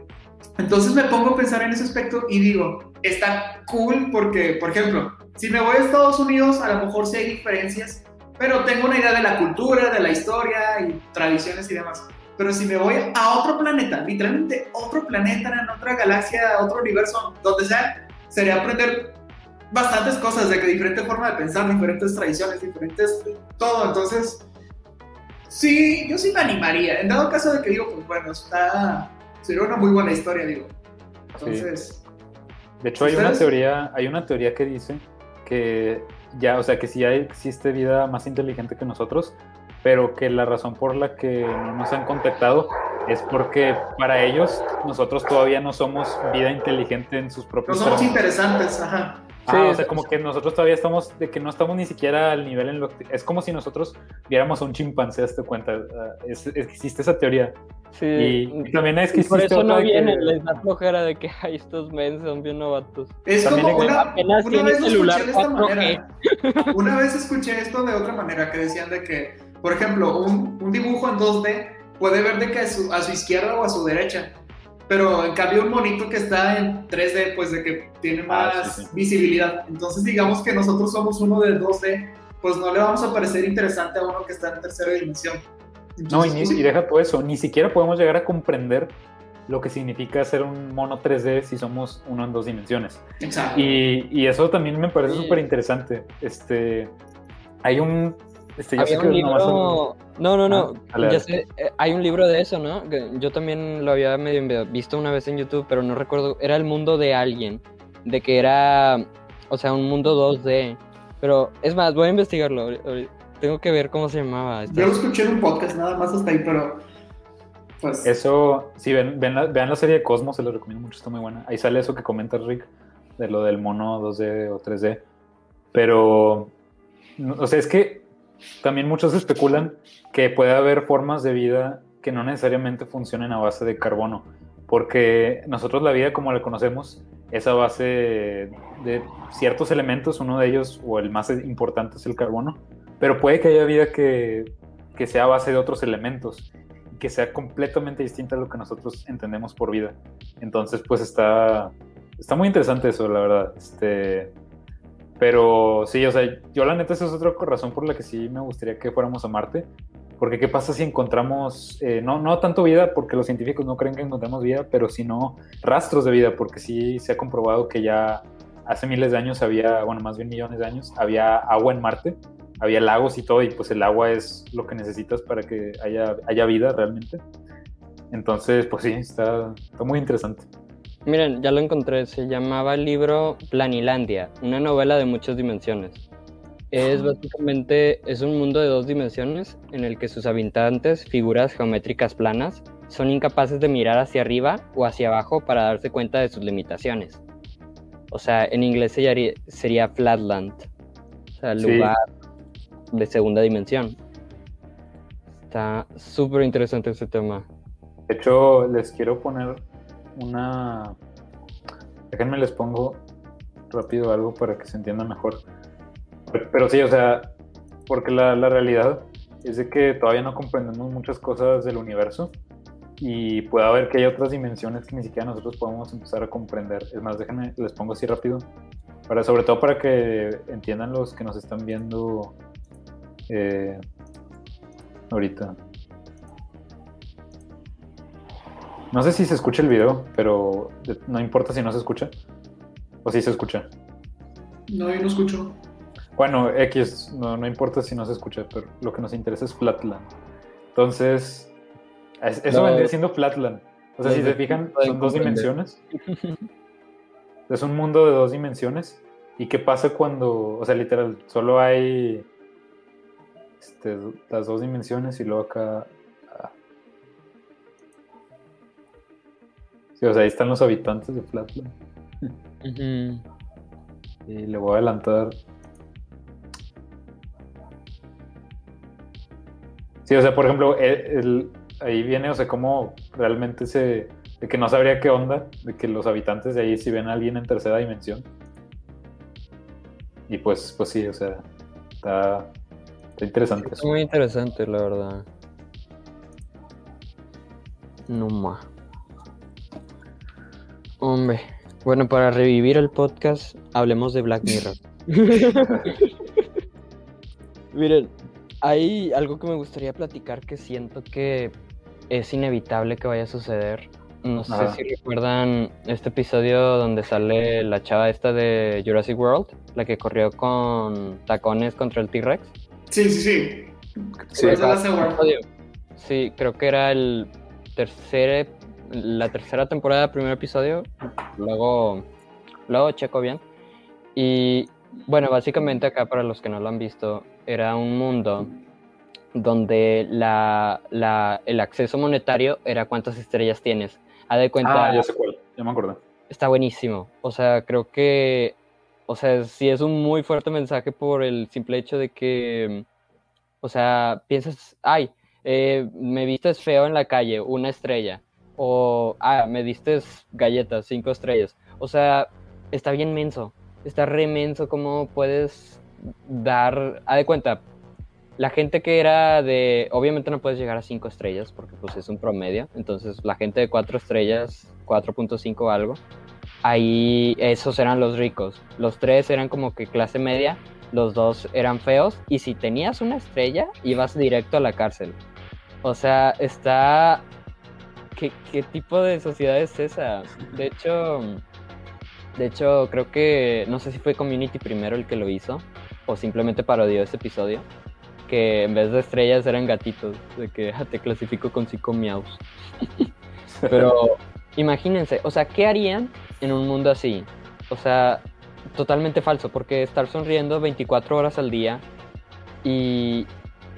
entonces me pongo a pensar en ese aspecto y digo, está cool porque, por ejemplo, si me voy a Estados Unidos, a lo mejor sí hay diferencias, pero tengo una idea de la cultura, de la historia y tradiciones y demás. Pero si me voy a otro planeta, literalmente otro planeta, en otra galaxia, otro universo, donde sea, sería aprender bastantes cosas de que diferente forma de pensar, diferentes tradiciones, diferentes todo. Entonces, sí, yo sí me animaría. En dado caso de que digo, pues bueno, está, sería una muy buena historia, digo. Entonces, De hecho, hay una teoría, hay una teoría que dice que ya, o sea, que sí hay- existe vida más inteligente que nosotros, pero que la razón por la que no nos han contactado es porque para ellos nosotros todavía no somos vida inteligente en sus no propios somos términos. interesantes, ajá. Ah, Sí, o es- sea, como que nosotros todavía estamos, de que no estamos ni siquiera al nivel en lo que... Es como si nosotros viéramos a un chimpancé, hazte cuenta. ah, es- existe esa teoría. Sí. Y, y también es que por eso no de que- vienen, les da flojera de que ay, estos men son bien novatos. Es También como una, apenas una vez celular escuché de esta 4G. manera. Una vez escuché esto de otra manera, que decían de que, por ejemplo, un, un dibujo en 2D puede ver de que a su, a su izquierda o a su derecha. Pero en cambio un monito que está en 3D, pues de que tiene Ah, más sí, sí. visibilidad. Entonces digamos que nosotros somos uno de 2D, pues no le vamos a parecer interesante a uno que está en tercera dimensión. No, y, Entonces, ni- pues, sí. y deja todo eso, ni siquiera podemos llegar a comprender lo que significa ser un mono 3D si somos uno en dos dimensiones. Exacto. Y, y eso también me parece súper interesante. Este, hay un... Este, yo Había sé un libro. No, no, no. Ah, ya sé, eh, hay un libro de eso, ¿no? Que yo también lo había medio visto una vez en YouTube, pero no recuerdo. Era el mundo de alguien. De que era. O sea, un mundo 2D. Pero es más, voy a investigarlo. Tengo que ver cómo se llamaba. Está- Yo lo escuché en un podcast, nada más hasta ahí, pero pues... Eso, sí, ven, ven la, vean la serie de Cosmos, se los recomiendo mucho, está muy buena. Ahí sale eso que comenta Rick, de lo del mono 2D o 3D. Pero, o sea, es que también muchos especulan que puede haber formas de vida que no necesariamente funcionen a base de carbono, porque nosotros la vida como la conocemos es a base de ciertos elementos, uno de ellos o el más importante es el carbono, pero puede que haya vida que, que sea a base de otros elementos que sea completamente distinta a lo que nosotros entendemos por vida. Entonces, pues está, está muy interesante eso, la verdad. Este, pero sí, o sea, yo la neta esa es otra razón por la que sí me gustaría que fuéramos a Marte. Porque qué pasa si encontramos, eh, no, no tanto vida, porque los científicos no creen que encontremos vida, pero sino rastros de vida, porque sí se ha comprobado que ya hace miles de años había, bueno, más bien millones de años, había agua en Marte, había lagos y todo, y pues el agua es lo que necesitas para que haya, haya vida realmente. Entonces, pues sí, está, está muy interesante. Miren, ya lo encontré. Se llamaba el libro Planilandia, una novela de muchas dimensiones. Es básicamente, es un mundo de dos dimensiones en el que sus habitantes, figuras geométricas planas, son incapaces de mirar hacia arriba o hacia abajo para darse cuenta de sus limitaciones. O sea, en inglés sería, sería flatland, o sea, lugar de segunda dimensión. Está súper interesante ese tema. De hecho, les quiero poner una... Déjenme les pongo rápido algo para que se entienda mejor. Pero sí, o sea, porque la, la realidad es de que todavía no comprendemos muchas cosas del universo y puede haber que hay otras dimensiones que ni siquiera nosotros podemos empezar a comprender. Es más, déjenme, les pongo así rápido, para, sobre todo para que entiendan los que nos están viendo eh, ahorita. No sé si se escucha el video, pero no importa si no se escucha. O si se escucha. No, yo no escucho. Bueno, X, no, no importa si no se escucha, pero lo que nos interesa es Flatland. Entonces, eso vendría siendo Flatland. O sea, si se fijan, son dos dimensiones. *laughs* es un mundo de dos dimensiones. ¿Y qué pasa cuando, o sea, literal, solo hay este, las dos dimensiones y luego acá... o sea, ahí están los habitantes de Flatland. Y le voy a adelantar. Sí, o sea, por ejemplo, el, ahí viene, o sea, cómo realmente se. de que no sabría qué onda, de que los habitantes de ahí si ven a alguien en tercera dimensión. Y pues, pues sí, o sea, está, interesante. Es muy interesante, la verdad. No más. Hombre. Bueno, para revivir el podcast, hablemos de Black Mirror. *laughs* Miren, hay algo que me gustaría platicar que siento que es inevitable que vaya a suceder. No sé si recuerdan este episodio donde sale la chava esta de Jurassic World, la que corrió con tacones contra el T-Rex. Sí, sí, sí. Sí, sí, creo que era el tercer la tercera temporada, primer episodio, luego, luego checo bien. Y bueno, básicamente acá para los que no lo han visto, era un mundo donde la, la, el acceso monetario era cuántas estrellas tienes. A de cuenta. Ah, ya sé cuál, ya me acuerdo. Está buenísimo. O sea, creo que. O sea, sí es un muy fuerte mensaje por el simple hecho de que. O sea, piensas, ay, eh, me vistes feo en la calle, una estrella o, ah, me diste galletas, cinco estrellas. O sea, está bien menso, está re menso cómo puedes dar, a de cuenta, la gente que era de, obviamente no puedes llegar a cinco estrellas porque pues es un promedio, entonces la gente de cuatro estrellas, 4.5 o algo, ahí esos eran los ricos, los tres eran como que clase media, los dos eran feos y si tenías una estrella ibas directo a la cárcel. O sea, está ¿qué, tipo de sociedad es esa? De hecho, de hecho, creo que, no sé si fue Community primero el que lo hizo, o simplemente parodió ese episodio, que en vez de estrellas eran gatitos, de que ah, te clasifico con cinco miaus. *laughs* Pero imagínense, o sea, ¿qué harían en un mundo así? O sea, totalmente falso, porque estar sonriendo 24 horas al día y,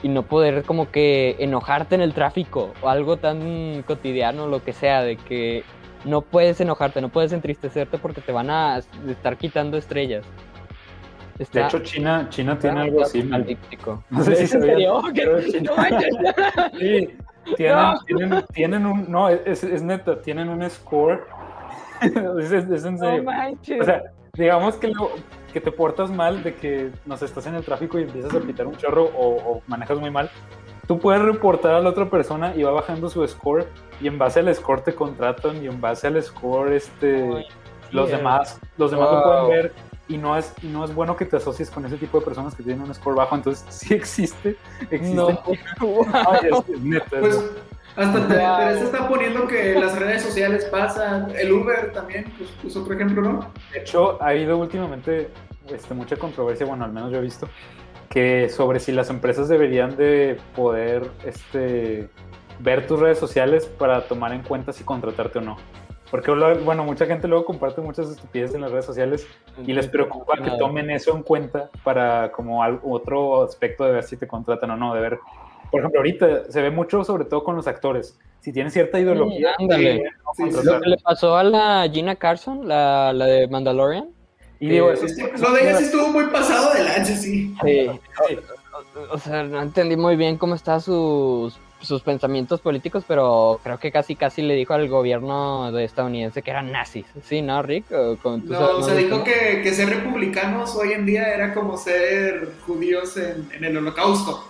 y no poder como que enojarte en el tráfico o algo tan cotidiano, lo que sea, de que no puedes enojarte, no puedes entristecerte porque te van a estar quitando estrellas. de hecho, China, China tiene algo así. No *laughs* sé si ¿En serio? *laughs* sí, tienen, tienen, un. No, es, es, neta, tienen un score. *laughs* es, es, en serio. o sea, digamos que lo, que te portas mal, de que nos estás en el tráfico y empiezas a pitar un chorro o, manejas muy mal, tú puedes reportar a la otra persona y va bajando su score y en base al score te contratan y en base al score este los demás los demás lo pueden ver y no es no es bueno que te asocies con ese tipo de personas que tienen un score bajo. Entonces *laughs* sí existe existe. No. pues, hasta Teresa está poniendo que las redes sociales pasan, el Uber también, pues, es otro ejemplo, ¿no? De hecho, ha habido últimamente este, mucha controversia, bueno, al menos yo he visto, que sobre si las empresas deberían de poder este, ver tus redes sociales para tomar en cuenta si contratarte o no. Porque, bueno, mucha gente luego comparte muchas estupideces en las redes sociales y les preocupa que tomen eso en cuenta para como otro aspecto de ver si te contratan o no, de ver, por ejemplo, ahorita se ve mucho sobre todo con los actores, si tienen cierta ideología. ándale. lo que le pasó a la Gina Carson, la, la de Mandalorian. Y digo, eso lo de ella sí estuvo muy pasado de lancha, sí. Sí. O sea, no entendí muy bien cómo está sus sus pensamientos políticos, pero creo que casi casi le dijo al gobierno de estadounidense que eran nazis. ¿Sí, no, Rick? no, o sea, dijo que, que, ser republicanos hoy en día era como ser judíos en, en el holocausto.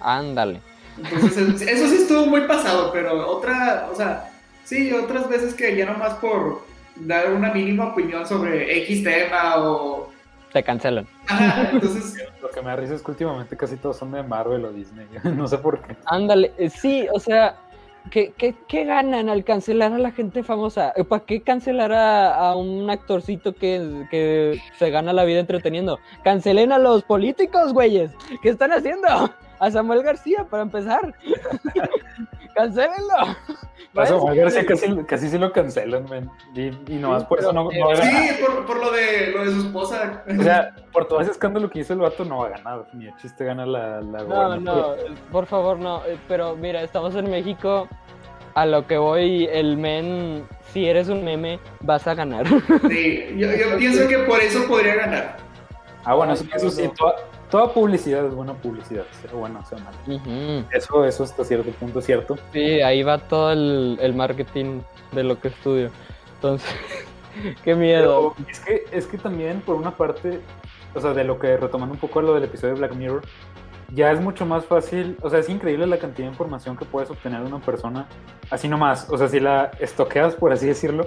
Ándale. Entonces, eso sí estuvo muy pasado, pero otra, o sea, sí, otras veces que ya nomás por dar una mínima opinión sobre X tema o te cancelan. entonces... *laughs* Lo que me da risa es que últimamente casi todos son de Marvel o Disney. *laughs* no sé por qué. Ándale, eh, sí, o sea, ¿qué, qué, ganan al cancelar a la gente famosa? Eh, ¿Para qué cancelar a, un actorcito que, que, se gana la vida entreteniendo? Cancelen a los políticos, güeyes. ¿Qué están haciendo? A Samuel García, para empezar. *laughs* ¡Cancélenlo! García casi, casi se lo cancelan, man. Y, y nomás por eso no, no Sí, por, por, lo, de, lo de su esposa. O sea, por todo ese escándalo que hizo el vato, no va a ganar. Ni el chiste gana la. la no, no, por favor, no. Eh, pero mira, estamos en México. A lo que voy, el men, si eres un meme, vas a ganar. Sí, yo, yo pienso que por eso podría ganar. Ah, bueno, eso, eso sí, toda publicidad es buena publicidad, sea buena o sea mala. eso, eso hasta cierto punto es cierto. Sí, ahí va todo el, marketing de lo que estudio. Entonces, *laughs* qué miedo. es que, es que también, por una parte, o sea, de lo que retomando un poco lo del episodio de Black Mirror, ya es mucho más fácil, o sea, es increíble la cantidad de información que puedes obtener de una persona, así nomás, o sea, si la estoqueas, por así decirlo,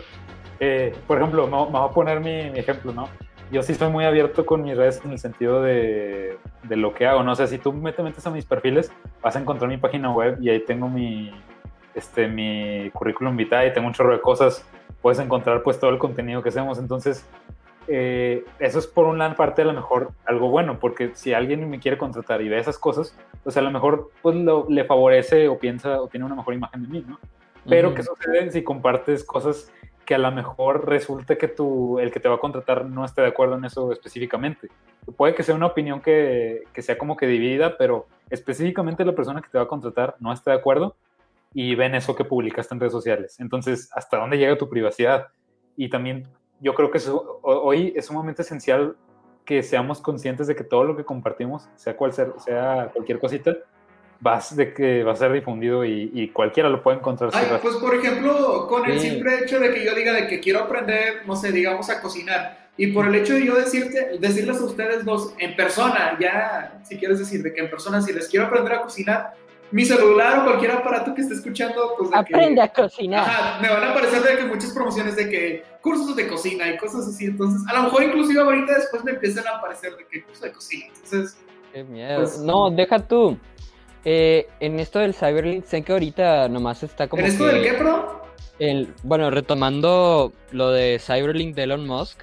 eh, por ejemplo, me, voy a poner mi, mi ejemplo, ¿no? Yo sí estoy muy abierto con mis redes en el sentido de, de, lo que hago. No sé, si tú te metes a mis perfiles, vas a encontrar mi página web y ahí tengo mi, este, mi currículum vitae y tengo un chorro de cosas. Puedes encontrar pues todo el contenido que hacemos. Entonces, eh, eso es por una parte a lo mejor algo bueno, porque si alguien me quiere contratar y ve esas cosas, pues a lo mejor pues le favorece o piensa o tiene una mejor imagen de mí, ¿no? Pero, ¿qué sucede si compartes cosas que a lo mejor resulte que tú, el que te va a contratar no esté de acuerdo en eso específicamente. Puede que sea una opinión que, que, sea como que dividida, pero específicamente la persona que te va a contratar no está de acuerdo y ven eso que publicaste en redes sociales. Entonces, ¿hasta dónde llega tu privacidad? Y también yo creo que eso, hoy es sumamente esencial que seamos conscientes de que todo lo que compartimos, sea cual sea, sea cualquier cosita, vas de que va a ser difundido y, cualquiera lo puede encontrar. pues por ejemplo, con el simple hecho de que yo diga de que quiero aprender, no sé, digamos a cocinar, y por el hecho de yo decirte, decirles a ustedes dos en persona, ya, si quieres decir de que en persona, si les quiero aprender a cocinar, mi celular o cualquier aparato que esté escuchando, pues aprende a cocinar. Ajá, me van a aparecer de que muchas promociones de que cursos de cocina y cosas así, entonces a lo mejor inclusive ahorita después me empiezan a aparecer de que curso de cocina, entonces... Qué miedo. Pues, no, deja tú. Eh, en esto del Cyberlink, sé que ahorita nomás está como. ¿En esto del qué, pro? El, bueno, retomando lo de Cyberlink de Elon Musk,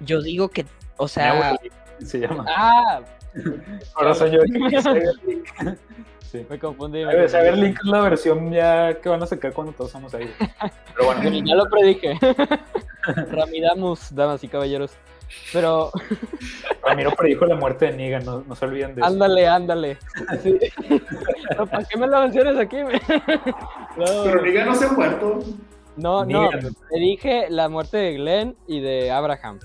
yo digo que, o sea. Se llama. Ah. *laughs* Ahora soy yo. *laughs* Sí. Me confundí. Cyberlink es la versión ya que van a sacar cuando todos somos ahí. *laughs* Pero bueno. ya lo predije. Ramidamus, damas y caballeros. Pero. Ramiro predijo la muerte de Negan, no, no se olviden de eso. Ándale, ándale. *laughs* ¿Para qué me lo mencionas aquí? *laughs* Pero Negan no se ha muerto. No, no, te dije la muerte de Glenn y de Abraham.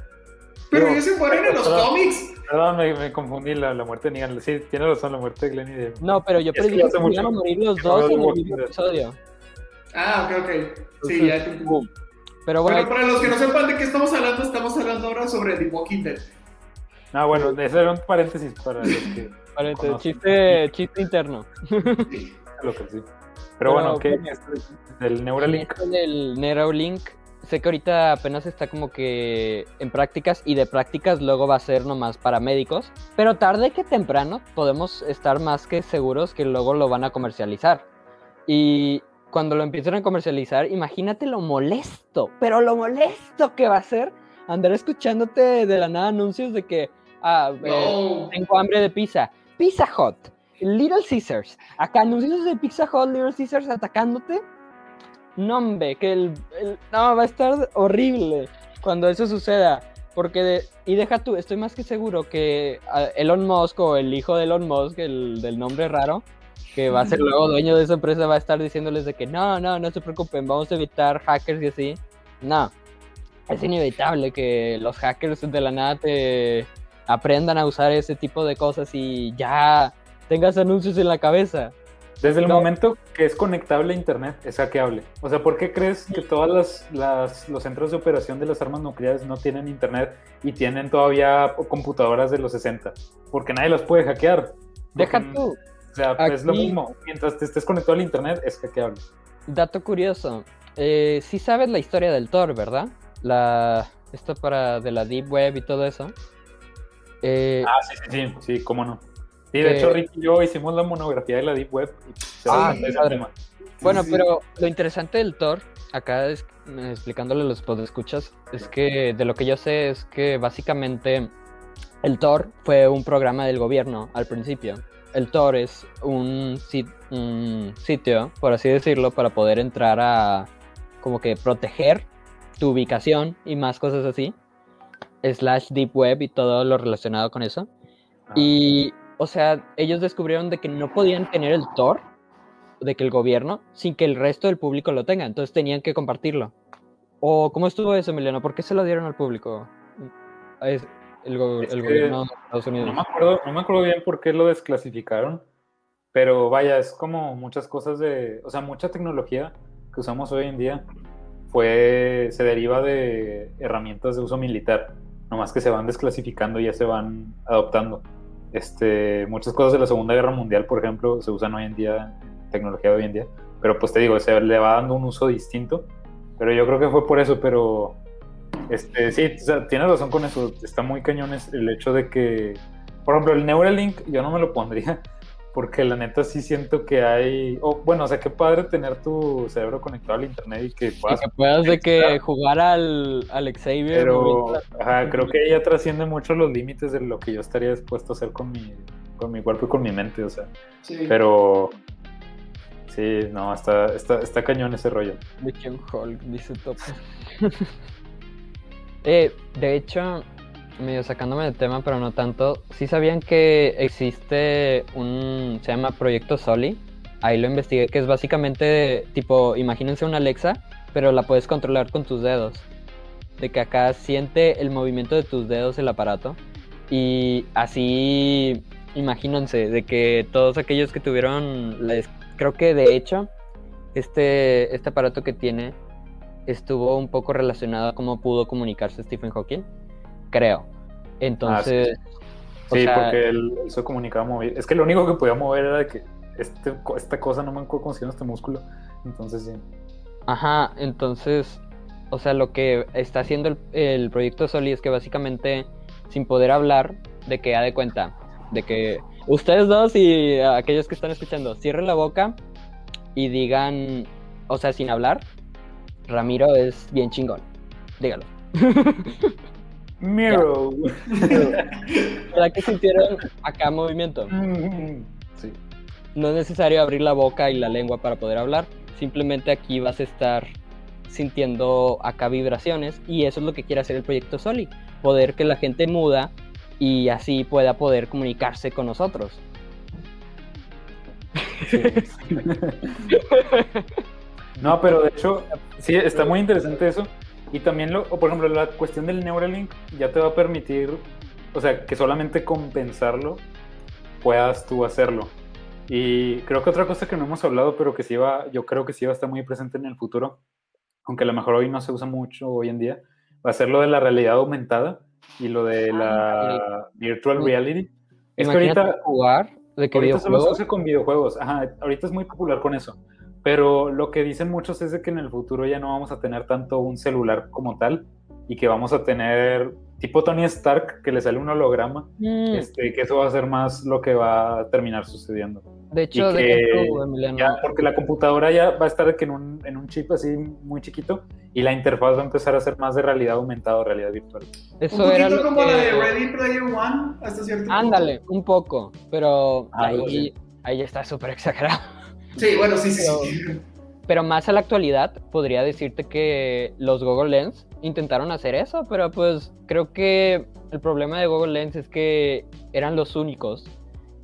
Pero ellos se mueren en los cómics. Perdón, me, me confundí la, la, muerte de Negan. Sí, tiene razón, la muerte de Glenn y de. No, pero yo predije que, que iban a morir los dos en el mismo episodio. Ah, ok, ok. Sí, ya te pero bueno, para los que no sepan de qué estamos hablando, estamos hablando ahora sobre The Walking Dead. Ah, bueno, ese era un paréntesis para los que. Paréntesis, chiste, chiste interno. Lo que sí. Pero, bueno, ¿qué es del Neuralink? Del Neuralink, sé que ahorita apenas está como que en prácticas y de prácticas luego va a ser nomás para médicos, pero tarde que temprano podemos estar más que seguros que luego lo van a comercializar. Y cuando lo empiecen a comercializar, imagínate lo molesto, pero lo molesto que va a ser andar escuchándote de la nada anuncios de que ah, eh, tengo hambre de pizza, Pizza Hut, Little Caesars, acá anuncios de Pizza Hut, Little Caesars atacándote. No, hombre, que el, el- No, va a estar horrible cuando eso suceda. Porque, de- y deja tú, estoy más que seguro que ah, Elon Musk o el hijo de Elon Musk, el del nombre raro, que va a ser luego dueño de esa empresa, va a estar diciéndoles de que no, no, no se preocupen, vamos a evitar hackers y así. No, es inevitable que los hackers de la nada te aprendan a usar ese tipo de cosas y ya tengas anuncios en la cabeza. Desde el No. momento que es conectable a internet, es hackeable. O sea, ¿por qué crees que todos las, las- los centros de operación de las armas nucleares no tienen internet y tienen todavía computadoras de los 60? Porque nadie las puede hackear. Deja tú, O sea, es lo mismo. Mientras te estés conectado al internet, es hackeable. dato curioso. Eh, sí sabes la historia del Tor, ¿verdad? La, esto para de la Deep Web y todo eso. Eh, Ah, sí, sí, sí, sí, cómo no. Sí, de Que- hecho, Rick y yo hicimos la monografía de la Deep Web. Y se Ah, tema. Bueno, sí. pero lo interesante del Tor, acá es- eh, explicándole a los podescuchas, es que de lo que yo sé es que básicamente el Tor fue un programa del gobierno al principio. El Tor es un, sit- un sitio, por así decirlo, para poder entrar a como que proteger tu ubicación y más cosas así. Slash Deep Web y todo lo relacionado con eso. Ah. Y, o sea, ellos descubrieron de que no podían tener el Tor, de que el gobierno, sin que el resto del público lo tenga. Entonces tenían que compartirlo. ¿O cómo estuvo eso, Emiliano? ¿Por qué se lo dieron al público? Es el, go- Es el que gobierno de Estados Unidos. No me acuerdo, no me acuerdo bien por qué lo desclasificaron, pero vaya, es como muchas cosas de, o sea, mucha tecnología que usamos hoy en día fue, se deriva de herramientas de uso militar, nomás que se van desclasificando y ya se van adoptando. Este, muchas cosas de la Segunda Guerra Mundial, por ejemplo, se usan hoy en día, tecnología de hoy en día, pero pues te digo, se le va dando un uso distinto, pero yo creo que fue por eso, pero este, sí, o sea, tienes razón con eso. Está muy cañón es el hecho de que, por ejemplo, el Neuralink yo no me lo pondría *laughs* porque la neta sí siento que hay, o bueno, o sea, qué padre tener tu cerebro conectado al internet y que Y puedas, que puedas de que jugar al, al Xavier. pero ¿no? ajá, creo que ella trasciende mucho los límites de lo que yo estaría dispuesto a hacer con mi, con mi cuerpo y con mi mente, o sea, Sí. pero sí, no, está, está, está cañón ese rollo. De Ken Hulk, dice Top. *laughs* eh, de hecho, medio sacándome del tema, pero no tanto. ¿Sí sabían que existe un. se llama Proyecto Soli? Ahí lo investigué, que es básicamente tipo, imagínense una Alexa, pero la puedes controlar con tus dedos. De que acá siente el movimiento de tus dedos el aparato. Y así, imagínense, de que todos aquellos que tuvieron, la des- creo que de hecho, este, este aparato que tiene estuvo un poco relacionado a cómo pudo comunicarse Stephen Hawking, creo. Entonces, o Sí, sea, porque él, él se comunicaba mover. Es que lo único que podía mover era de que este, esta cosa no me llama este músculo. Entonces sí. Ajá, entonces, o sea, lo que está haciendo el, el proyecto Soli es que básicamente, sin poder hablar, de que ha de cuenta, de que ustedes dos y aquellos que están escuchando, cierren la boca y digan, o sea, sin hablar, Ramiro es bien chingón. Dígalo. *laughs* Miro. *laughs* ¿Verdad que sintieron acá movimiento? sí. No es necesario abrir la boca y la lengua para poder hablar. Simplemente aquí vas a estar sintiendo acá vibraciones y eso es lo que quiere hacer el proyecto Soli. Poder que la gente muda y así pueda poder comunicarse con nosotros. *laughs* No, pero de hecho, sí, está muy interesante eso. Y también, lo, o por ejemplo, la cuestión del Neuralink ya te va a permitir, o sea, que solamente compensarlo puedas tú hacerlo. Y creo que otra cosa que no hemos hablado, pero que sí va, yo creo que sí va a estar muy presente en el futuro, aunque a lo mejor hoy no se usa mucho hoy en día, va a ser lo de la realidad aumentada y lo de la virtual reality. Es que ahorita, jugar de que ahorita solo se usa con videojuegos. Ajá, ahorita es muy popular con eso. Pero lo que dicen muchos es de que en el futuro ya no vamos a tener tanto un celular como tal y que vamos a tener tipo Tony Stark que le sale un holograma, Mm, este, que eso va a ser más lo que va a terminar sucediendo. de hecho, de que hecho, Emiliano, Ya, porque la computadora ya va a estar que en un, en un chip así muy chiquito y la interfaz va a empezar a ser más de realidad aumentada o realidad virtual. Un eso era poquito lo como la de que... Ready Player One, hasta cierto punto. Ándale, un poco, pero Algo ahí, así. ahí está súper exagerado. Sí, bueno, sí, sí. pero más a la actualidad, podría decirte que los Google Lens intentaron hacer eso, pero pues creo que el problema de Google Lens es que eran los únicos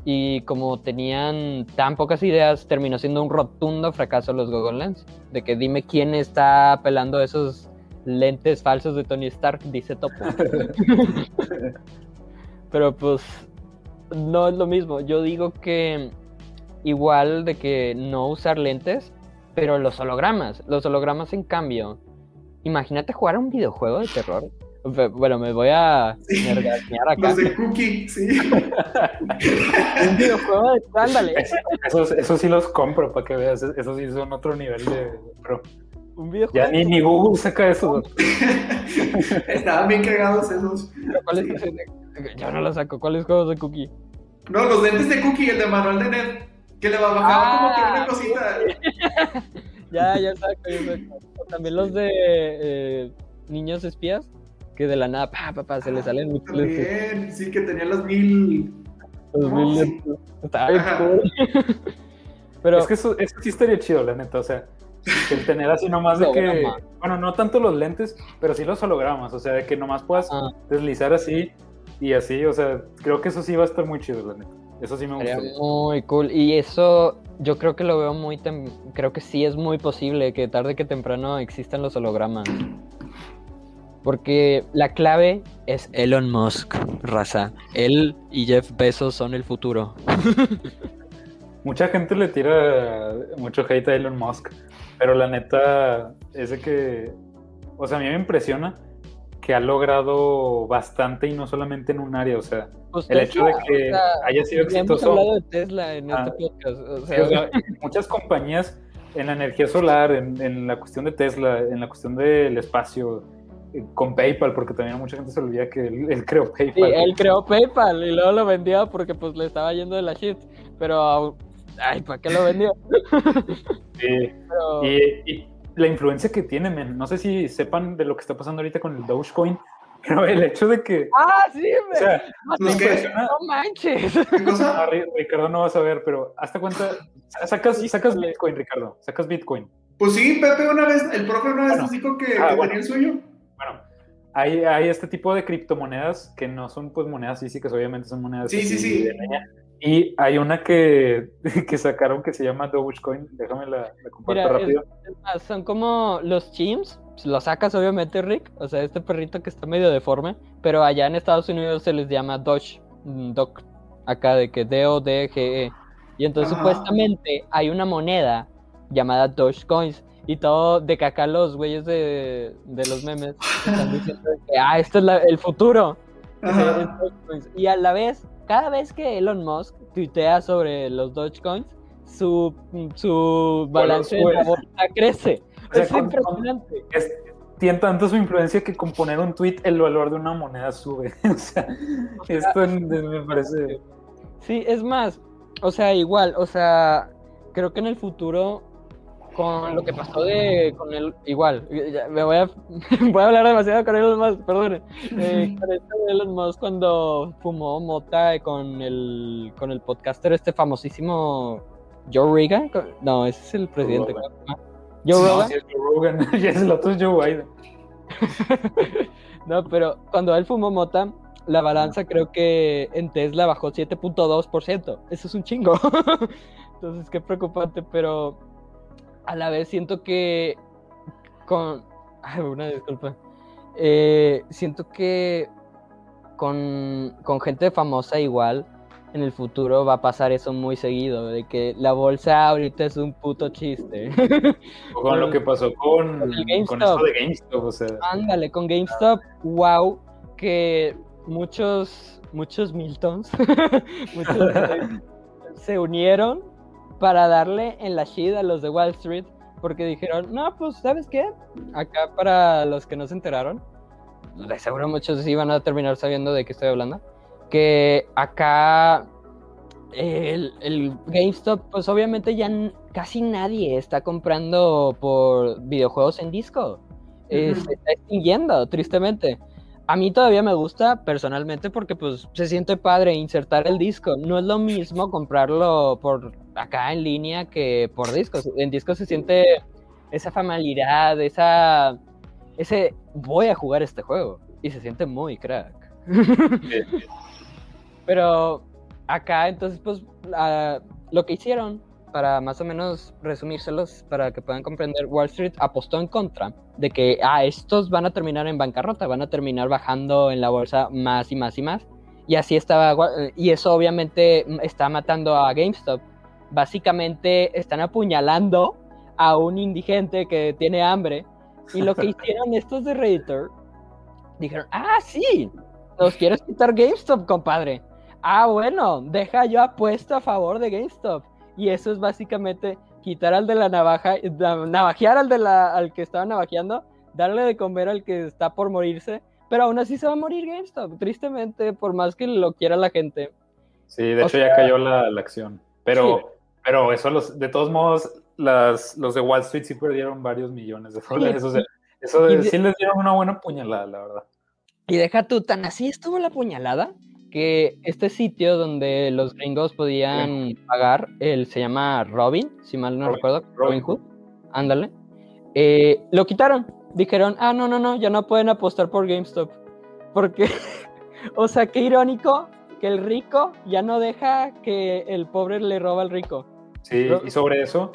y como tenían tan pocas ideas, terminó siendo un rotundo fracaso los Google Lens. De que dime quién está pelando esos lentes falsos de Tony Stark, dice Topo. *laughs* Pero pues no es lo mismo. Yo digo que igual de que no usar lentes, pero los hologramas. Los hologramas en cambio. Imagínate jugar un videojuego de terror bueno, me voy a sí. acá. Los de Cookie, sí. *laughs* un videojuego de ándale. Esos, esos sí los compro para que veas. Esos sí son otro nivel de pro. Un videojuego. Ya ni, ni Google saca eso. *laughs* Estaban bien cagados esos. ¿Cuál es ese? Yo no lo saco. ¿Cuáles juegos de Cookie? No, los lentes de Cookie, el de manual de Ned. Que le va a bajar ah, como que una cosita. *laughs* ya, ya saco, ya saco. También los de eh, niños espías que de la nada, pa, pa, pa, se le salen mil Bien, sí, que tenía los mil. Los mil sí. Estaba bien cool. *laughs* Pero... Es que eso, eso sí estaría chido, la neta, o sea, el tener así nomás de *laughs* que, bueno, no tanto los lentes, pero sí los hologramas, o sea, de que nomás puedas ah. deslizar así y así, o sea, creo que eso sí va a estar muy chido, la neta. Eso sí me gusta. Muy cool. Y eso yo creo que lo veo muy... Creo que sí es muy posible que tarde que temprano existan los hologramas. Porque la clave es Elon Musk, raza. Él y Jeff Bezos son el futuro. *laughs* Mucha gente le tira mucho hate a Elon Musk, pero la neta es de que, o sea, a mí me impresiona que ha logrado bastante y no solamente en un área, o sea, pues el hecho de que haya sido exitoso. Hemos hablado de Tesla en este ah, podcast. O sea, sí, o sea, *laughs* muchas compañías en la energía solar, en, en, la cuestión de Tesla, en la cuestión del espacio, con PayPal, porque también mucha gente se olvida que él, creó PayPal. Sí, él creó PayPal y luego lo vendió porque pues le estaba yendo de la shit. Pero, ay, ¿para qué lo vendió? *laughs* sí. Y, la influencia que tiene, no sé si sepan de lo que está pasando ahorita con el Dogecoin, pero el hecho de que. Ah, sí, o sea, no, no manches. cosa? *laughs* Ricardo no va a saber, pero hasta cuenta. Sacas, sacas Bitcoin, Ricardo. Sacas Bitcoin. Pues sí, Pepe una vez, el profe una vez nos dijo que, ah, tenía el suyo. Bueno, hay, hay, este tipo de criptomonedas que no son pues monedas físicas, obviamente son monedas sí, sí, sí. Y hay una que, *laughs* que, sacaron que se llama Dogecoin. Déjame la, la comparto rápido. son como los chims. Pues, lo sacas, obviamente, Rick. O sea, este perrito que está medio deforme. Pero allá en Estados Unidos se les llama Doge. Mm, Doc. Acá de que D-O-D-G-E. Y entonces, supuestamente, hay una moneda llamada Dogecoins y todo de acá los güeyes de, de los memes están diciendo que, ah, esto es el futuro. Y a la vez, cada vez que Elon Musk tuitea sobre los Dogecoins, su, su balance de la bolsa crece. Es impresionante. tiene tanto su influencia que con poner un tweet el valor de una moneda sube. *laughs* o sea, esto me parece... Sí, es más, o sea, igual, o sea, creo que en el futuro con lo que pasó de con el igual me voy a *laughs* voy a hablar demasiado con Elon Musk perdón eh, con esto de Elon Musk cuando fumó mota con el con el podcaster este famosísimo Joe Rogan no ese es el presidente Joe Rogan Joe Rogan y el otro es Joe Biden *laughs* no pero cuando él fumó mota la balanza creo que en Tesla bajó 7.2%. Eso es un chingo. *laughs* Entonces, qué preocupante, pero a la vez siento que con... Ay, una disculpa. Eh, siento que con, con, gente famosa igual en el futuro va a pasar eso muy seguido, de que la bolsa ahorita es un puto chiste. O con lo que pasó con, con. Con de GameStop, o sea. Ándale, con GameStop, wow, que muchos, muchos Miltons *laughs* muchos, se unieron para darle en la shit a los de Wall Street, porque dijeron, no, pues, ¿sabes qué? Acá para los que no se enteraron, de seguro muchos sí van a terminar sabiendo de qué estoy hablando, que acá el, el GameStop, pues obviamente ya casi nadie está comprando por videojuegos en disco. se está extinguiendo, tristemente. A mí todavía me gusta personalmente porque pues se siente padre insertar el disco. No es lo mismo comprarlo por acá en línea que por discos. En disco se siente esa familiaridad, esa, ese voy a jugar este juego. Y se siente muy crack. *laughs* Pero acá, entonces, pues, la- lo que hicieron, para más o menos resumírselos, para que puedan comprender, Wall Street apostó en contra de que, ah, estos van a terminar en bancarrota, van a terminar bajando en la bolsa más y más y más. Y así estaba, Wa- y eso obviamente está matando a GameStop. Básicamente están apuñalando a un indigente que tiene hambre. Y lo que *laughs* hicieron estos de Redditor, dijeron, ah, sí, nos quieres quitar GameStop, compadre. Ah, bueno, deja yo apuesto a favor de GameStop. Y eso es básicamente quitar al de la navaja, navajear al, de la, al que estaba navajeando, darle de comer al que está por morirse, pero aún así se va a morir GameStop, tristemente, por más que lo quiera la gente. Sí, de O hecho sea- ya cayó la, la acción. Pero, Sí. pero eso, los, de todos modos, las, los de Wall Street sí perdieron varios millones de dólares. o sea, eso de- Y de- sí les dieron una buena puñalada, la verdad. Y deja tú, tan así estuvo la puñalada que este sitio donde los gringos podían pagar, el, se llama Robin, si mal no Robin- recuerdo, Robin Hood, ándale, eh, lo quitaron. Dijeron, ah, no, no, no, ya no pueden apostar por GameStop. Porque, *laughs* o sea, qué irónico que el rico ya no deja que el pobre le roba al rico. Sí, Ro- y sobre eso,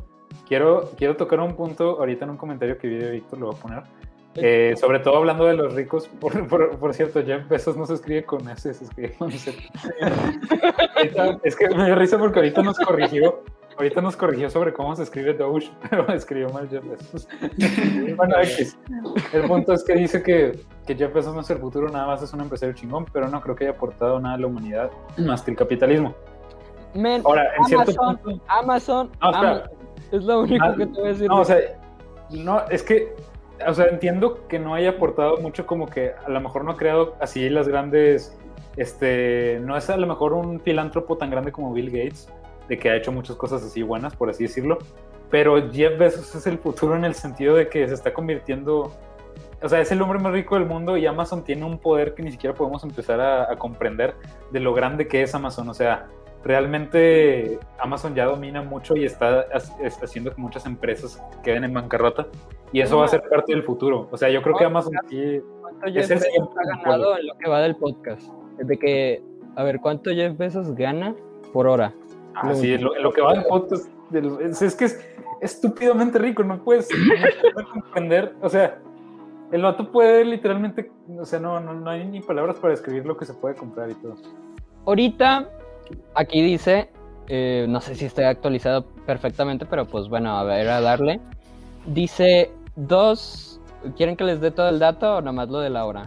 quiero, quiero tocar un punto ahorita en un comentario que vi de Víctor, lo voy a poner. Eh, sobre todo hablando de los ricos, por, por- por cierto, Jeff Bezos no se escribe con S, se escribe con Z. Es que me dio risa porque ahorita nos corrigió, ahorita nos corrigió sobre cómo se escribe Doge, *laughs* pero escribió mal Jeff Bezos. bueno, X. El punto es que dice que, que Jeff Bezos no es el futuro, nada más es un empresario chingón, pero no creo que haya aportado nada a la humanidad más que el capitalismo. Men, Ahora, en cierto Amazon, punto... Amazon, No, espera. Amazon, es lo único Ah, que te voy a decir. No, o sea, no, es que, o sea, entiendo que no haya aportado mucho, como que a lo mejor no ha creado así las grandes, este, no es a lo mejor un filántropo tan grande como Bill Gates, de que ha hecho muchas cosas así buenas, por así decirlo, pero Jeff Bezos es el futuro en el sentido de que se está convirtiendo, o sea, es el hombre más rico del mundo y Amazon tiene un poder que ni siquiera podemos empezar a, a comprender de lo grande que es Amazon, o sea, realmente Amazon ya domina mucho y está, ha- está haciendo que muchas empresas queden en bancarrota y eso va a ser parte del futuro. O sea, yo creo que Amazon sí... ¿Cuánto Es Jeff el Bezos siguiente ha ganado en lo que va del podcast? De que, a ver, ¿cuánto Jeff Bezos gana por hora? Ah, sí, lo, lo que va en podcast, de los- es, es que es estúpidamente rico, no puedes, no puedes comprender, o sea, el vato puede literalmente, o sea, no, no, no hay ni palabras para describir lo que se puede comprar y todo. Ahorita, aquí dice, eh, no sé si estoy actualizado perfectamente, pero pues bueno, a ver, a darle. Dice dos, ¿quieren que les dé todo el dato o nomás lo de la hora?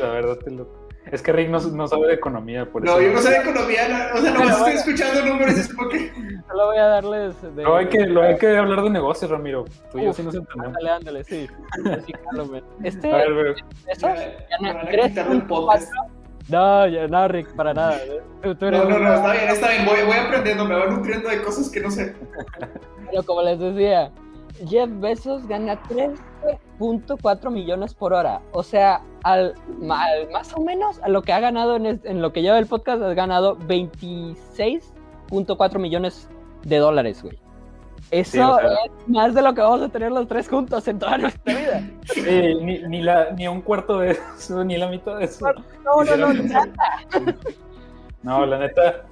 La verdad, te lo- es que Rick no, no sabe de economía, por eso. No, yo no sé de economía, no- o sea, nomás estoy escuchando números es como que. Solo voy a darles de... No, hay que, lo hay que hablar de negocios, Ramiro. Tú y yo sí nos entendemos. Ándale, ándale, sí. Así, jalo, men. Este, A ver, pero- Bezos Me gana van a quitar del podcast. 3.4 No, ya, no, Rick, para nada. Tú, tú eres No, no, no, está bien, está bien. Voy, voy aprendiendo, me voy nutriendo de cosas que no sé. Pero como les decía, Jeff Bezos gana 13.4 millones por hora. O sea, al, al- más o menos a lo que ha ganado en, es- en lo que lleva el podcast, ha ganado 26.4 millones de dólares, güey. Eso Sí, o sea- es más de lo que vamos a tener los tres juntos en toda nuestra vida. Sí, ni, ni, la, ni un cuarto de eso, ni la mitad de eso. No, no, no, nada. No, la neta,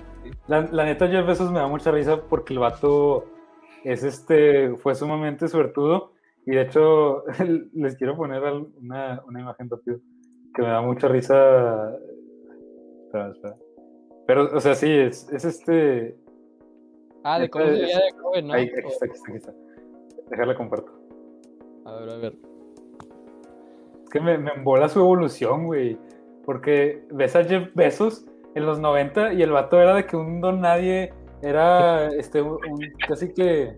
la, la neta Jeff Bezos me da mucha risa porque el vato es este, fue sumamente suertudo y de hecho *laughs* les quiero poner una, una imagen rápido que me da mucha risa. Espera, espera. Pero, o sea, sí, es, es este... Ah, de cómo veía de joven, ¿no? Ahí, aquí está, aquí está, aquí está. Dejarla comparto. A ver, a ver. Es que me, me embola su evolución, güey. Porque ves a Jeff Bezos en los 90 y el vato era de que un don nadie era este un, casi que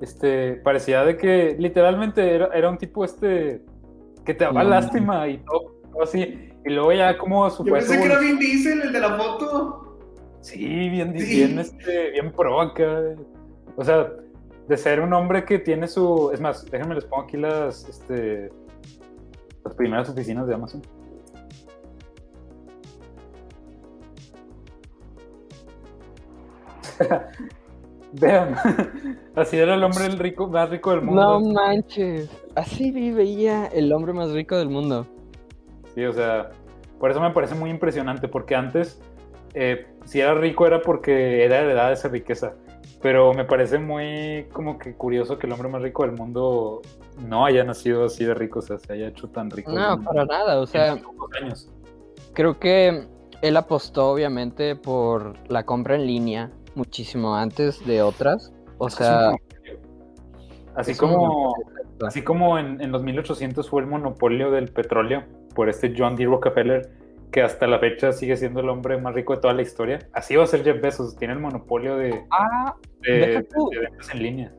este parecía de que literalmente era, era un tipo este que te daba lástima y todo, todo así. Y luego ya como su Yo pensé que era Vin Diesel, el de la foto. Sí, bien, Sí. bien, este, bien pro acá. O sea, de ser un hombre que tiene su. Es más, déjenme les pongo aquí las, este, las primeras oficinas de Amazon. *laughs* Vean, *laughs* así era el hombre el rico, más rico del mundo. No manches. Así vivía el hombre más rico del mundo. Sí, o sea, por eso me parece muy impresionante, porque antes, eh, si era rico era porque era heredada esa riqueza. Pero me parece muy como que curioso que el hombre más rico del mundo no haya nacido así de rico, o sea, se haya hecho tan rico. No, para nada. O sea, años. creo que él apostó obviamente por la compra en línea muchísimo antes de otras. O sea, Así como, así como en, en los 1800 fue el monopolio del petróleo por este John D. Rockefeller, que hasta la fecha sigue siendo el hombre más rico de toda la historia. Así va a ser Jeff Bezos, tiene el monopolio de, Ah, de- ventas en línea.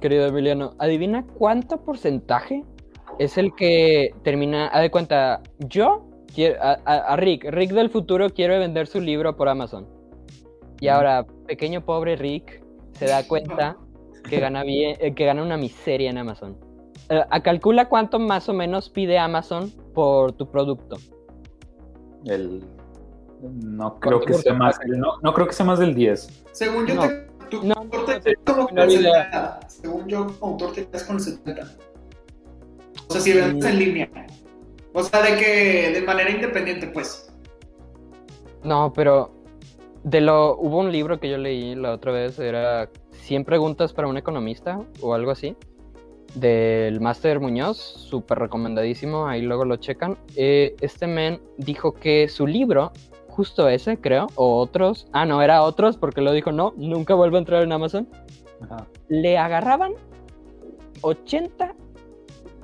querido Emiliano, adivina cuánto porcentaje es el que termina. Haz de cuenta, yo quiero, a, Rick, Rick del futuro quiere vender su libro por Amazon. Y ahora, pequeño pobre Rick se da cuenta que gana, bien, eh, que gana una miseria en Amazon. A calcula cuánto más o menos pide Amazon por tu producto. El, no creo que ¿Cuánto sea más, no, no creo que sea más del 10. Según yo, No. te, tú No, autor no te como con el idea. 70. Según yo, como autor te quedas con el 70. O sea, si vendes en línea. O sea, de que de manera independiente, pues. No, pero de lo hubo un libro que yo leí la otra vez, era 100 preguntas para un economista o algo así, del Máster Muñoz, súper recomendadísimo, ahí luego lo checan. Eh, este men dijo que su libro, justo ese creo, o otros, ah no, era otros porque lo dijo, no, nunca vuelvo a entrar en Amazon, Ajá. le agarraban 80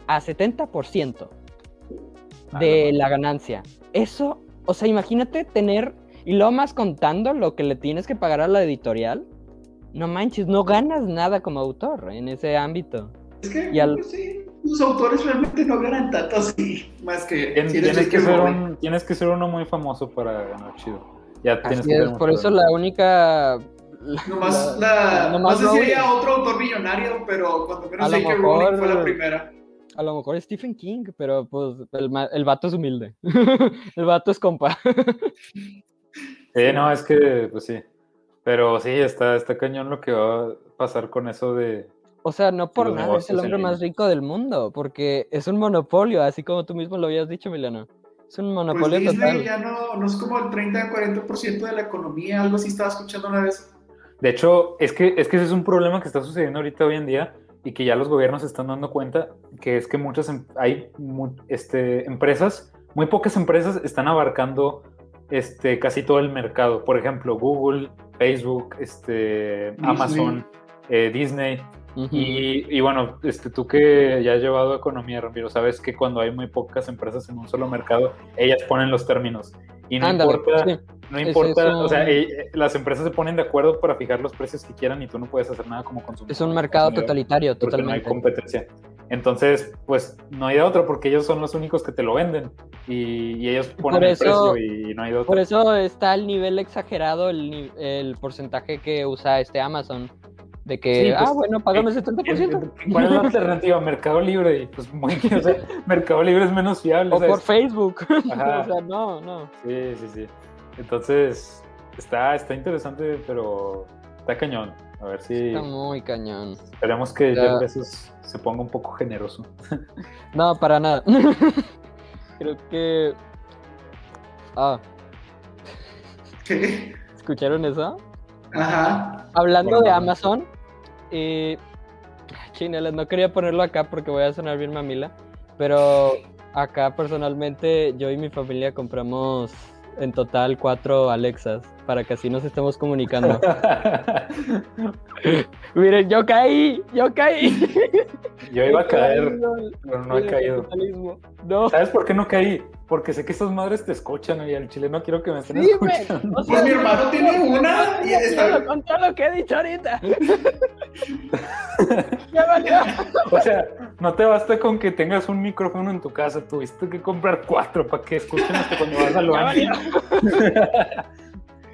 a 70% Ah, de no, la ganancia. Eso, o sea, imagínate tener, y lo más contando lo que le tienes que pagar a la editorial, no manches, no ganas nada como autor en ese ámbito. Es que, Y al- pues, sí, los autores realmente no ganan tanto así. Más que. Tien- si eres tienes, que ser un, tienes que ser uno muy famoso para ganar chido. Ya tienes Así que es, por eso la única... la- Nomás, la- la, nomás no sé si haya otro autor millonario, pero cuando menos lo J.K. Rowling fue la primera. A lo mejor Stephen King, pero pues el, el vato es humilde. *laughs* el vato es compa. Sí, no, es que, pues sí. Pero sí, está, está cañón lo que va a pasar con eso de... O sea, no por nada, es el hombre más rico del mundo, porque es un monopolio, así como tú mismo lo habías dicho, Milano. Es un Pues monopolio Disney total. ya no, no es como el 30-40% de la economía, algo así estaba escuchando una vez. De hecho, es que, es que ese es un problema que está sucediendo ahorita hoy en día y que ya los gobiernos se están dando cuenta, que es que muchas, em- hay este, empresas, muy pocas empresas están abarcando este, casi todo el mercado. Por ejemplo, Google, Facebook, este, Disney. Amazon, eh, Disney. Y, y bueno, este, tú que ya has llevado economía, Ramiro, sabes que cuando hay muy pocas empresas en un solo mercado, ellas ponen los términos. Y no Ándale, importa, sí. no Es importa, eso. o sea, eh, las empresas se ponen de acuerdo para fijar los precios que quieran y tú no puedes hacer nada como consumidor. Es un mercado totalitario, porque no hay totalmente. competencia. Entonces, pues no hay de otra porque ellos son los únicos que te lo venden y, y ellos ponen Por el eso- precio y no hay de otra. Por eso está el nivel exagerado, el, el porcentaje que usa este Amazon. De que, Sí, pues, ah, bueno, págame el Eh, 70%. ¿Cuál es la *laughs* alternativa? Mercado Libre. Y pues muy, *laughs* o sea, Mercado Libre es menos fiable. O ¿sabes? por Facebook. *laughs* Ajá. o sea, no, no. Sí, sí, sí. Entonces, está, está interesante, pero está cañón. A ver si Está muy cañón. esperemos que Ya. Jeff Bezos se ponga un poco generoso. No, para nada. Creo que. Ah, ¿Qué? ¿escucharon eso? Ajá. Hablando Bueno. de Amazon, eh, chinelas, no quería ponerlo acá porque voy a sonar bien mamila, pero acá personalmente yo y mi familia compramos en total cuatro Alexas para que así nos estemos comunicando. *laughs* Miren, yo caí, yo caí. Yo iba a caer, pero no he caído. No. ¿Sabes por qué no caí? Porque sé que esas madres te escuchan y al chile no quiero que me estén Sí, escuchando. O Pues mi hermano tiene una y está. Con todo lo que he dicho ahorita. *laughs* Ya valió. O sea, no te basta con que tengas un micrófono en tu casa, tuviste que comprar cuatro para que escuchen hasta cuando vas al Ya baño. *laughs*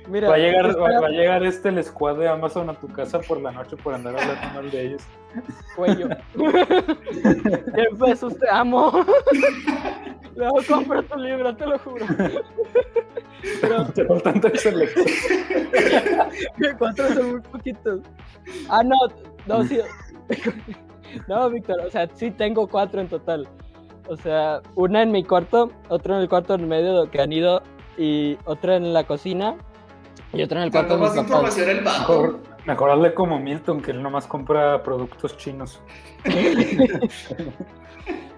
Mira, Va a, llegar, va, a llegar este el squad de Amazon a tu casa por la noche por andar hablando mal de ellos. cuello. Jeff Bezos, te amo. *laughs* No, compra tu libro, te lo juro. Pero Te faltan tres cuatro son muy poquitos. Ah, no, no, sí. No, Víctor, o sea, sí tengo cuatro en total. O sea, una en mi cuarto, otra en el cuarto en medio que han ido, y otra en la cocina, y otra en el cuarto más información el bajo. Mejor, mejor hazle como Milton, que él nomás compra productos chinos. *laughs*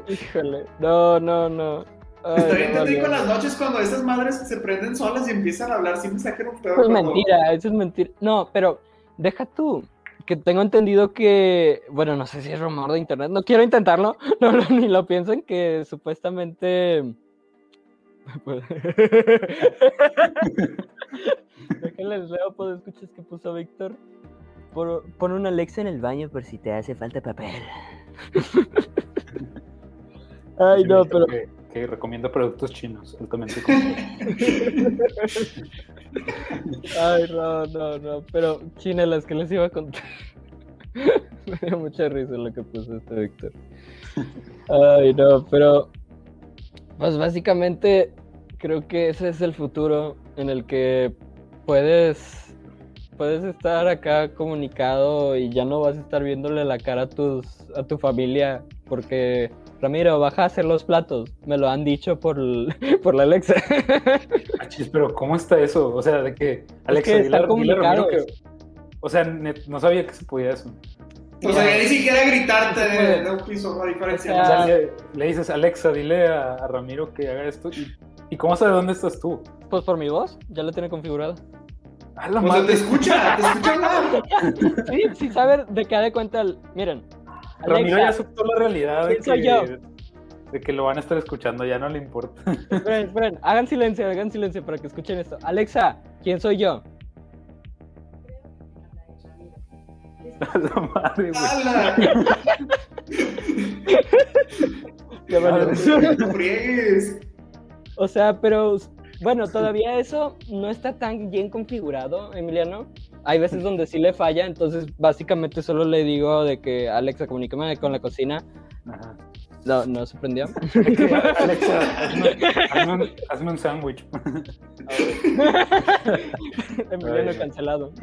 Híjole, no, no, no. Ay, Está bien no, las noches cuando esas madres se prenden solas y empiezan a hablar, siempre sacan un pedo. Eso es mentira, eso es mentira. No, pero deja tú. Que tengo entendido que, bueno, no sé si es rumor de internet, no quiero intentarlo, *laughs* no, no, ni lo piensen, que supuestamente... *laughs* Déjenles leo, pues escuchas que puso Víctor. Por- Pon una Alexa en el baño por si te hace falta papel. *laughs* Ay, no, pero... Que, que recomienda productos chinos, altamente. *laughs* Ay, no, no, no, pero chinelas que les iba a contar. *laughs* Me dio mucha risa lo que puso este Víctor. Ay, no, pero pues básicamente creo que ese es el futuro en el que puedes puedes estar acá comunicado y ya no vas a estar viéndole la cara a tus a tu familia porque Ramiro, baja a hacer los platos. Me lo han dicho por, *laughs* por la Alexa. *laughs* Ah, pero ¿cómo está eso? O sea, de que Alexa, que dile, dile Ramiro que... O sea, no sabía que se podía eso. O sea, ya ni siquiera gritarte de, de un piso, a diferencia. O O sea, sea, le, le dices, Alexa, dile a, a Ramiro que haga esto. ¿Y, ¿y cómo sabe dónde estás tú? Pues por mi voz, ya lo tiene configurado. A la o sea, te madre. escucha, te escucha hablar. *laughs* Sí, sí saber de qué ha de cuenta el... Miren. Ramiro ya Alexa, aceptó la realidad de ¿quién soy que, yo? de que lo van a estar escuchando, ya no le importa. esperen, esperen, hagan silencio, hagan silencio para que escuchen esto. Alexa, ¿quién soy yo? *laughs* A la madre, güey. *laughs* No friegues. O sea, pero bueno, todavía eso no está tan bien configurado, Emiliano. Hay veces donde sí le falla, entonces básicamente solo le digo de que Alexa, comunícame con la cocina. Ajá. No, no se prendió. *laughs* Alexa, *laughs* hazme, un, hazme un sándwich. Emiliano cancelado. *laughs*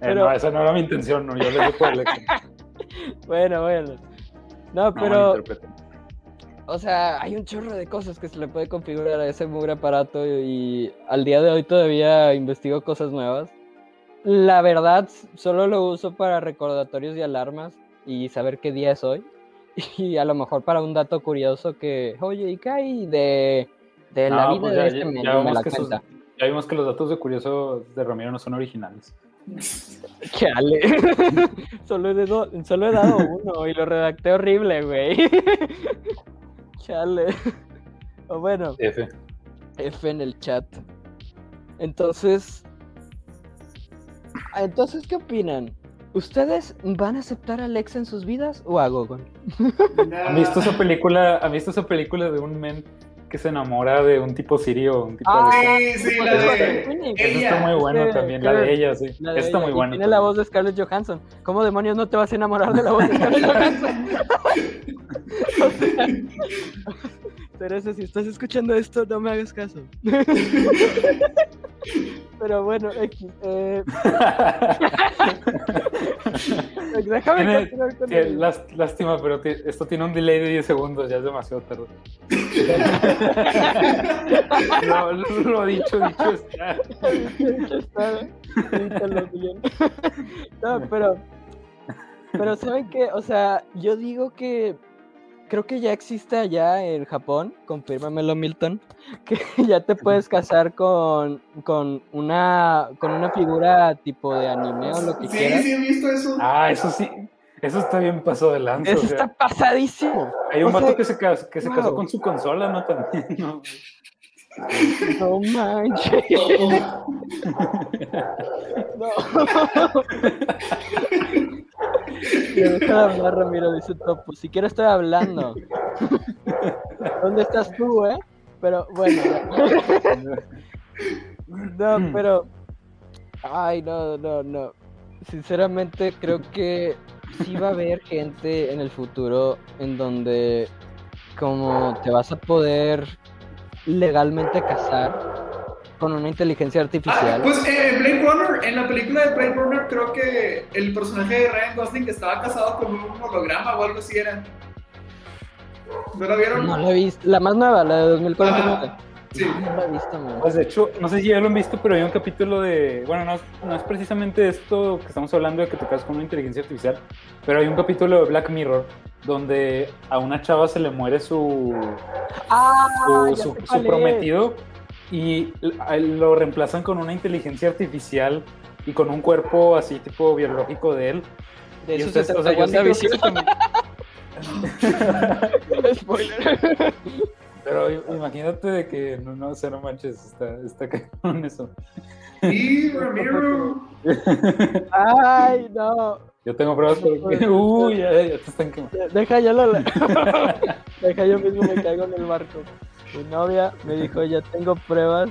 Eh, no, esa no era mi intención, no, yo le digo por Alexa. bueno, bueno. No, pero. O sea, hay un chorro de cosas que se le puede configurar a ese mugre aparato y al día de hoy todavía investigo cosas nuevas. La verdad, solo lo uso para recordatorios y alarmas y saber qué día es hoy. *laughs* Y a lo mejor para un dato curioso que, oye, ¿y qué hay de, de la No, vida pues de ya- este ya- ya Y me la que esos-. Ya vimos que los datos de curioso de Ramiro no son originales. *laughs* Chale. *laughs* solo, he dado, solo he dado uno y lo redacté horrible, güey. Chale. *laughs* O bueno. F. F en el chat. Entonces, entonces, ¿qué opinan? ¿Ustedes van a aceptar a Alexa en sus vidas o a Google? *laughs* ¿Han visto esa película? ¿Han visto esa película de un men que se enamora de un tipo sirio, un tipo Ah, Alexa? Sí, sí, la de. Eso está muy bueno Este, también, la de ella, sí. La de Eso está ella, muy y bueno. Tiene la voz de Scarlett Johansson. ¿Cómo demonios no te vas a enamorar de la voz de Scarlett Johansson? O *laughs* sea, *laughs* Teresa, si estás escuchando esto, no me hagas caso. *laughs* Pero bueno, X. eh, *laughs* déjame Tiene- continuar con el- lástima, pero esto tiene un delay de 10 segundos, ya es demasiado tarde. lo, *laughs* lo- lo dicho, dicho está. Está, edítalo bien. No, pero. Pero ¿saben qué? O sea, yo digo que. Creo que ya existe allá en Japón, confírmamelo Milton, *laughs* que ya te puedes casar con, con una con una figura tipo de anime o lo que Sí, quieras. sí, he visto eso. Ah, eso sí. Eso está bien paso de lanza. Eso o sea, está pasadísimo. hay un o sea, vato que se, cas- que se casó con su consola, ¿no? También, ¿no? No manches. *laughs* *laughs* No. Deja de hablar, Ramiro, dice Topo. Si quieres estoy hablando. *laughs* ¿Dónde estás tú, eh? Pero bueno. No, pero. Ay, no, no, no. Sinceramente creo que sí va a haber gente en el futuro en donde como te vas a poder legalmente casar con una inteligencia Ah, artificial. pues eh, Blade Runner, en la película de Blade Runner, creo que el personaje de Ryan Gosling estaba casado con un holograma o algo así era. ¿No la vieron? No la he visto. La más nueva, la de 2049. Ah, sí. No la he visto, man. Pues de hecho, no sé si ya lo han visto, pero hay un capítulo de. Bueno, no es, no es precisamente esto que estamos hablando de que te casas con una inteligencia artificial, pero hay un capítulo de Black Mirror donde a una chava se le muere su, Ah, su, su- su prometido y lo reemplazan con una inteligencia artificial y con un cuerpo así tipo biológico de él. De Y eso ustedes- se o sea, yo sí creo que *laughs* Spoiler. Pero imagínate de que no, no, o sea, no manches, está, está cabrón eso. Y Ramiro. Ay, no. Yo tengo pruebas porque. Uy, ya, ya te están quemando. Deja yo lo. *laughs* Deja yo mismo me caigo en el barco. Mi novia me dijo, ya tengo pruebas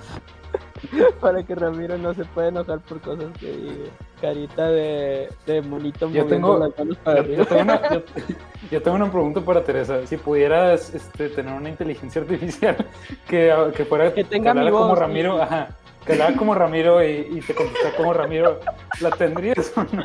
*laughs* para que Ramiro no se pueda enojar por cosas que diga. Carita de, de monito Yo tengo- las manos para Yo, tengo una, yo- *laughs* yo tengo una pregunta para Teresa. Si pudieras este, tener una inteligencia artificial *laughs* que, que fuera Que tenga mi hablara como voz, Ramiro, sí. ajá, que hablara como Ramiro y, y te contestara como Ramiro, ¿la tendrías o no?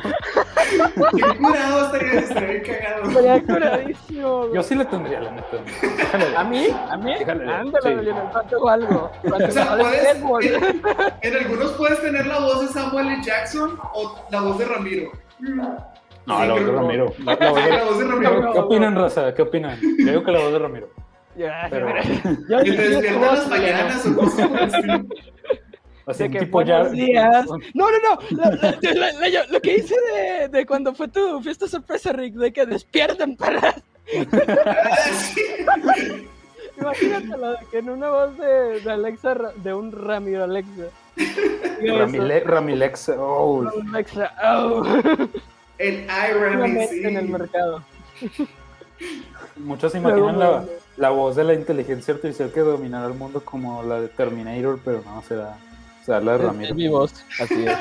Qué curado estaría, estaría bien cagado. Estaría curadísimo. Yo sí la tendría, la neta. Déjale. ¿A mí? ¿A mí? Déjale, Ándale, sí. Lionel, ¿cuánto o algo? ¿Cuánto O sea, puedes, en, en algunos puedes tener la voz de Samuel L. Jackson o la voz de Ramiro. No, Sí, la voz de Ramiro. La- la voz de- La voz de ¿Qué, Ramiro. qué opinan, raza? ¿Qué opinan? Yo digo que la voz de Ramiro. Ya, Pero, yo Que te yo despierta en voz, las mañanas o cosas por así De que tipo ya. días. No, no, no. Lo, que hice de, de cuando fue tu fiesta sorpresa, Rick, de que despierten para. *laughs* Imagínatelo, de que en una voz de, de Alexa, de un Ramiro Alexa. Ramile, Ramilex. Oh, Alexa, oh. El sí. en el mercado. muchos se imaginan la, la voz de la inteligencia artificial que dominará el mundo como la de Terminator, pero no, será, será la de Es- Ramiro. Es mi voz, así es.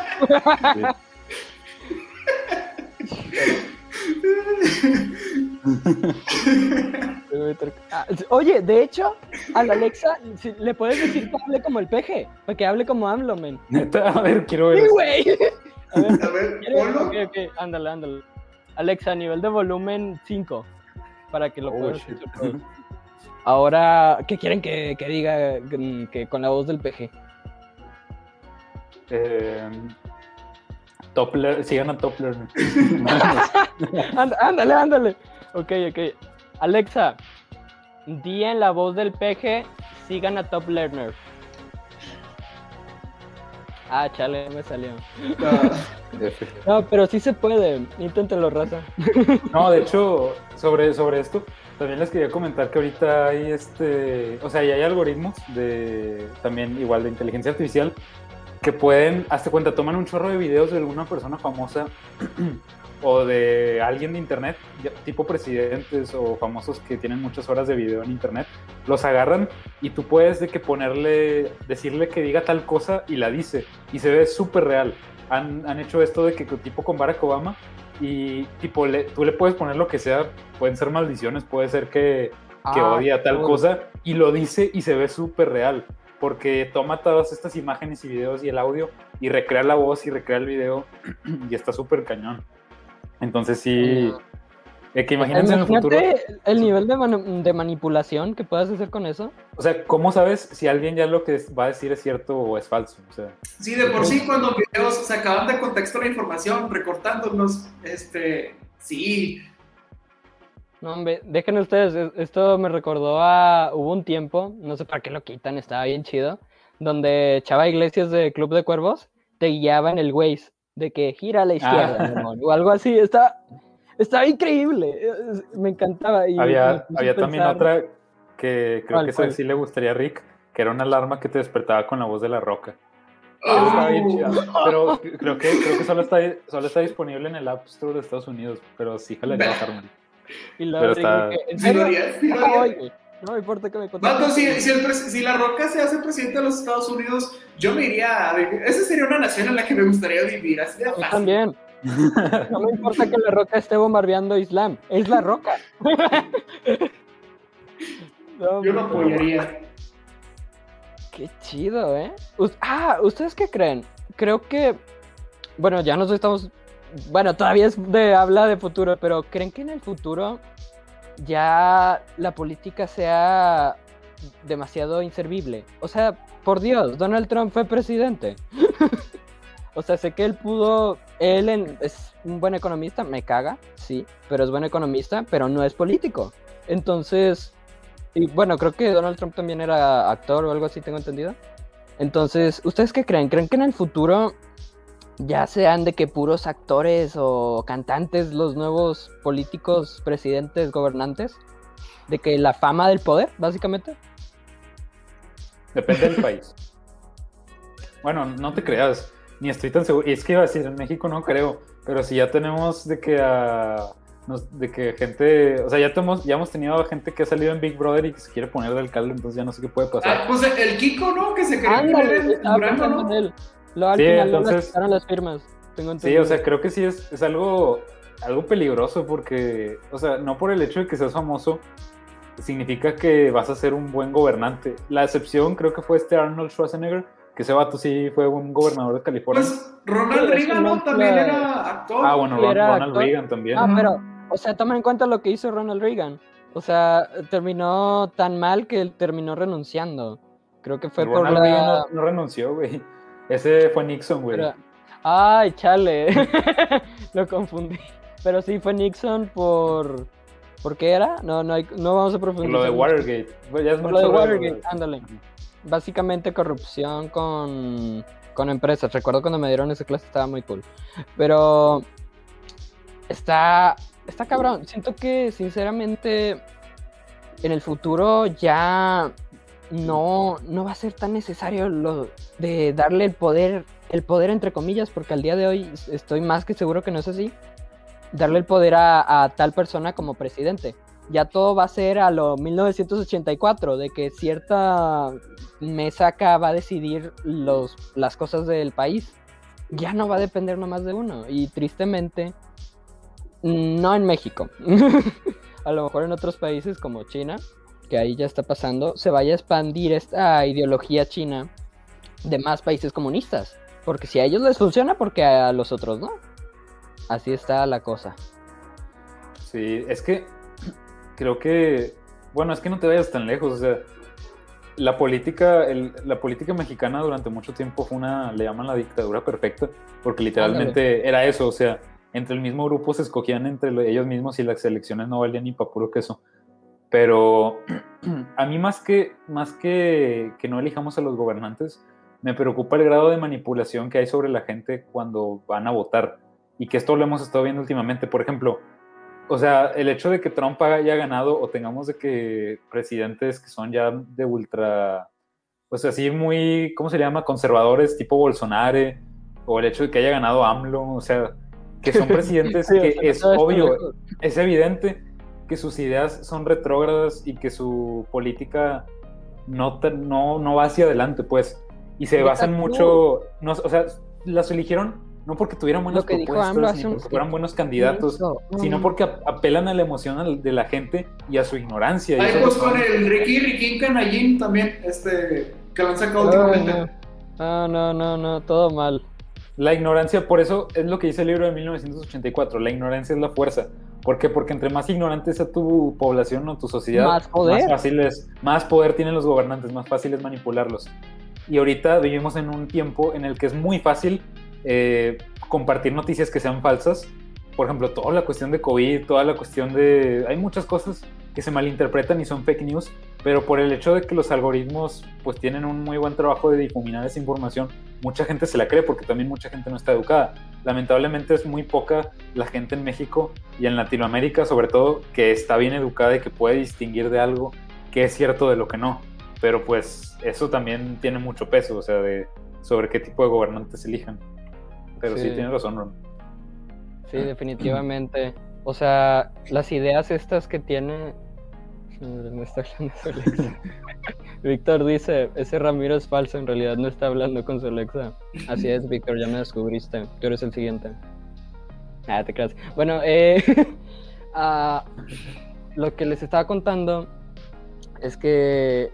Ah, *laughs* Oye, de hecho, a la Alexa si- le puedes decir que hable como el peje, para que hable como AMLO, men. Neta, a ver, quiero ver. Sí, güey. A ver, A ver. Ok, ok, ándale, ándale. Alexa, nivel de volumen 5, para que lo Oh, todos. Ahora, ¿qué quieren que, que diga mm, que con la voz del peje? Eh, Toppler, sigan a Toppler. *laughs* Ánd- Ándale, ándale. Ok, ok. Alexa, di en la voz del peje, sigan a Top Learner. Ah, chale, me salió. Ah, No, pero sí se puede. Inténtelo, raza. No, de hecho, sobre, sobre esto, también les quería comentar que ahorita hay este, o sea, ya hay algoritmos de también igual de inteligencia artificial que pueden, hazte cuenta, toman un chorro de videos de alguna persona famosa *clears throat* o de alguien de internet, tipo presidentes o famosos que tienen muchas horas de video en internet, los agarran y tú puedes de que ponerle, decirle que diga tal cosa y la dice y se ve súper real. Han, han hecho esto de que tipo con Barack Obama y tipo le, tú le puedes poner lo que sea, pueden ser maldiciones, puede ser que, que Ah, odia tal cool. cosa y lo dice y se ve súper real porque toma todas estas imágenes y videos y el audio y recrea la voz y recrea el video *clears throat* y está súper cañón. Entonces sí, es que imagínense en el futuro, Imagínate el nivel de, de manipulación que puedas hacer con eso. o sea, ¿cómo sabes si alguien ya lo que va a decir es cierto o es falso? O sea, Sí, de por sí, cuando videos sacaban de contexto la información, recortándonos, este, sí, No, hombre, dejen ustedes, es- esto me recordó a. Hubo un tiempo, no sé para qué lo quitan, estaba bien chido, donde Chava Iglesias de Club de Cuervos te guiaba en el Waze, de que gira a la izquierda, Ah. mi amor, o algo así. Estaba, estaba increíble, es- me encantaba. Y había, a había también pensar- otra que creo ¿Cuál, que esa sí le gustaría a Rick, que era una alarma que te despertaba con la voz de la roca. Oh. Esa estaba bien chida, pero creo que, creo que solo, está, solo está disponible en el App Store de Estados Unidos, pero sí, jale Ve. Y pero está- de que, ¿En ¿Sí lo serio? harías? ¿Sí lo No, harías? oye, no me importa que me. Vato, si, si, el si la Roca se hace presidente de los Estados Unidos, yo me iría a vivir. Esa sería una nación en la que me gustaría vivir, así de Yo fácil. también. No me importa que la roca esté bombardeando Islam, es la roca. *laughs* No, Yo lo apoyaría. Qué chido, ¿eh? Ah, ¿ustedes qué creen? Creo que, bueno, ya nos estamos, bueno, todavía es de habla de futuro, pero ¿creen que en el futuro ya la política sea demasiado inservible? O sea, por Dios, Donald Trump fue presidente. *laughs* o sea, sé que él pudo, él es un buen economista, me caga, sí, pero es buen economista, pero no es político. Entonces, y bueno, creo que Donald Trump también era actor o algo así, tengo entendido. Entonces, ¿ustedes qué creen? ¿Creen que en el futuro ya sean de que puros actores o cantantes los nuevos políticos, presidentes, gobernantes? De que la fama del poder, básicamente. Depende del país. Bueno, no te creas, ni estoy tan seguro. Y es que iba a decir, en México no creo, pero si ya tenemos de que a. nos- de que gente. O sea, ya, tenemos, ya hemos tenido a gente que ha salido en Big Brother y que se quiere poner de alcalde, entonces ya no sé qué puede Ah, pasar. pues el Kiko, ¿no? Que se Ándale, pensando ¿no? en él. Lo, al Sí, final entonces- les quitaron las firmas. Tengo Sí, o sea, creo que sí es, es algo, algo peligroso porque, o sea, no por el hecho de que seas famoso, significa que vas a ser un buen gobernante. La excepción creo que fue este Arnold Schwarzenegger, que ese vato sí fue un gobernador de California. Pues Ronald Reagan, ¿no? También era actor. ah, bueno, era Ronald actor. Reagan también. Ah, pero, o sea, toma en cuenta lo que hizo Ronald Reagan. O sea, terminó tan mal que él terminó renunciando. Creo que fue por Ronald la... Reagan no, no renunció, güey. Ese fue Nixon, güey. Pero- Ay, chale. *laughs* Lo confundí. Pero sí fue Nixon por. ¿Por qué era? No, no, hay- no vamos a Por profundizar. lo de. Watergate. Pues ya es Por lo de Watergate, ándale. Básicamente corrupción con, con empresas. Recuerdo cuando me dieron esa clase estaba muy cool. Pero está, está cabrón. Siento que sinceramente en el futuro ya no, no va a ser tan necesario lo de darle el poder, el poder entre comillas, porque al día de hoy estoy más que seguro que no es así. Darle el poder a, tal persona como presidente ya todo va a ser a lo 1984, de que cierta mesa acá va a decidir los, las cosas del país. Ya no va a depender nomás de uno. Y tristemente, no en México. *laughs* a lo mejor en otros países como China, que ahí ya está pasando, se vaya a expandir esta ideología china de más países comunistas. Porque si a ellos les funciona, porque a los otros no. Así está la cosa. Sí, es que *clears throat* creo que, bueno, es que no te vayas tan lejos, o sea, la política, el- la política mexicana durante mucho tiempo fue una, le llaman la dictadura perfecta, porque literalmente era eso, o sea, entre el mismo grupo se escogían entre lo- ellos mismos y las elecciones no valían ni para puro queso. Pero *clears throat* a mí más que, más que que no elijamos a los gobernantes, me preocupa el grado de manipulación que hay sobre la gente cuando van a votar. Y que esto lo hemos estado viendo últimamente. Por ejemplo, o sea, el hecho de que Trump haya ganado o tengamos de que presidentes que son ya de ultra, pues así muy, ¿cómo se llama? Conservadores tipo Bolsonaro, o el hecho de que haya ganado AMLO, o sea, que son *laughs* presidentes Sí, o que sea, es obvio, es evidente que sus ideas son retrógradas y que su política no, no, no va hacia adelante, pues. Y se basan mucho, no, o sea, las eligieron no porque tuvieran buenas propuestas ni un- porque fueran buenos candidatos, sino porque ap- apelan a la emoción de la gente y a su ignorancia. y Ahí eso pues es con el Ricky Riquín Canallín también, este, que lo han sacado Ay, últimamente. no. no, no, no, no, todo mal. La ignorancia, por eso es lo que dice el libro de 1984, la ignorancia es la fuerza. ¿Por qué? Porque entre más ignorante sea tu población o tu sociedad, Más poder. fácil es- más poder tienen los gobernantes, más fácil es manipularlos. Y ahorita vivimos en un tiempo en el que es muy fácil eh, compartir noticias que sean falsas. Por ejemplo, toda la cuestión de COVID, toda la cuestión de... Hay muchas cosas que se malinterpretan y son fake news, pero por el hecho de que los algoritmos pues tienen un muy buen trabajo de difuminar esa información, mucha gente se la cree porque también mucha gente no está educada. Lamentablemente es muy poca la gente en México y en Latinoamérica sobre todo que está bien educada y que puede distinguir de algo que es cierto de lo que no. Pero pues eso también tiene mucho peso, o sea, de sobre qué tipo de gobernantes elijan. Pero sí, Sí. tienes razón, Ron. Sí, definitivamente. O sea, las ideas estas que tiene. Me está hablando su Alexa. *laughs* Víctor dice: Ese Ramiro es falso, en realidad no está hablando con su Alexa. Así es, Víctor, ya me descubriste. Tú eres el siguiente. Ah, te creas. Bueno, eh, *laughs* ah, lo que les estaba contando es que.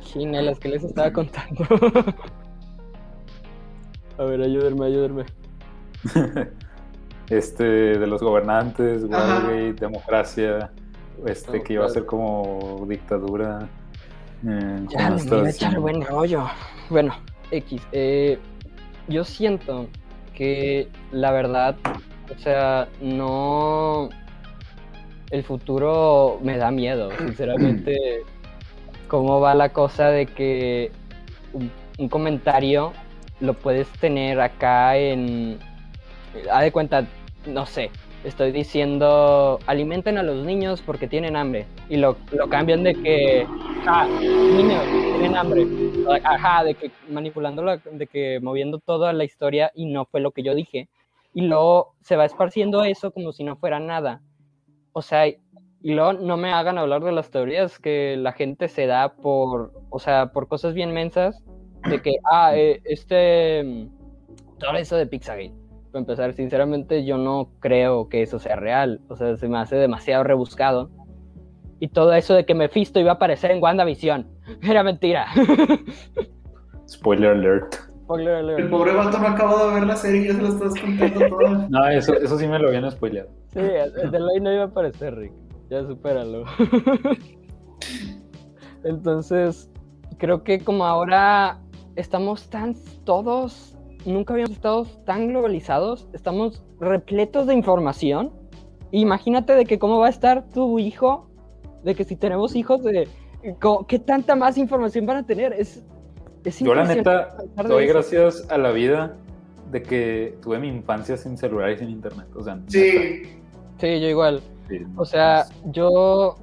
Chinelas, que les estaba contando? *laughs* A ver, ayúdenme, ayúdenme. este, de los gobernantes. Watergate, democracia, este, que iba a ser como dictadura. eh, Ya, le voy a echar buen rollo. Bueno, X. eh, yo siento que la verdad, o sea, no. El futuro me da miedo, *clears throat* sinceramente. ¿Cómo va la cosa de que un, un comentario lo puedes tener acá en. Haz de cuenta, no sé, estoy diciendo alimenten a los niños porque tienen hambre. Y lo, lo cambian de que. Ah, niños, tienen hambre. Ajá, de que manipulando, la- de que moviendo toda la historia y no fue lo que yo dije. Y luego se va esparciendo eso como si no fuera nada. O sea, y luego no me hagan hablar de las teorías que la gente se da por, o sea, por cosas bien mensas. De que, ah, eh, este. mm, Todo eso de Pizzagate. Para empezar, sinceramente, yo no creo que eso sea real. O sea, se me hace demasiado rebuscado. Y todo eso de que Mephisto iba a aparecer en WandaVision. *laughs* Era mentira. *laughs* Spoiler alert. Spoiler alert. El pobre vato no acabó de ver la serie y ya se lo estás contando todo. *laughs* No, eso, eso sí me lo habían spoileado. Sí, el de Ley no iba a aparecer, Rick. Ya supéralo. Entonces, creo que como ahora estamos tan todos, nunca habíamos estado tan globalizados, estamos repletos de información. Imagínate de que cómo va a estar tu hijo, de que si tenemos hijos, de qué tanta más información van a tener. Es, es Yo la neta doy eso. gracias a la vida de que tuve mi infancia sin celular y sin internet. O sea, neta, Sí, Sí, yo igual. sí, O sea, yo,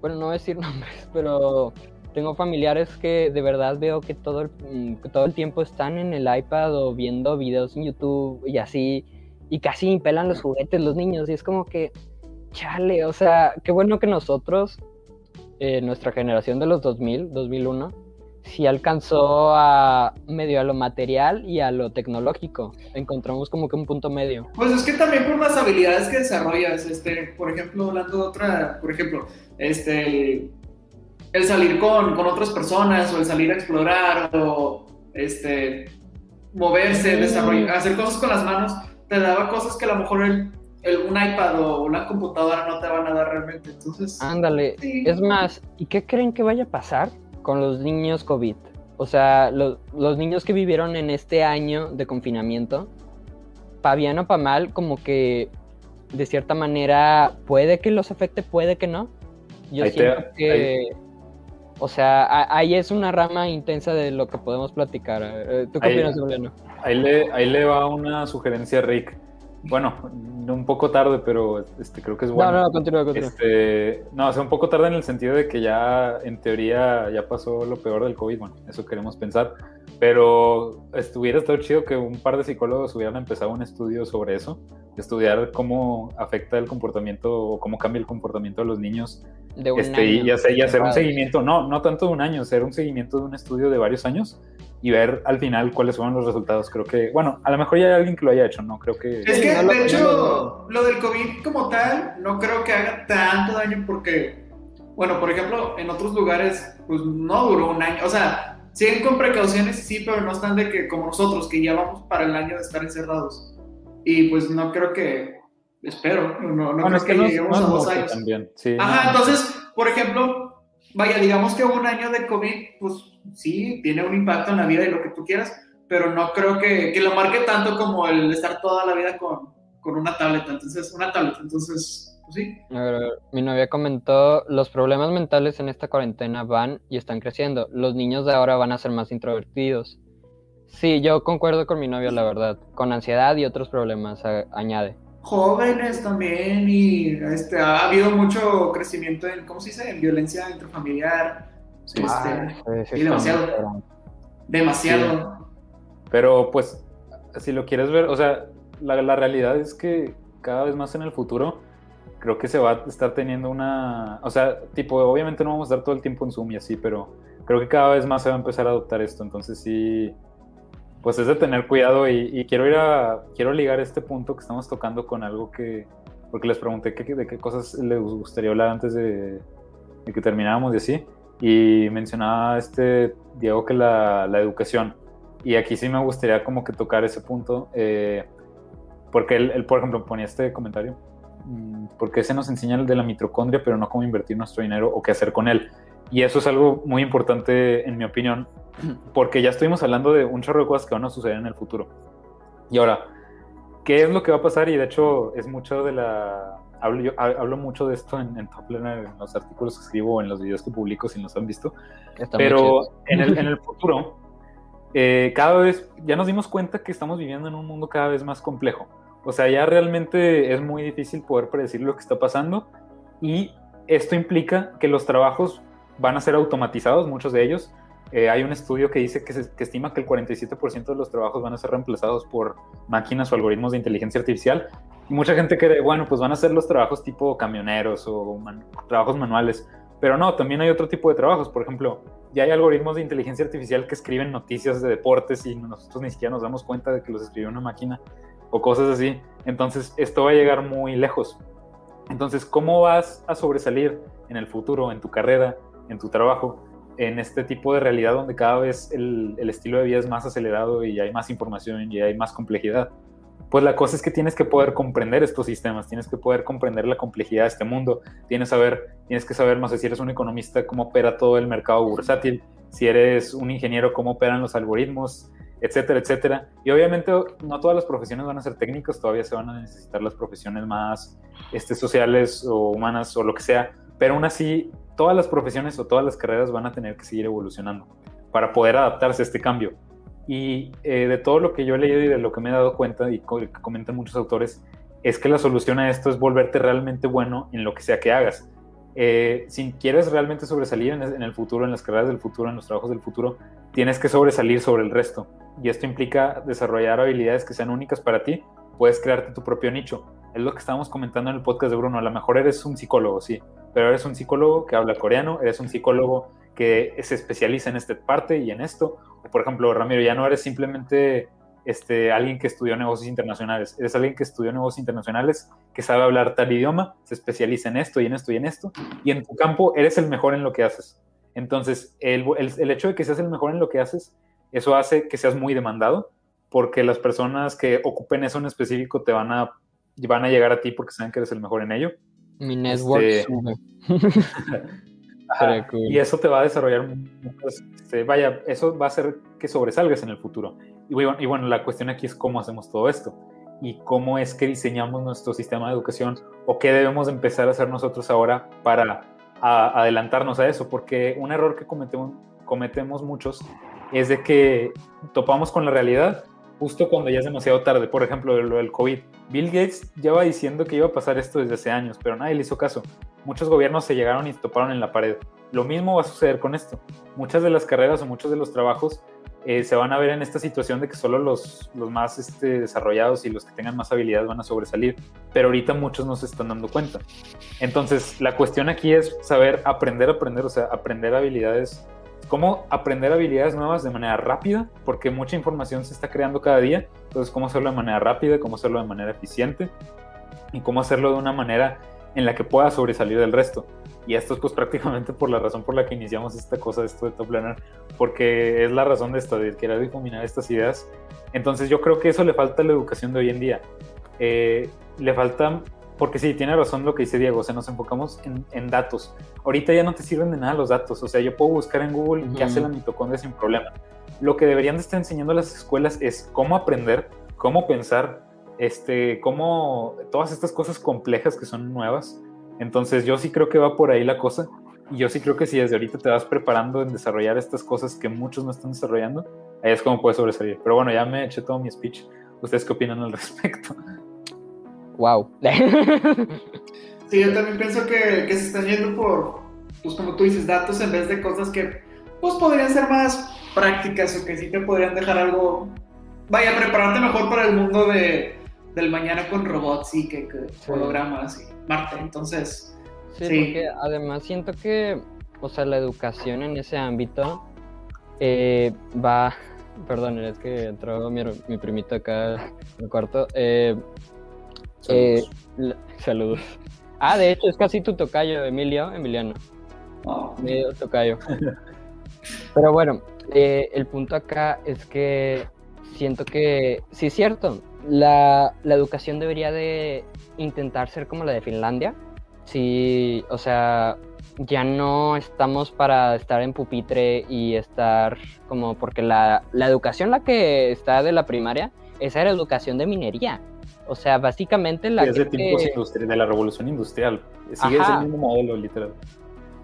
bueno, no voy a decir *laughs* nombres, pero tengo familiares que de verdad veo que todo el, mm, todo el tiempo están en el iPad o viendo videos en YouTube y así, y casi pelan los juguetes los niños, y es como que, chale, o sea, qué bueno que nosotros, eh, nuestra generación de los 2000, 2001, sí alcanzó a medio a lo material y a lo tecnológico. Encontramos como que un punto medio. Pues es que también por las habilidades que desarrollas, este, por ejemplo, hablando de otra, por ejemplo, este, el, salir con, con otras personas o el salir a explorar o este, moverse, desarrollar, hacer cosas con las manos, te daba cosas que a lo mejor el, el- un iPad o una computadora no te van a dar realmente. Entonces, Ándale, sí. Es más, ¿y qué creen que vaya a pasar con los niños COVID? O sea, lo- los niños que vivieron en este año de confinamiento, pa' bien o pa' mal, como que de cierta manera puede que los afecte, puede que no. Yo Ahí te- siento que, o sea, ahí es una rama intensa de lo que podemos platicar. Eh, ¿Tú qué Ahí- opinas, Juliano? Ahí le, ahí le va una sugerencia a Rick. Bueno, un poco tarde, pero este, creo que es bueno. No, no, continúa, continúa. Este, no, o sea, un poco tarde en el sentido de que ya, en teoría, ya pasó lo peor del COVID, bueno, eso queremos pensar, pero estuviera estado chido que un par de psicólogos hubieran empezado un estudio sobre eso, estudiar cómo afecta el comportamiento o cómo cambia el comportamiento de los niños, De un este, y, año. hacer, y hacer un seguimiento, no, no tanto de un año, hacer un seguimiento de un estudio de varios años y ver al final cuáles fueron los resultados. Creo que, bueno, a lo mejor ya hay alguien que lo haya hecho, ¿no? Creo que... Es que, de hecho, lo del COVID como tal, no creo que haga tanto daño porque, bueno, por ejemplo, en otros lugares, pues no duró un año. O sea, siguen con precauciones, sí, pero no están de que, como nosotros, que ya vamos para el año de estar encerrados. Y pues no creo que, espero, no, no bueno, creo es que, que lleguemos no a dos años. también. Sí, Ajá, no. entonces, por ejemplo, vaya, digamos que un año de COVID, pues sí, tiene un impacto en la vida y lo que tú quieras, pero no creo que, que lo marque tanto como el estar toda la vida con, con una tableta, entonces, una tableta, entonces, sí. A ver, a ver, mi novia comentó, los problemas mentales en esta cuarentena van y están creciendo. Los niños de ahora van a ser más introvertidos. Sí, yo concuerdo con mi novia, la verdad. Con ansiedad y otros problemas, a- añade. Jóvenes también y este, ha habido mucho crecimiento en, ¿cómo se dice?, en violencia intrafamiliar, Sí, Este, sí, sí, y demasiado. demasiado. Pero pues, si lo quieres ver, o sea, la, la realidad es que cada vez más en el futuro creo que se va a estar teniendo una, o sea, tipo, obviamente no vamos a estar todo el tiempo en Zoom y así, pero creo que cada vez más se va a empezar a adoptar esto, entonces sí, pues es de tener cuidado y, quiero ir a, quiero ligar este punto que estamos tocando con algo que, porque les pregunté de qué cosas les gustaría hablar antes de, que termináramos y así, y mencionaba este Diego que la, la, educación, y aquí sí me gustaría como que tocar ese punto, eh, porque él, por ejemplo, ponía este comentario, porque se nos enseña el de la mitocondria, pero no cómo invertir nuestro dinero o qué hacer con él. Y eso es algo muy importante, en mi opinión, *clears throat* porque ya estuvimos hablando de un chorro de cosas que van a suceder en el futuro. Y ahora, ¿qué es lo que va a pasar? Y de hecho, es mucho de la. Hablo, yo, hablo mucho de esto en, en Top Learner, en los artículos que escribo, en los videos que publico, si nos han visto. Pero en el, en el, *laughs* futuro, eh, cada vez ya nos dimos cuenta que estamos viviendo en un mundo cada vez más complejo. O sea, ya realmente es muy difícil poder predecir lo que está pasando y esto implica que los trabajos van a ser automatizados, muchos de ellos. Eh, hay un estudio que dice que, se, estima que el 47% de los trabajos van a ser reemplazados por máquinas o algoritmos de inteligencia artificial. Y mucha gente cree, bueno, pues van a ser los trabajos tipo camioneros o trabajos manuales. Pero no, también hay otro tipo de trabajos. Por ejemplo, ya hay algoritmos de inteligencia artificial que escriben noticias de deportes y nosotros ni siquiera nos damos cuenta de que los escribió una máquina o cosas así. Entonces, esto va a llegar muy lejos. Entonces, ¿cómo vas a sobresalir en el futuro, en tu carrera, en tu trabajo, en este tipo de realidad donde cada vez el, estilo de vida es más acelerado y hay más información y hay más complejidad. Pues la cosa es que tienes que poder comprender estos sistemas, tienes que poder comprender la complejidad de este mundo, tienes, saber, tienes que saber, no sé, si eres un economista, cómo opera todo el mercado bursátil, si eres un ingeniero, cómo operan los algoritmos, etcétera, etcétera. Y obviamente no todas las profesiones van a ser técnicas, todavía se van a necesitar las profesiones más este, sociales o humanas o lo que sea, pero aún así todas las profesiones o todas las carreras van a tener que seguir evolucionando para poder adaptarse a este cambio. Y eh, de todo lo que yo he leído y de lo que me he dado cuenta y que comentan muchos autores, es que la solución a esto es volverte realmente bueno en lo que sea que hagas. Eh, si quieres realmente sobresalir en, en, el futuro, en las carreras del futuro, en los trabajos del futuro, tienes que sobresalir sobre el resto. Y esto implica desarrollar habilidades que sean únicas para ti. Puedes crearte tu propio nicho. Es lo que estábamos comentando en el podcast de Bruno. A lo mejor eres un psicólogo, sí, pero eres un psicólogo que habla coreano, eres un psicólogo que se especializa en esta parte y en esto. O por ejemplo, Ramiro, ya no eres simplemente este, alguien que estudió negocios internacionales, eres alguien que estudió negocios internacionales, que sabe hablar tal idioma, se especializa en esto y en esto y en esto, y en tu campo eres el mejor en lo que haces. Entonces, el, el, hecho de que seas el mejor en lo que haces, eso hace que seas muy demandado, porque las personas que ocupen eso en específico te van a, van a llegar a ti porque saben que eres el mejor en ello. Mi network *laughs* este, Y eso te va a desarrollar, este, vaya, eso va a hacer que sobresalgas en el futuro. Y bueno, y bueno, la cuestión aquí es cómo hacemos todo esto y cómo es que diseñamos nuestro sistema de educación o qué debemos empezar a hacer nosotros ahora para adelantarnos a eso, porque un error que cometemos, cometemos muchos es de que topamos con la realidad justo cuando ya es demasiado tarde. Por ejemplo, lo del COVID. Bill Gates lleva diciendo que iba a pasar esto desde hace años, pero nadie le hizo caso. Muchos gobiernos se llegaron y toparon en la pared. Lo mismo va a suceder con esto. Muchas de las carreras o muchos de los trabajos eh, se van a ver en esta situación de que solo los, los más este, desarrollados y los que tengan más habilidad van a sobresalir, pero ahorita muchos no se están dando cuenta. Entonces, la cuestión aquí es saber aprender, aprender, o sea, aprender habilidades cómo aprender habilidades nuevas de manera rápida, porque mucha información se está creando cada día. Entonces, cómo hacerlo de manera rápida, cómo hacerlo de manera eficiente y cómo hacerlo de una manera en la que pueda sobresalir del resto. Y esto es pues prácticamente por la razón por la que iniciamos esta cosa, esto de Top Learner, porque es la razón de esto, de querer difuminar estas ideas. Entonces yo creo que eso le falta a la educación de hoy en día. Eh, le falta porque sí, tiene razón lo que dice Diego, o sea, nos enfocamos en, datos. Ahorita ya no te sirven de nada los datos, o sea, yo puedo buscar en Google qué hace la mitocondria sin problema. Lo que deberían de estar enseñando las escuelas es cómo aprender, cómo pensar, este, cómo todas estas cosas complejas que son nuevas. Entonces yo sí creo que va por ahí la cosa. Y yo sí creo que si desde ahorita te vas preparando en desarrollar estas cosas que muchos no están desarrollando, ahí es como puedes sobresalir. Pero bueno, ya me eché todo mi speech. ¿Ustedes qué opinan al respecto? Wow. *laughs* sí, yo también pienso que, se están yendo por, pues como tú dices, datos en vez de cosas que pues podrían ser más prácticas o que sí te podrían dejar algo, vaya, prepararte mejor para el mundo de, del mañana con robots y que, hologramas y Marte, entonces... Sí, porque además siento que, o sea, la educación en ese ámbito eh, va, *laughs* Perdón, es que entró mi, mi primito acá en el cuarto. Eh, eh, *laughs* saludos. Ah, de hecho, es casi tu tocayo, Emilio, Emiliano. Oh. Medio tocayo. Pero bueno, eh, el punto acá es que siento que, sí es cierto, la, la educación debería de intentar ser como la de Finlandia. Sí, o sea, ya no estamos para estar en pupitre y estar como, porque la, la educación la que está de la primaria, esa era educación de minería. O sea, básicamente la de tiempos la revolución industrial. Sigue Ajá. el mismo modelo, literal.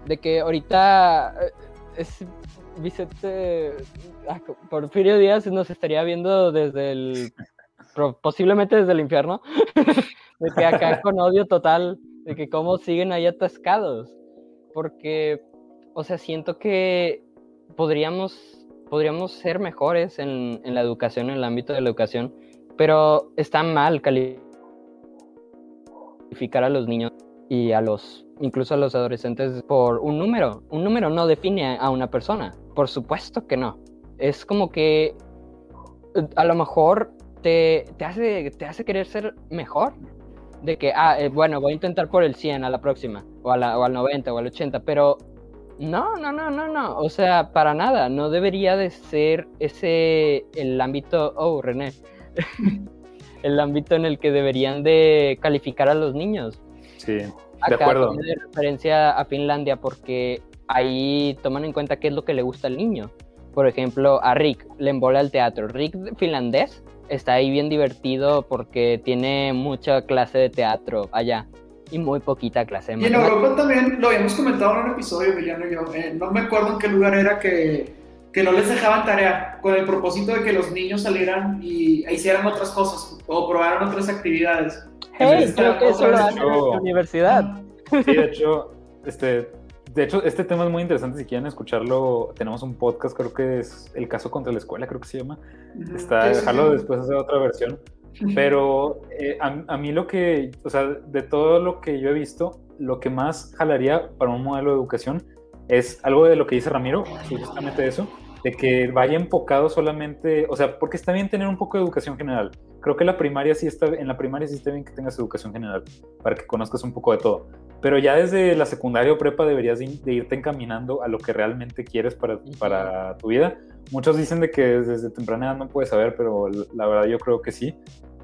de que ahorita eh, es Vicente ah, Porfirio Díaz nos estaría viendo desde el posiblemente desde el infierno *laughs* de que acá con odio total de que cómo siguen ahí atascados porque o sea siento que podríamos podríamos ser mejores en, en la educación en el ámbito de la educación pero está mal calificar a los niños y a los incluso a los adolescentes por un número. Un número no define a una persona. Por supuesto que no. Es como que eh, a lo mejor te, te hace, te hace querer ser mejor. De que, ah, eh, bueno, voy a intentar por el 100 a la próxima, o, a o al 90 o al 80, pero no, no, no, no, no. O sea, para nada. No debería de ser ese el ámbito. Oh, René. *laughs* el ámbito en el que deberían de calificar a los niños Sí, de acá acuerdo. tiene de referencia a Finlandia porque ahí toman en cuenta qué es lo que le gusta al niño. Por ejemplo, a Rick le embola el teatro. Rick finlandés está ahí bien divertido porque tiene mucha clase de teatro allá y muy poquita clase de Y en. Europa también lo habíamos comentado en un episodio, Emiliano y yo. eh, no me acuerdo en qué lugar era que, que no les dejaban tarea con el propósito de que los niños salieran y e hicieran otras cosas o probaran otras actividades. Hey, creo que eso lo hacen en la universidad. Sí, de hecho, este, de hecho, este tema es muy interesante. Si quieren escucharlo, tenemos un podcast, creo que es El caso contra la escuela, creo que se llama. Está, dejarlo sí. después hacer otra versión. Pero eh, a, a mí lo que, o sea, de todo lo que yo he visto, lo que más jalaría para un modelo de educación es algo de lo que dice Ramiro, justamente eso, de que vaya enfocado solamente, o sea, porque está bien tener un poco de educación general. Creo que la primaria sí está, en la primaria sí está bien que tengas educación general, para que conozcas un poco de todo. Pero ya desde la secundaria o prepa deberías de, de irte encaminando a lo que realmente quieres para, para tu vida. Muchos dicen de que desde temprana edad no puedes saber, pero la verdad yo creo que sí.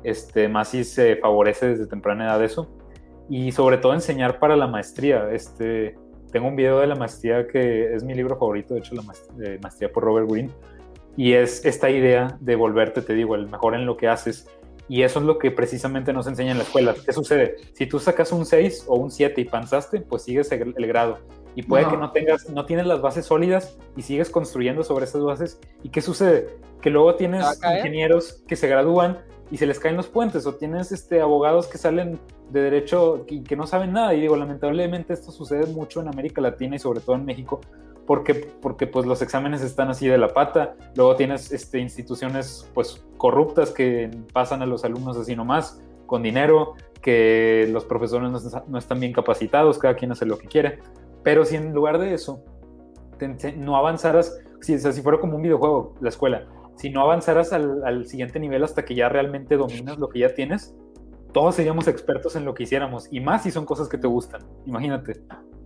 Este, más si se favorece desde temprana edad eso. Y sobre todo enseñar para la maestría. Este, tengo un video de la maestría que es mi libro favorito, de hecho, la maest- eh, por Robert Greene. Y es esta idea de volverte, te digo, el mejor en lo que haces. Y eso es lo que precisamente nos enseña en la escuela. ¿Qué sucede? Si tú sacas un 6 o un 7 y panzaste, pues sigues el, el grado. Y puede No. que no tengas, no tienes las bases sólidas y sigues construyendo sobre esas bases. ¿Y qué sucede? Que luego tienes ingenieros que se gradúan y se les caen los puentes, o tienes este, abogados que salen de derecho y que no saben nada. Y digo, lamentablemente esto sucede mucho en América Latina y sobre todo en México, porque, porque pues los exámenes están así de la pata. Luego tienes este, instituciones pues corruptas que pasan a los alumnos así nomás, con dinero, que los profesores no, no están bien capacitados, cada quien hace lo que quiere. Pero si en lugar de eso te ense- no avanzaras, si, o sea, si fuera como un videojuego, la escuela, si no avanzaras al, siguiente nivel hasta que ya realmente dominas lo que ya tienes, todos seríamos expertos en lo que hiciéramos, y más si son cosas que te gustan, imagínate.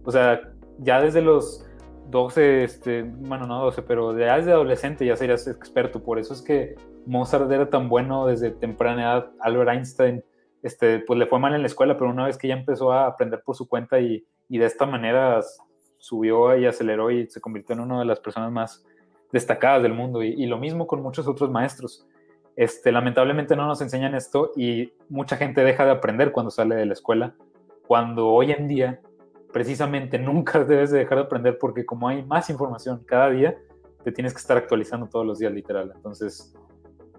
O sea, ya desde los 12, este, bueno, no 12, pero ya desde adolescente ya serías experto, por eso es que Mozart era tan bueno desde temprana edad, Albert Einstein, este, pues le fue mal en la escuela, pero una vez que ya empezó a aprender por su cuenta y, y de esta manera subió y aceleró y se convirtió en una de las personas más destacadas del mundo. Y, lo mismo con muchos otros maestros. Este, lamentablemente no nos enseñan esto y mucha gente deja de aprender cuando sale de la escuela, cuando hoy en día precisamente nunca *laughs* debes de dejar de aprender porque como hay más información cada día, te tienes que estar actualizando todos los días, literal. Entonces,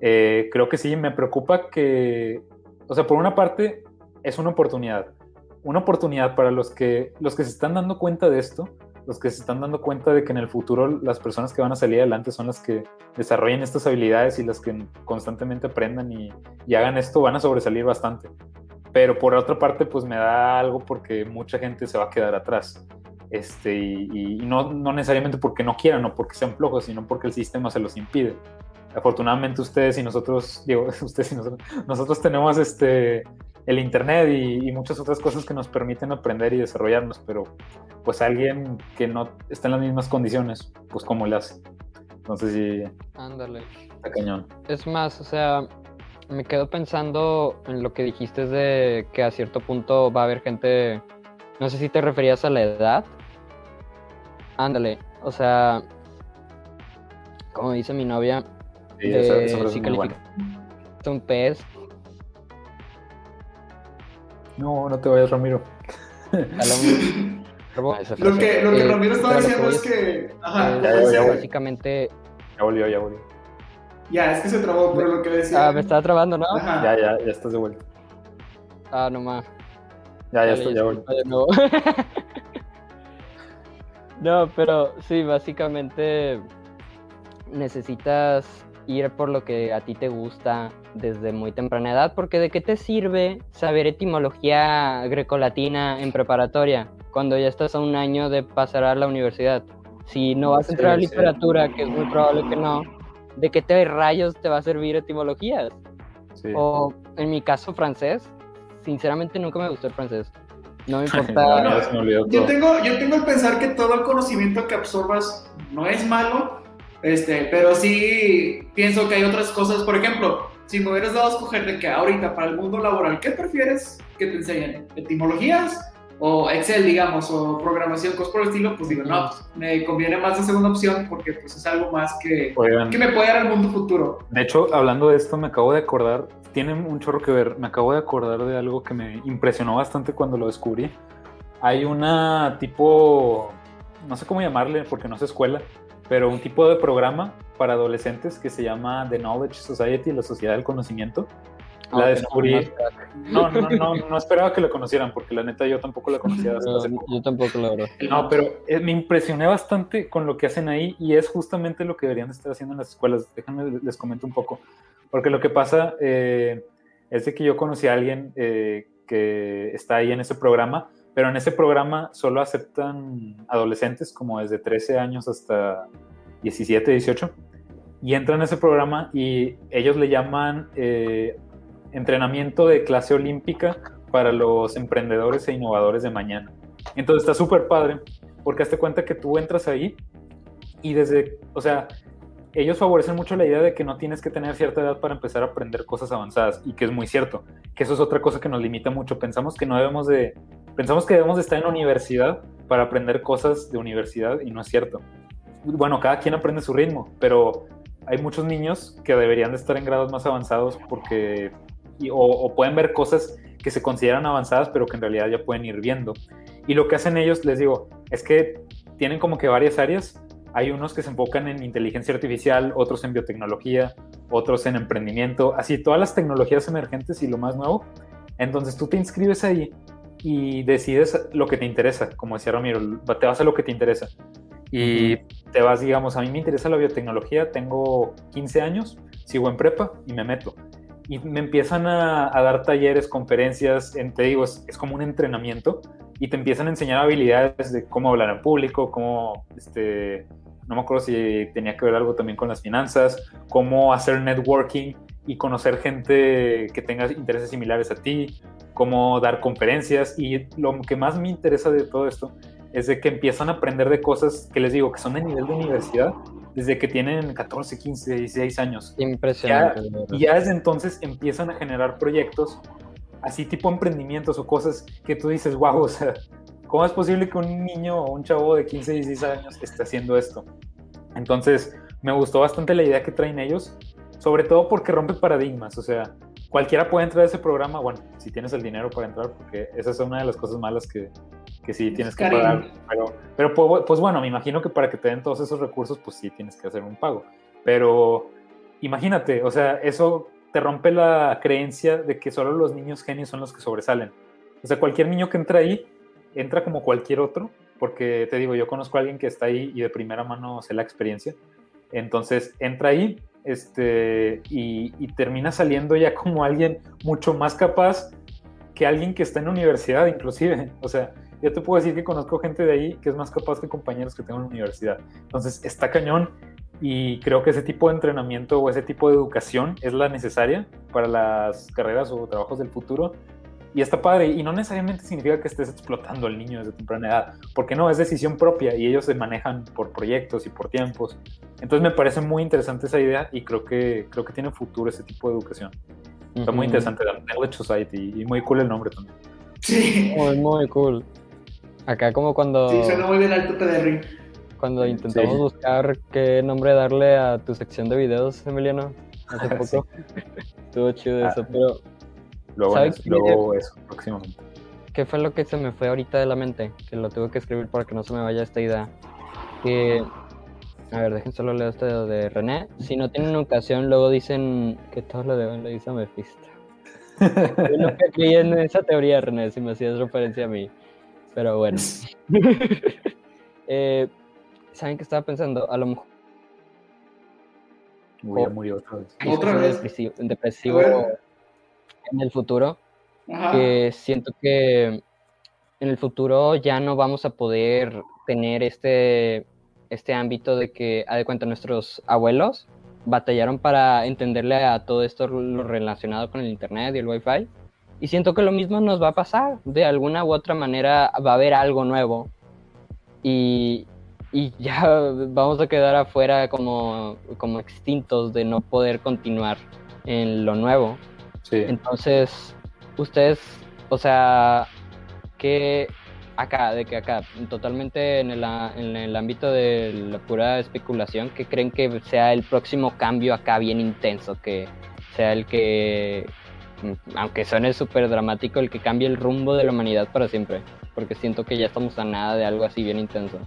eh, creo que sí, me preocupa que, o sea, por una parte, es una oportunidad. Una oportunidad para los que, los que se están dando cuenta de esto, los que se están dando cuenta de que en el futuro las personas que van a salir adelante son las que desarrollen estas habilidades y las que constantemente aprendan y, hagan esto, van a sobresalir bastante. Pero por otra parte, pues me da algo porque mucha gente se va a quedar atrás. Este, y, y no, no necesariamente porque no quieran o porque sean flojos, sino porque el sistema se los impide. afortunadamente ustedes y nosotros, digo, *laughs* ustedes y nosotros, nosotros tenemos este el internet y, muchas otras cosas que nos permiten aprender y desarrollarnos, pero pues alguien que no está en las mismas condiciones, pues cómo le hace. Entonces sí. Ándale. Está cañón. Es más, o sea, me quedo pensando en lo que dijiste de que a cierto punto va a haber gente, no sé si te referías a la edad. Ándale, o sea, como dice mi novia, sí, eso, si califica un pez no, no te vayas, Ramiro. *laughs* lo, que, lo que Ramiro estaba diciendo es que. Ajá, ya, ya, básicamente. Ya volvió, ya volvió. Ya, es que se trabó, pero lo que decía. Ah, me estaba trabando, ¿no? Ya, ya, ya estás de vuelta. Ah, no más. Ya, ya estoy, ya volví. No. *laughs* no, pero sí, básicamente necesitas ir por lo que a ti te gusta desde muy temprana edad, porque ¿de qué te sirve saber etimología grecolatina en preparatoria cuando ya estás a un año de pasar a la universidad? Si no vas a entrar a literatura, que es muy probable que no, ¿de qué te rayos te va a servir etimologías? O en mi caso francés, sinceramente nunca me gustó el francés. No me *laughs* importa. yo, tengo, yo tengo el pensar que todo el conocimiento que absorbas no es malo, este, pero sí pienso que hay otras cosas, por ejemplo, si me hubieras dado a escoger de que ahorita para el mundo laboral, ¿qué prefieres que te enseñen? ¿Etimologías o Excel, digamos, o programación, cosas por el estilo? Pues digo, no, pues, me conviene más la segunda opción porque pues es algo más que, que me puede dar al mundo futuro. De hecho, hablando de esto, me acabo de acordar, tiene un chorro que ver, me acabo de acordar de algo que me impresionó bastante cuando lo descubrí. Hay una tipo, no sé cómo llamarle porque no es escuela, pero un tipo de programa para adolescentes que se llama The Knowledge Society, la Sociedad del Conocimiento. La descubrí. No, no, no, no, esperaba que la conocieran, porque la neta yo tampoco la conocía. yo tampoco, la verdad. No, pero eh, me impresioné bastante con lo que hacen ahí y es justamente lo que deberían estar haciendo en las escuelas. Déjenme les comento un poco. Porque lo que pasa eh, es de que yo conocí a alguien eh, que está ahí en ese programa, pero en ese programa solo aceptan adolescentes como desde 13 años hasta 17, 18, y entran a ese programa y ellos le llaman eh, entrenamiento de clase olímpica para los emprendedores e innovadores de mañana. Entonces está súper padre, porque hazte cuenta que tú entras ahí y desde, o sea, ellos favorecen mucho la idea de que no tienes que tener cierta edad para empezar a aprender cosas avanzadas y que es muy cierto, que eso es otra cosa que nos limita mucho. Pensamos que no debemos de pensamos que debemos estar en universidad para aprender cosas de universidad y no es cierto. Bueno, cada quien aprende su ritmo, pero hay muchos niños que deberían de estar en grados más avanzados porque o, pueden ver cosas que se consideran avanzadas pero que en realidad ya pueden ir viendo. Y lo que hacen ellos, les digo, es que tienen como que varias áreas. Hay unos que se enfocan en inteligencia artificial, otros en biotecnología, otros en emprendimiento, así todas las tecnologías emergentes y lo más nuevo. Entonces tú te inscribes ahí y decides lo que te interesa, como decía Ramiro, te vas a lo que te interesa. Y te vas, digamos, a mí me interesa la biotecnología, tengo 15 años, sigo en prepa y me meto. Y me empiezan a, dar talleres, conferencias, en, te digo, es, como un entrenamiento y te empiezan a enseñar habilidades de cómo hablar en público, cómo, este, no me acuerdo si tenía que ver algo también con las finanzas, cómo hacer networking y conocer gente que tenga intereses similares a ti, cómo dar conferencias y lo que más me interesa de todo esto es de que empiezan a aprender de cosas que les digo que son de nivel de universidad desde que tienen 14, 15, 16 años. Impresionante. y ya desde entonces empiezan a generar proyectos así tipo emprendimientos o cosas que tú dices, wow, o sea, ¿cómo es posible que un niño o un chavo de 15, 16 años esté haciendo esto? Entonces, me gustó bastante la idea que traen ellos, sobre todo porque rompe paradigmas, o sea, cualquiera puede entrar a ese programa, bueno, si tienes el dinero para entrar, porque esa es una de las cosas malas que, que sí tienes que pagar. Pero, pero pues, pues bueno, me imagino que para que te den todos esos recursos, pues sí tienes que hacer un pago. Pero imagínate, o sea, eso te rompe la creencia de que solo los niños genios son los que sobresalen. O sea, cualquier niño que entra ahí, entra como cualquier otro, porque te digo, yo conozco a alguien que está ahí y de primera mano sé la experiencia. Entonces, entra ahí, este, y, termina saliendo ya como alguien mucho más capaz que alguien que está en universidad, inclusive. O sea, yo te puedo decir que conozco gente de ahí que es más capaz que compañeros que tengo en universidad. Entonces, está cañón. Y creo que ese tipo de entrenamiento o ese tipo de educación es la necesaria para las carreras o trabajos del futuro. Y está padre, y no necesariamente significa que estés explotando al niño desde temprana edad, porque no, es decisión propia y ellos se manejan por proyectos y por tiempos. Entonces me parece muy interesante esa idea y creo que, creo que tiene futuro ese tipo de educación. Está muy interesante, la Knowledge Society, y muy cool el nombre también. Sí. Muy, muy cool. Acá como cuando, Sí, suena muy bien alto PDR. cuando intentamos Sí. buscar qué nombre darle a tu sección de videos, Emiliano, hace *laughs* Sí. poco. Estuvo chido Ah. eso, pero Luego, ¿Sabes eso, qué? luego eso, próximamente. ¿qué fue lo que se me fue ahorita de la mente? Que lo tuve que escribir para que no se me vaya esta idea. Que, a ver, dejen solo leer este de René. Si no tienen ocasión, luego dicen que todos lo deben, le dice a Mephisto. *laughs* Yo nunca creí en esa teoría, René, si me hacías referencia a mí. Pero bueno. *laughs* Eh, ¿Saben qué estaba pensando? A lo mejor Uy, ya Oh. murió otra vez. Otra un vez. depresivo, depresivo. En el futuro. Ajá. que siento que en el futuro ya no vamos a poder tener este, este ámbito de que, a de cuenta, nuestros abuelos batallaron para entenderle a todo esto lo relacionado con el internet y el wifi. Y siento que lo mismo nos va a pasar. De alguna u otra manera va a haber algo nuevo. Y, y ya *laughs* vamos a quedar afuera como, como extintos de no poder continuar en lo nuevo. Sí. Entonces, ustedes, o sea, que acá, de que acá, totalmente en el, en el ámbito de la pura especulación, que creen que sea el próximo cambio acá bien intenso, que sea el que, mm, aunque suene súper dramático, el que cambie el rumbo de la humanidad para siempre, porque siento que ya estamos a nada de algo así bien intenso.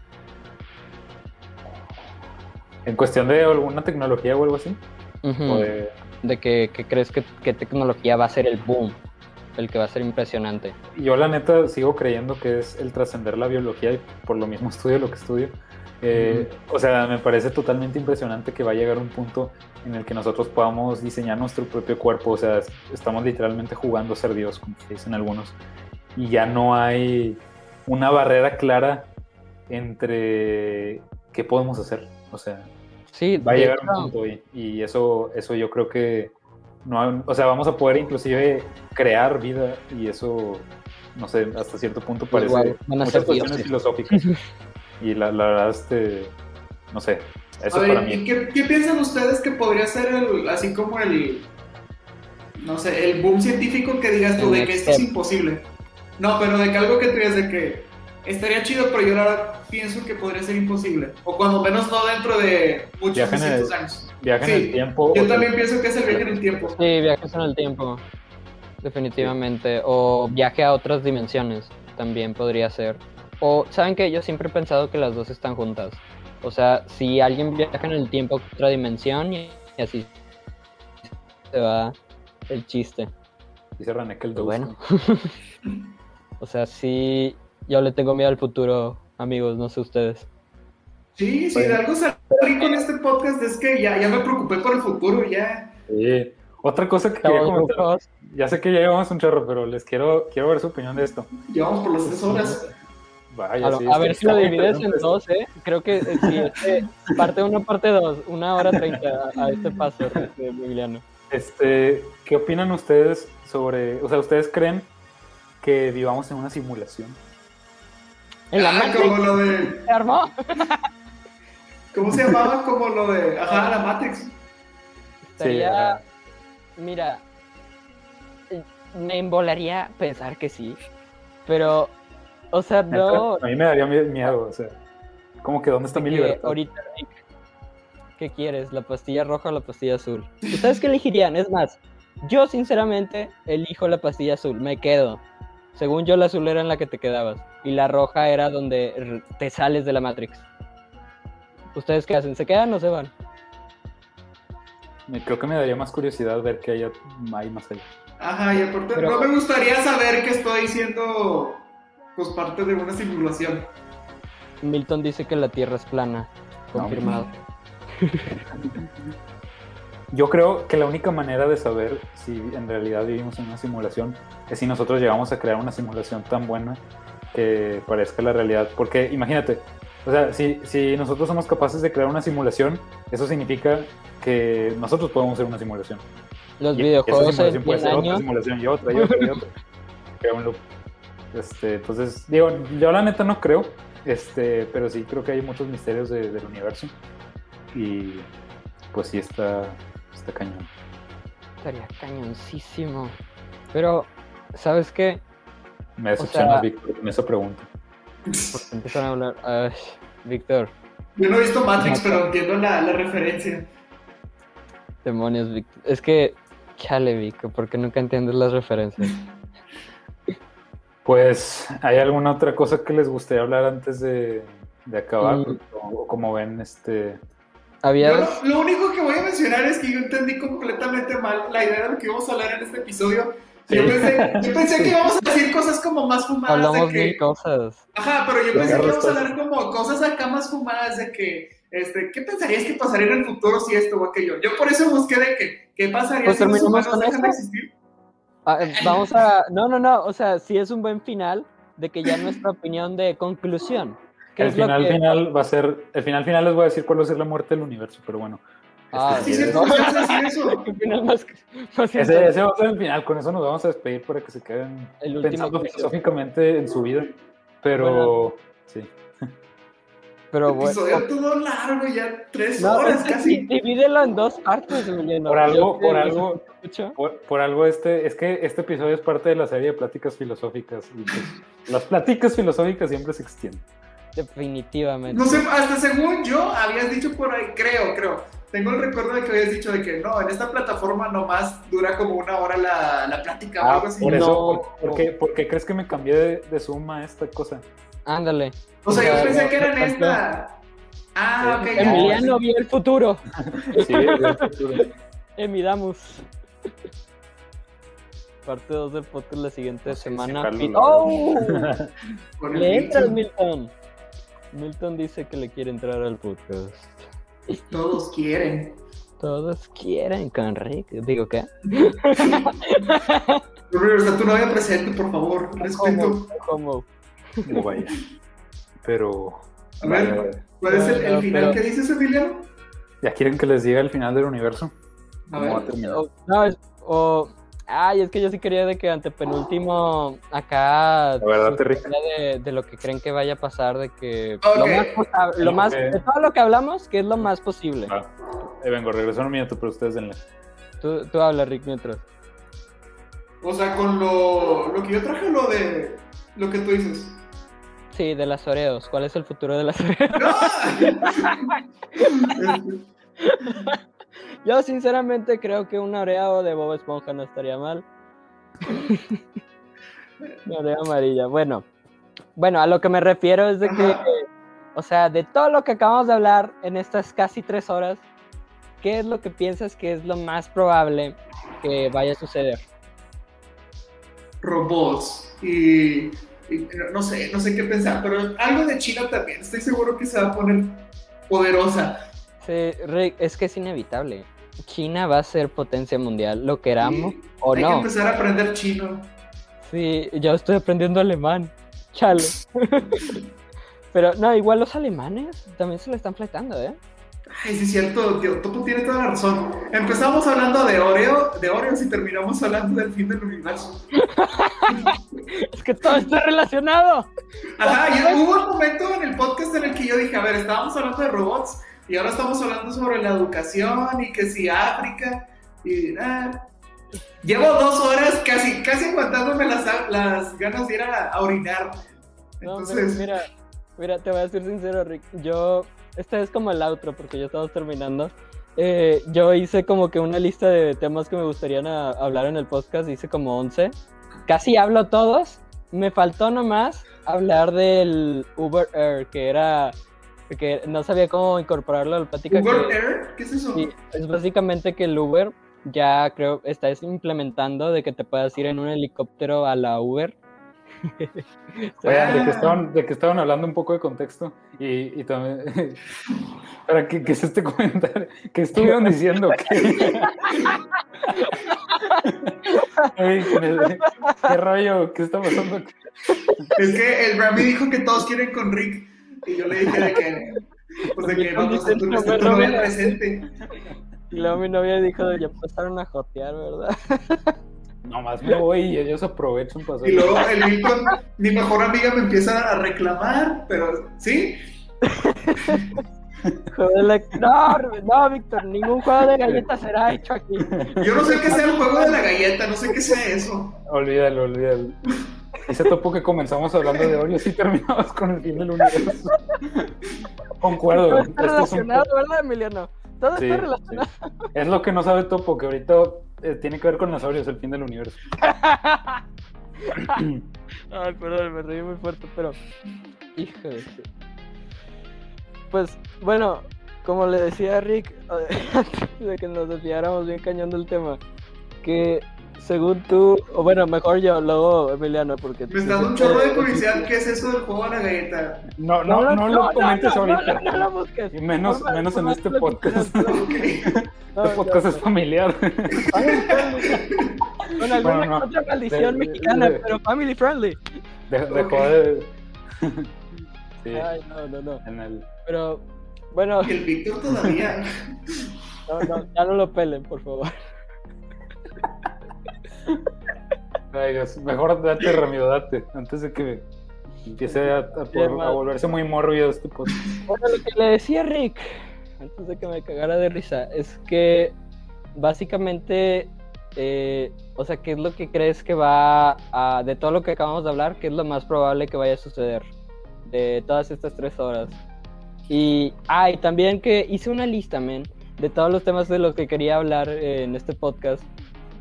En cuestión de alguna tecnología o algo así. O de- De que, que crees que, que tecnología va a ser el boom, el que va a ser impresionante. Yo la neta sigo creyendo que es el trascender la biología y por lo mismo *laughs* estudio lo que estudio. Eh, O sea, me parece totalmente impresionante que va a llegar un punto en el que nosotros podamos diseñar nuestro propio cuerpo. O sea, es- estamos literalmente jugando a ser Dios, como dicen algunos. Y ya no hay una barrera clara entre qué podemos hacer. O sea, Sí, va a llegar hecho, un punto y, y eso, eso yo creo que no, o sea, vamos a poder inclusive crear vida y eso, no sé, hasta cierto punto parece Igual, van a muchas ser cuestiones dioses. filosóficas *laughs* y la, la verdad, este, no sé, eso A ver, para ¿y mí. qué, qué piensan ustedes que podría ser el, así como el, no sé, el boom científico que digas tú El de que esto es imposible? No, pero de que algo que tú digas de que estaría chido, pero yo verdad pienso que podría ser imposible. O cuando menos no dentro de muchos Viaje en el- años. Viaje en el tiempo. Yo también te- pienso que es el viaje en el tiempo. Sí, viajes en el tiempo. Definitivamente. O viaje a otras dimensiones. También podría ser. O, ¿saben qué? Yo siempre he pensado que las dos están juntas. O sea, si alguien viaja en el tiempo a otra dimensión y, y así se va el chiste. Dice René que el bueno. *laughs* o sea, sí, yo le tengo miedo al futuro, amigos, no sé ustedes. Sí, sí, de algo salí con este podcast es que ya, ya me preocupé por el futuro, ya. Sí. Otra cosa que quería comentar, ya sé que ya llevamos un chorro, pero les quiero, quiero ver su opinión de esto. Llevamos por las tres horas. Vaya, A, lo- sí, a ver si lo divides en dos, ¿eh? Creo que eh, sí, *laughs* este, parte uno, parte dos, una hora treinta a, a este paso, *laughs* este, Emiliano. Este, ¿qué opinan ustedes sobre, o sea, ustedes creen que vivamos en una simulación? En la Ah, Matrix como lo de. se armó. ¿Cómo se llamaba? Como lo de. Ajá, la Matrix. Estaría, mira, me embolaría pensar que sí, pero, o sea, no, A mí me daría mie- miedo, o sea, como que ¿dónde está mi libertad? ahorita, Rick, ¿qué quieres? ¿La pastilla roja o la pastilla azul? ¿Ustedes qué elegirían? Es más, yo sinceramente elijo la pastilla azul, me quedo. Según yo, la azul era en la que te quedabas y la roja era donde te sales de la Matrix. ¿Ustedes qué hacen? ¿Se quedan o se van? Me- Creo que me daría más curiosidad ver qué hay, hay más allá. Ajá, y aparte, Pero- no me gustaría saber que estoy siendo. Pues parte de una simulación. Milton dice que la Tierra es plana. No. Confirmado. Yo creo que la única manera de saber si en realidad vivimos en una simulación es si nosotros llegamos a crear una simulación tan buena que parezca la realidad. Porque imagínate, O sea, si, si nosotros somos capaces de crear una simulación, eso significa que nosotros podemos hacer una simulación. Los Y videojuegos esa simulación puede 100 ser otra simulación y otra y otra y otra. *laughs* Crea un loop. Este, entonces, digo, yo la neta no creo, este, pero sí creo que hay muchos misterios de- del universo. Y pues sí está, está cañón. Estaría cañoncísimo. Pero, ¿sabes qué? Me decepciona sea- Víctor con esa pregunta. Porque empiezan a hablar. Ay, Víctor, Yo no he visto Matrix, pero entiendo la, la referencia. demonios, Víctor. Es que, chale, Víctor, porque nunca entiendes las referencias. *laughs* Pues, ¿hay alguna otra cosa que les gustaría hablar antes de, de acabar? Mm. O, o como ven, este... Yo Habías. lo, lo único que voy a mencionar es que yo entendí completamente mal la idea de lo que íbamos a hablar en este episodio. Yo, pensé, yo pensé que íbamos a decir cosas como más fumadas. Hablamos de que, mil cosas. Ajá, pero yo pensé que íbamos a hablar como cosas acá más fumadas de que, este, ¿qué pensarías que pasaría en el futuro si esto o aquello? Yo por eso busqué de que, ¿qué pasaría Pues si los humanos dejan de existir? Ah, eh, vamos a. No, no, no. O sea, sí es un buen final de que ya nuestra opinión de conclusión. ¿Qué El final que- final va a ser... El final final les voy a decir cuál va a ser la muerte del universo, pero bueno. Ah, Sí, Este, cierto, no. ¿qué vas a decir eso? El *laughs* final más- más Ese, va a ser el final, con eso nos vamos a despedir para que se queden El pensando filosóficamente en su vida. Pero sí, Pero bueno. Episodio todo largo, ya tres No, horas es casi. sí, divídelo en dos partes, Emiliano. Por algo- por algo- por, por algo este, es que este episodio es parte de la serie de pláticas filosóficas. Y pues, *laughs* las pláticas filosóficas siempre se extienden. Definitivamente. No sé, hasta según yo habías dicho por ahí, creo, creo. Tengo el recuerdo de que habías dicho de que no, en esta plataforma nomás dura como una hora la, la plática o Ah, algo así. por eso, No. por, por qué, por qué crees que me cambié de, de Zoom a esta cosa? Ándale. O sea, yo pensé que era en esta. Ah, ok, ya. Emiliano vio el futuro. Sí, del futuro. *laughs* Emidamus. Parte 2 del podcast la siguiente No sé si semana. ¡Oh! *laughs* El Le entras, Milton. Milton dice que le quiere entrar al podcast. Todos quieren. Todos quieren con Rick. Digo, ¿qué? Pero está tu novia presente, por favor. Respeto. ¿Cómo? No vaya. Pero. A ver. vaya, vaya. ¿Cuál es el, final pero- que dices, Emiliano? ¿Ya quieren que les diga el final del universo? A ¿Cómo va a ver. terminar? O- no, es, o. Ay, es que yo sí quería de que antepenúltimo acá. La verdad, de, de lo que creen que vaya a pasar, de que lo más, lo más de todo lo que hablamos, que es lo más posible. Va. Eh, vengo, regreso un minuto, pero ustedes denle. Tú, tú habla, Rick, mientras. O sea, con lo, lo que yo traje, lo de lo que tú dices. Sí, de las Oreos. ¿Cuál es el futuro de las Oreos? *laughs* *laughs* *laughs* Este, Yo sinceramente creo que una Oreo de Bob Esponja no estaría mal. *laughs* Una Oreo amarilla. Bueno, bueno, a lo que me refiero es de que, o sea, de todo lo que acabamos de hablar en estas casi tres horas, ¿qué es lo que piensas que es lo más probable que vaya a suceder? robots y, y no sé, no sé qué pensar, pero algo de China también. Estoy seguro que se va a poner poderosa. Sí, Rick, es que es inevitable. China va a ser potencia mundial, lo queramos o hay que no. empezar a aprender chino. Sí, yo estoy aprendiendo alemán. Chale. *laughs* Pero no, igual los alemanes también se le están fletando, ¿eh? Ay, sí es cierto, tío, Topo tiene toda la razón. Empezamos hablando de Oreo, de Oreos y terminamos hablando del fin del universo. *laughs* Es que todo está relacionado. Ajá, y hubo un momento en el podcast en el que yo dije, a ver, estábamos hablando de robots y ahora estamos hablando sobre la educación y que si África y nada. Llevo dos horas casi, casi aguantándome las, las ganas de ir a, a orinar. No, Entonces, mira, mira, te voy a ser sincero, Rick. Yo, esta es como el outro porque ya estamos terminando. Eh, yo hice como que una lista de temas que me gustaría na- hablar en el podcast. Hice como 11. Casi hablo todos. Me faltó nomás hablar del Uber Air, que era. Que no sabía cómo incorporarlo a la plática. Uber que- Air, ¿qué es eso? Sí, es básicamente que el Uber ya creo está implementando de que te puedas ir en un helicóptero a la Uber. *laughs* Oigan, de, Ah. que estaban, de que estaban hablando un poco de contexto y, y también. *laughs* ¿Para qué, qué es este comentario? ¿Qué estuvieron diciendo? ¿Qué, *laughs* Ey, ¿qué, qué rollo? ¿Qué está pasando? Es que el Rami dijo que todos quieren con Rick. Y yo le dije de que, pues de que no, no, Dice, tú no no, estás no, todavía no, presente. Y luego mi novia dijo, ya empezaron a jotear, ¿verdad? *laughs* Nomás me voy y ellos aprovechan para hacer- Y luego el Milton, mi mejor amiga me empieza a reclamar, pero sí, *laughs* No, no, Víctor, ningún juego de galletas será hecho aquí. yo no sé qué sea el juego de la galleta, no sé qué sea eso. Olvídalo, olvídalo. Ese topo que comenzamos hablando de Oreos y terminamos con el fin del universo. Concuerdo. Todo este está es un relacionado, ¿verdad, Emiliano? Todo Sí, está relacionado. Es lo que no sabe Topo, que ahorita eh, tiene que ver con los Oreos, el fin del universo. *laughs* Ay, perdón, me reí muy fuerte, pero. Hijo de Pues, bueno, como le decía a Rick, *laughs* antes de que nos desviáramos bien cañón del tema, que según tú, o bueno, mejor yo, luego Emiliano, porque. Me está dando un chorro de curiosidad, ¿qué es eso del juego de la galleta? No, no, no, lo comentes ahorita. No, no, lo busques. Y menos, menos en este podcast. *laughs* Este podcast es familiar. Con alguna Bueno, no. otra maldición De- mexicana, de- pero family friendly. De- dejó de. Sí, Ay, no, no, no. en el. Pero, bueno, Y el Víctor todavía. *laughs* no, no, ya no lo pelen, por favor. Ay, Dios, mejor date, Ramiro, date. Antes de que empiece a, a por- a volverse muy mórbido este podcast. Bueno, lo que le decía Rick, antes de que me cagara de risa, es que básicamente, eh, o sea, ¿qué es lo que crees que va a, de todo lo que acabamos de hablar, qué es lo más probable que vaya a suceder de todas estas tres horas? Y, ah, y también que hice una lista, men, de todos los temas de los que quería hablar eh, en este podcast.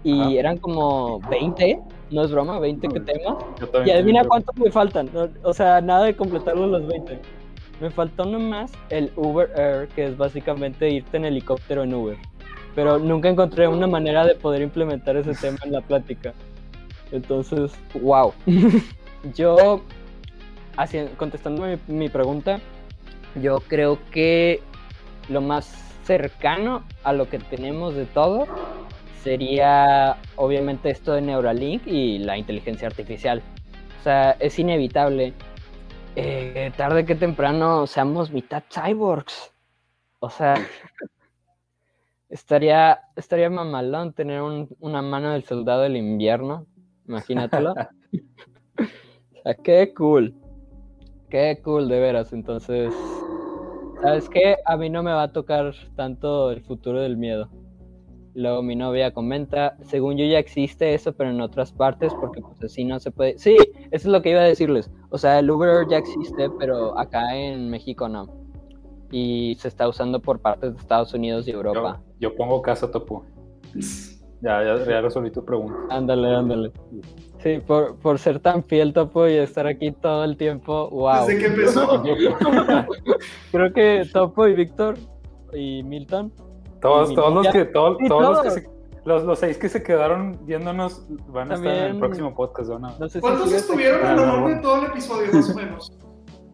Y Ajá. eran como 20, no es broma, 20 que temas. Y adivina cuántos me faltan. No, o sea, nada de completarlos los 20. Me faltó nomás el Uber Air, que es básicamente irte en helicóptero en Uber. Pero nunca encontré una manera de poder implementar ese tema en la plática. Entonces, wow. *laughs* yo, contestando mi, mi pregunta, yo creo que lo más cercano a lo que tenemos de todo sería obviamente esto de Neuralink y la inteligencia artificial. O sea, es inevitable. Eh, tarde que temprano seamos mitad cyborgs. O sea, *laughs* estaría, estaría mamalón tener un- una mano del soldado del invierno. Imagínatelo. *laughs* o sea, qué cool. Qué cool, de veras. Entonces, ¿sabes qué? A mí no me va a tocar tanto el futuro del miedo. Luego mi novia comenta, según yo ya existe eso, pero en otras partes, porque pues así no se puede. Sí, eso es lo que iba a decirles. O sea, el Uber ya existe, pero acá en México no. Y se está usando por partes de Estados Unidos y Yo, Europa. yo pongo casa, Topo. Ya, ya, ya resolví tu pregunta. Ándale, ándale. Sí, por, por ser tan fiel, Topo, y estar aquí todo el tiempo, wow. Desde que empezó. *laughs* Creo que Topo y Víctor y Milton. Todos, todos los que, todos, los que se, los, los seis que se quedaron viéndonos van a estar en el próximo podcast, ¿no? No sé si ¿Cuántos estuvieron a lo Ah, largo de todo el episodio, más o menos?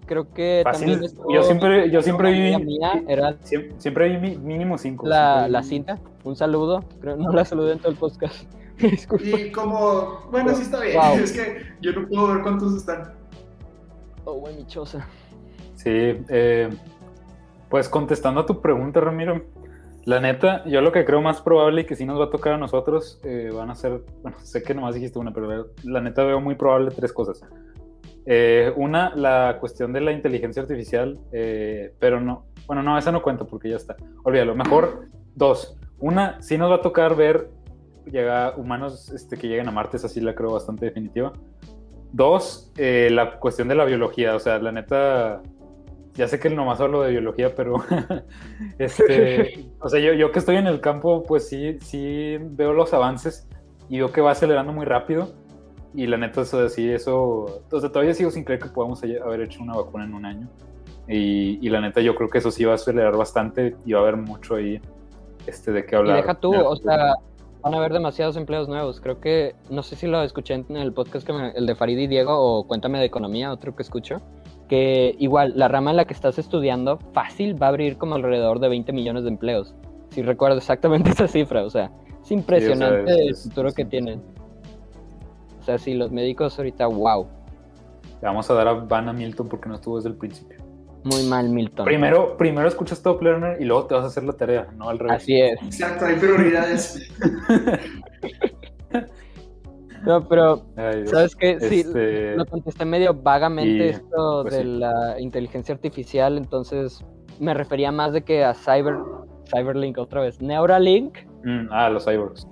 Creo que Fácil. también estuvo Yo siempre, yo siempre vi, mía, era siempre, siempre vi mínimo cinco. la, la cinta. Un saludo. Creo no la saludé en todo el podcast. *laughs* Disculpa. Y como, bueno, sí está bien. Wow. *laughs* Es que yo no puedo ver cuántos están. Oh, güey, mi choza. Sí, eh, pues contestando a tu pregunta, Ramiro, la neta, yo lo que creo más probable y que sí nos va a tocar a nosotros eh, van a ser, bueno, sé que nomás dijiste una, pero la neta veo muy probable tres cosas. Eh, una, la cuestión de la inteligencia artificial, eh, pero no, bueno, no, esa no cuenta porque ya está. Olvídalo, mejor dos. Una, sí nos va a tocar ver llega, humanos este, que lleguen a Marte, esa sí la creo bastante definitiva. Dos, eh, la cuestión de la biología, o sea, la neta, ya sé que nomás hablo de biología, pero *laughs* este, o sea, yo, yo que estoy en el campo, pues sí, sí veo los avances y veo que va acelerando muy rápido. Y la neta, o sea, sí, eso, o sea, todavía sigo sin creer que podamos haber hecho una vacuna en un año. Y, y la neta, yo creo que eso sí va a acelerar bastante y va a haber mucho ahí este, de qué Y hablar. deja tú, o sea, van a haber demasiados empleos nuevos. Creo que, no sé si lo escuché en el podcast, que me- el de Farid y Diego, o Cuéntame de Economía, otro que escucho, que igual, la rama en la que estás estudiando, fácil, va a abrir como alrededor de 20 millones de empleos. Si recuerdo exactamente *laughs* esa cifra, o sea, es impresionante es- el es- futuro que sí. tienen. O sea, sí, los médicos ahorita, wow. Le vamos a dar a Van a Milton porque no estuvo desde el principio. Muy mal, Milton. Primero, primero escuchas Top Learner y luego te vas a hacer la tarea, no al revés. Así es. Exacto, hay prioridades. *laughs* No, pero, Ay. ¿sabes qué? Sí, Este, lo contesté medio vagamente y, esto pues, de sí. la inteligencia artificial, entonces me refería más de que a Cyber, Cyberlink otra vez. Neuralink. mm, ah, los cyborgs.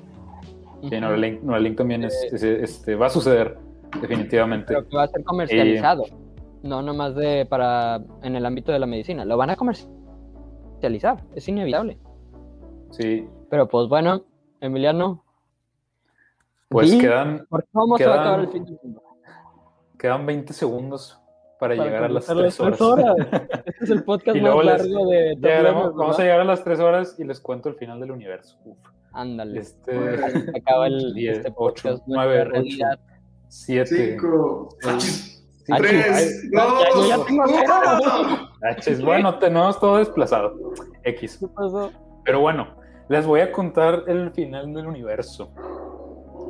Sí, Neuralink, Neuralink también es, es- este, va a suceder, definitivamente. Pero que va a ser comercializado. No, nomás de para en el ámbito de la medicina. Lo van a comercializar, es inevitable. Sí. Pero pues bueno, Emiliano. Pues quedan. ¿Por cómo quedan, se va a acabar el fin del mundo? Quedan 20 segundos para, para llegar a las 3 horas. horas. *laughs* este es el podcast más largo les, de. Llegamos, vamos a llegar a las 3 horas y les cuento el final del universo. Uf. Ándale. Este, *laughs* acaba el 10, este podcast. 8, 9, 8, 7. 5. Tres, *laughs* bueno, tenemos todo desplazado. X. ¿Qué pasó? Pero bueno, les voy a contar el final del universo.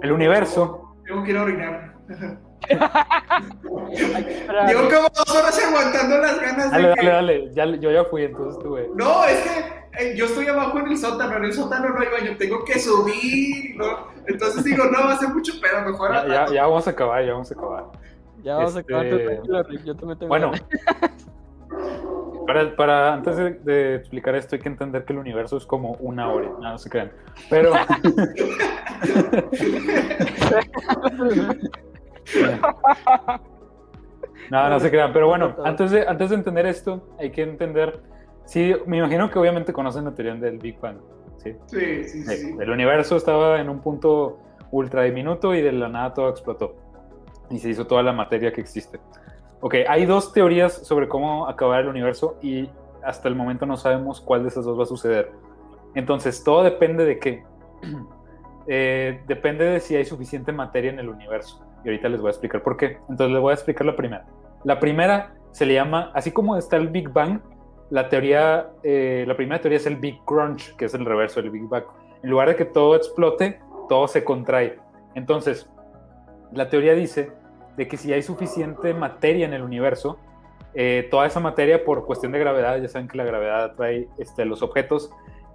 El universo. Tengo que ir a orinar. Llevo como dos horas aguantando las ganas. Dale, de dale, que... dale. Ya, yo ya fui, entonces tuve. No, es que eh, yo estoy abajo en el sótano, en el sótano no hay baño, tengo que subir. Entonces digo, no, va a ser mucho pedo, mejor. Ya, ya, ya, vamos a acabar, ya vamos a acabar ya vamos a acabar este- tranquilo, Rick, Yo también tengo Bueno, *laughs* para, para antes de, de explicar esto hay que entender que el universo es como una hora, no, no se crean. Pero *laughs* no, no se crean. Pero bueno, antes de, antes de entender esto hay que entender, sí, me imagino que obviamente conocen la teoría del Big Bang, ¿sí? Sí, sí, Sí, sí. El universo estaba en un punto ultra diminuto y de la nada todo explotó. Y se hizo toda la materia que existe. Ok, hay dos teorías sobre cómo acabar el universo y hasta el momento no sabemos cuál de esas dos va a suceder. Entonces, todo depende de qué. *clears throat* Eh, depende de si hay suficiente materia en el universo. Y ahorita les voy a explicar por qué. Entonces, les voy a explicar la primera. La primera se le llama, así como está el Big Bang, la teoría, eh, la primera teoría es el Big Crunch, que es el reverso del Big Bang. En lugar de que todo explote, todo se contrae. Entonces, la teoría dice de que si hay suficiente materia en el universo, eh, toda esa materia por cuestión de gravedad, ya saben que la gravedad atrae este, los objetos,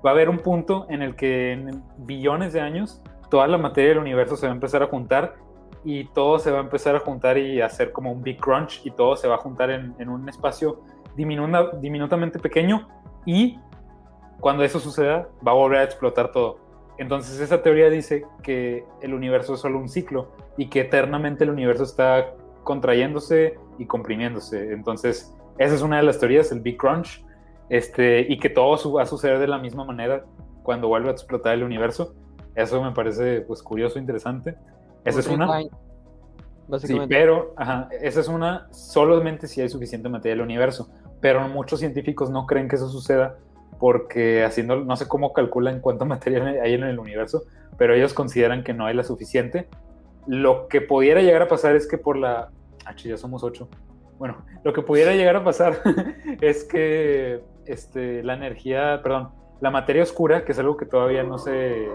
va a haber un punto en el que en billones de años toda la materia del universo se va a empezar a juntar y todo se va a empezar a juntar y hacer como un big crunch y todo se va a juntar en, en un espacio diminuta, diminutamente pequeño y cuando eso suceda va a volver a explotar todo. Entonces esa teoría dice que el universo es solo un ciclo y que eternamente el universo está contrayéndose y comprimiéndose. Entonces esa es una de las teorías, el Big Crunch, este, y que todo va a suceder de la misma manera cuando vuelva a explotar el universo. Eso me parece pues curioso, interesante. Esa es una. Sí, pero ajá, esa es una solamente si hay suficiente materia en el universo. Pero muchos científicos no creen que eso suceda porque haciendo, no sé cómo calculan cuánta materia *laughs* hay en el universo, pero ellos consideran que no hay la suficiente. Lo que pudiera llegar a pasar es que por la... Ah, ya somos ocho. Bueno, lo que pudiera llegar a pasar *laughs* es que este, la energía, perdón, la materia oscura, que es algo que todavía no se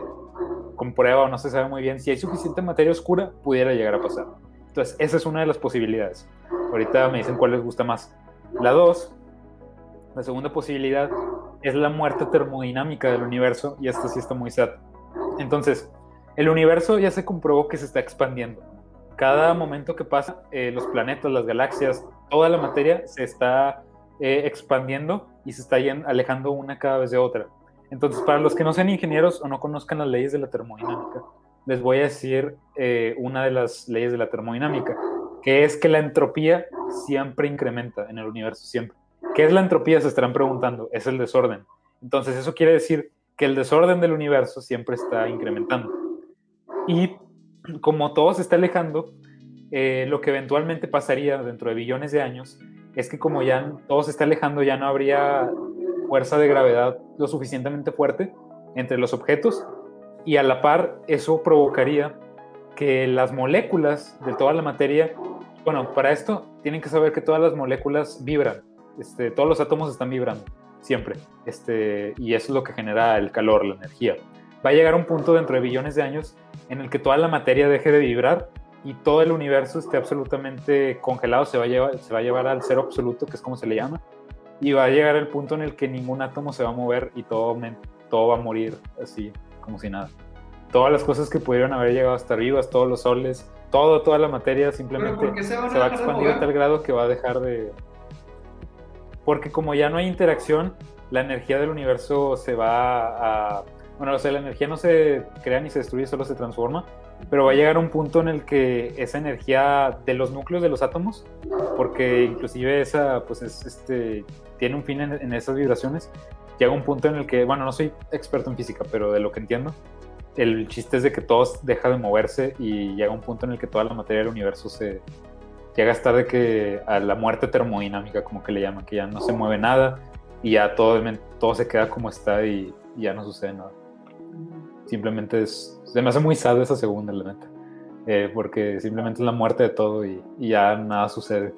comprueba o no se sabe muy bien, si hay suficiente materia oscura, pudiera llegar a pasar. Entonces, esa es una de las posibilidades. Ahorita me dicen cuál les gusta más. La dos, la segunda posibilidad es la muerte termodinámica del universo y esta sí está muy sad. Entonces, el universo ya se comprobó que se está expandiendo. Cada momento que pasa, eh, los planetas, las galaxias, toda la materia se está eh, expandiendo y se está alejando una cada vez de otra. Entonces, para los que no sean ingenieros o no conozcan las leyes de la termodinámica, les voy a decir eh, una de las leyes de la termodinámica, que es que la entropía siempre incrementa en el universo, siempre. ¿Qué es la entropía? Se estarán preguntando. Es el desorden. Entonces, eso quiere decir que el desorden del universo siempre está incrementando. Y como todo se está alejando, eh, lo que eventualmente pasaría dentro de billones de años es que como ya todo se está alejando, ya no habría fuerza de gravedad lo suficientemente fuerte entre los objetos y a la par eso provocaría que las moléculas de toda la materia, bueno, para esto tienen que saber que todas las moléculas vibran, este, todos los átomos están vibrando siempre, este, y eso es lo que genera el calor, la energía. Va a llegar un punto dentro de billones de años en el que toda la materia deje de vibrar y todo el universo esté absolutamente congelado, se va a llevar, se va a llevar al cero absoluto, que es como se le llama, y va a llegar el punto en el que ningún átomo se va a mover y todo, todo va a morir así, como si nada. Todas las cosas que pudieron haber llegado hasta arriba, todos los soles, todo, toda la materia simplemente se, va a expandir a tal grado que va a dejar de... Porque como ya no hay interacción, la energía del universo se va a... Bueno, o sea, la energía no se crea ni se destruye, solo se transforma, pero va a llegar un punto en el que esa energía de los núcleos de los átomos, porque inclusive esa, pues es, este, tiene un fin en, esas vibraciones, llega un punto en el que, bueno, no soy experto en física, pero de lo que entiendo, el chiste es de que todo deja de moverse y llega un punto en el que toda la materia del universo se llega a estar de que a la muerte termodinámica, como que le llaman, que ya no se mueve nada y ya todo, todo se queda como está y, ya no sucede nada. Simplemente es, se me hace muy sad esa segunda, la neta, eh, porque simplemente es la muerte de todo y, ya nada sucede.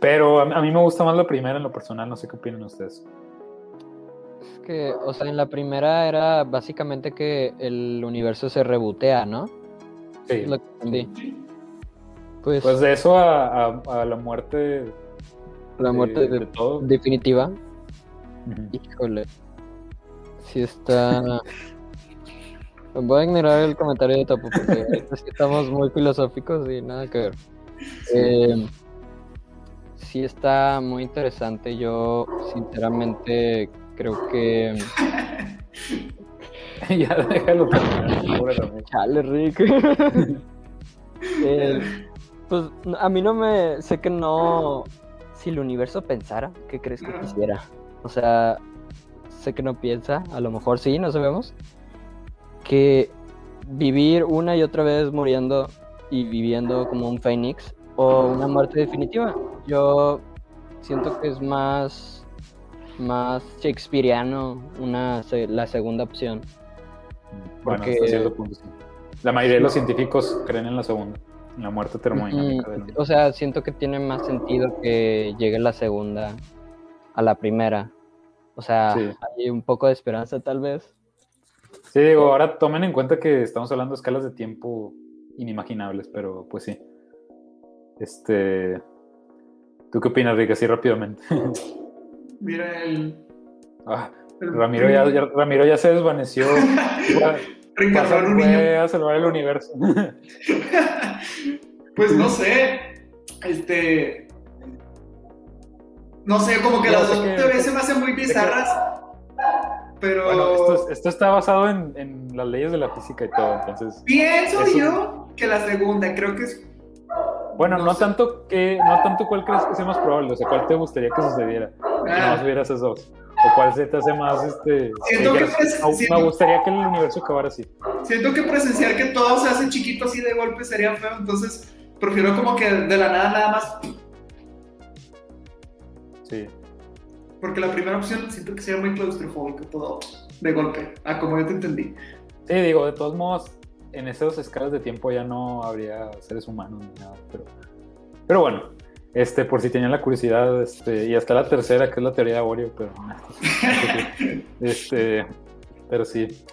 Pero a, mí me gusta más la primera en lo personal, no sé qué opinan ustedes. Es que, o sea, en la primera era básicamente que el universo se rebotea, ¿no? Sí. Lo que pues, pues, de eso a, la muerte. La muerte de, todo. Definitiva. Híjole. Si está. Voy a ignorar el comentario de Topo porque *laughs* estamos muy filosóficos y nada que ver. Eh, sí está muy interesante. Yo sinceramente creo que... *laughs* ya déjalo Chale, Rick. *laughs* Eh, pues a mí no me... Sé que no... Si el universo pensara, ¿qué crees que quisiera? O sea, sé que no piensa, a lo mejor sí, no sabemos. Que vivir una y otra vez muriendo y viviendo como un Fénix o una muerte definitiva. Yo siento que es más más shakespeariano una la segunda opción. Porque La mayoría de los científicos creen en la segunda, la muerte termodinámica. o sea, siento que tiene más sentido que llegue la segunda a la primera. O sea, hay un poco de esperanza tal vez. Sí, digo, ahora tomen en cuenta que estamos hablando de escalas de tiempo inimaginables, pero pues sí. Este. ¿Tú qué opinas, Rick? Así rápidamente. *laughs* Mira el. Ah, Ramiro, ya, Ramiro ya se desvaneció. *laughs* Ricardo fue a salvar el universo. *laughs* pues no sé. Este. No sé, como que las dos teorías se me hacen muy bizarras. Pero. Bueno, esto, está basado en, en, las leyes de la física y todo, entonces. Pienso yo que la segunda, creo que es bueno, no, tanto que, no tanto cuál crees que sea más probable, o sea, cuál te gustaría que sucediera, que no hubieras esos dos. O cuál se te hace más, este... Siento que, me gustaría que el universo acabara así. Siento que presenciar que todo se hace chiquito así de golpe sería feo, entonces prefiero como que de la nada nada más... Sí. Porque la primera opción siento que sería muy claustrofóbico todo de golpe, a como yo te entendí. Sí, digo, de todos modos, en esas escalas de tiempo ya no habría seres humanos ni nada, pero, pero bueno, este, por si tenían la curiosidad, este, y hasta la tercera, que es la teoría de Aboreo, pero *laughs* este, pero sí,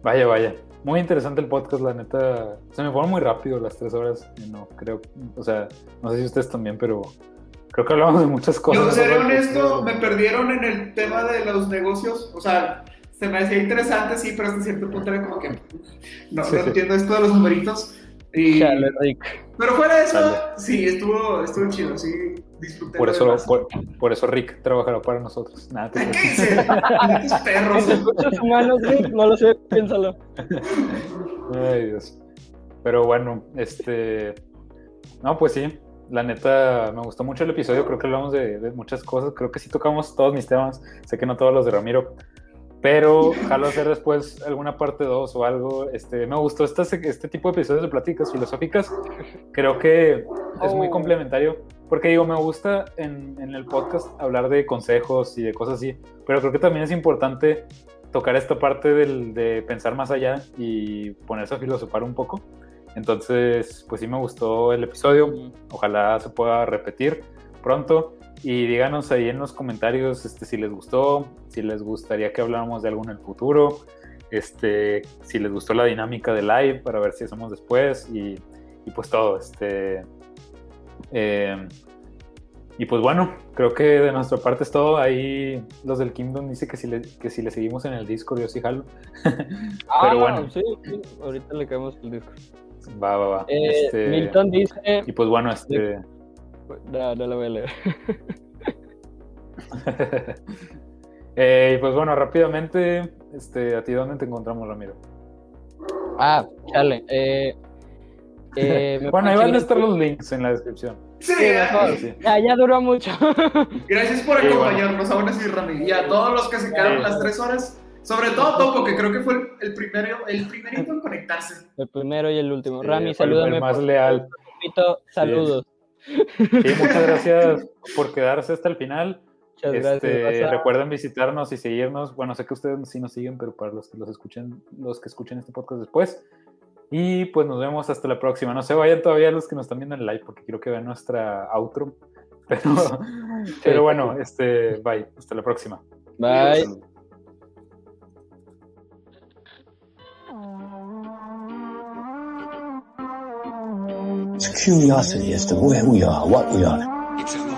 vaya, vaya, muy interesante el podcast, la neta, se me fueron muy rápido las tres horas, no creo, o sea, no sé si ustedes también, pero creo que hablamos de muchas cosas. Yo seré honesto, me perdieron en el tema de los negocios, o sea, se me hacía interesante, sí, pero hasta cierto punto era como que no, no entiendo esto de los numeritos. Y... Pero fuera de eso, sí, estuvo, estuvo chido, sí, disfruté. Por eso, por, por, eso Rick trabajará para nosotros. Nada, *laughs* ¿Qué dices? *laughs* perros. humanos, Rick, no lo sé, piénsalo. Ay, Dios. Pero bueno, este. No, pues sí, la neta me gustó mucho el episodio, creo que hablamos de, de, muchas cosas, creo que sí tocamos todos mis temas, sé que no todos los de Ramiro, pero *laughs* jalo hacer después alguna parte 2 o algo. Este, me gustó este, este tipo de episodios de pláticas filosóficas. Creo que es muy oh. complementario. Porque digo, me gusta en, en, el podcast hablar de consejos y de cosas así. Pero creo que también es importante tocar esta parte del, de pensar más allá y ponerse a filosofar un poco. Entonces, pues sí me gustó el episodio. Ojalá se pueda repetir pronto. Y díganos ahí en los comentarios este, si les gustó, si les gustaría que habláramos de algo en el futuro, este, si les gustó la dinámica de live para ver si hacemos después y, y pues todo. Este, eh, Y pues bueno, creo que de nuestra parte es todo. Ahí los del Kingdom dice que si le, que si le seguimos en el Discord, yo sí jalo. *laughs* Ah, Pero bueno, sí, sí, ahorita le caemos el disco. va, va, va. Eh, Este, Milton dice. Y pues bueno, este. No, no lo voy a leer. *laughs* Eh, y pues bueno, rápidamente, este, ¿a ti dónde te encontramos, Ramiro? Ah, chale. Eh, eh, *laughs* bueno, ahí van a estar los links en la descripción. Sí, Sí, mejor. Sí. Ya, ya duró mucho. *laughs* Gracias por Sí, acompañarnos aún así, Rami. Y a todos los que se quedaron Sí. las tres horas, sobre todo Topo, que creo que fue el, el primero, el primerito en conectarse. El primero y el último. Rami, salúdame. el más por- leal. Repito, saludos. Sí, muchas gracias por quedarse hasta el final. Muchas. Este, recuerden visitarnos y seguirnos. Bueno, sé que ustedes sí nos siguen, pero para los que los escuchen, los que escuchen este podcast después. Y pues nos vemos hasta la próxima. No se vayan todavía los que nos están viendo en live, porque quiero que vean nuestra outro. *laughs* Pero, pero bueno, este, bye. Hasta la próxima. Bye. It's curiosity as to where we are, what we are.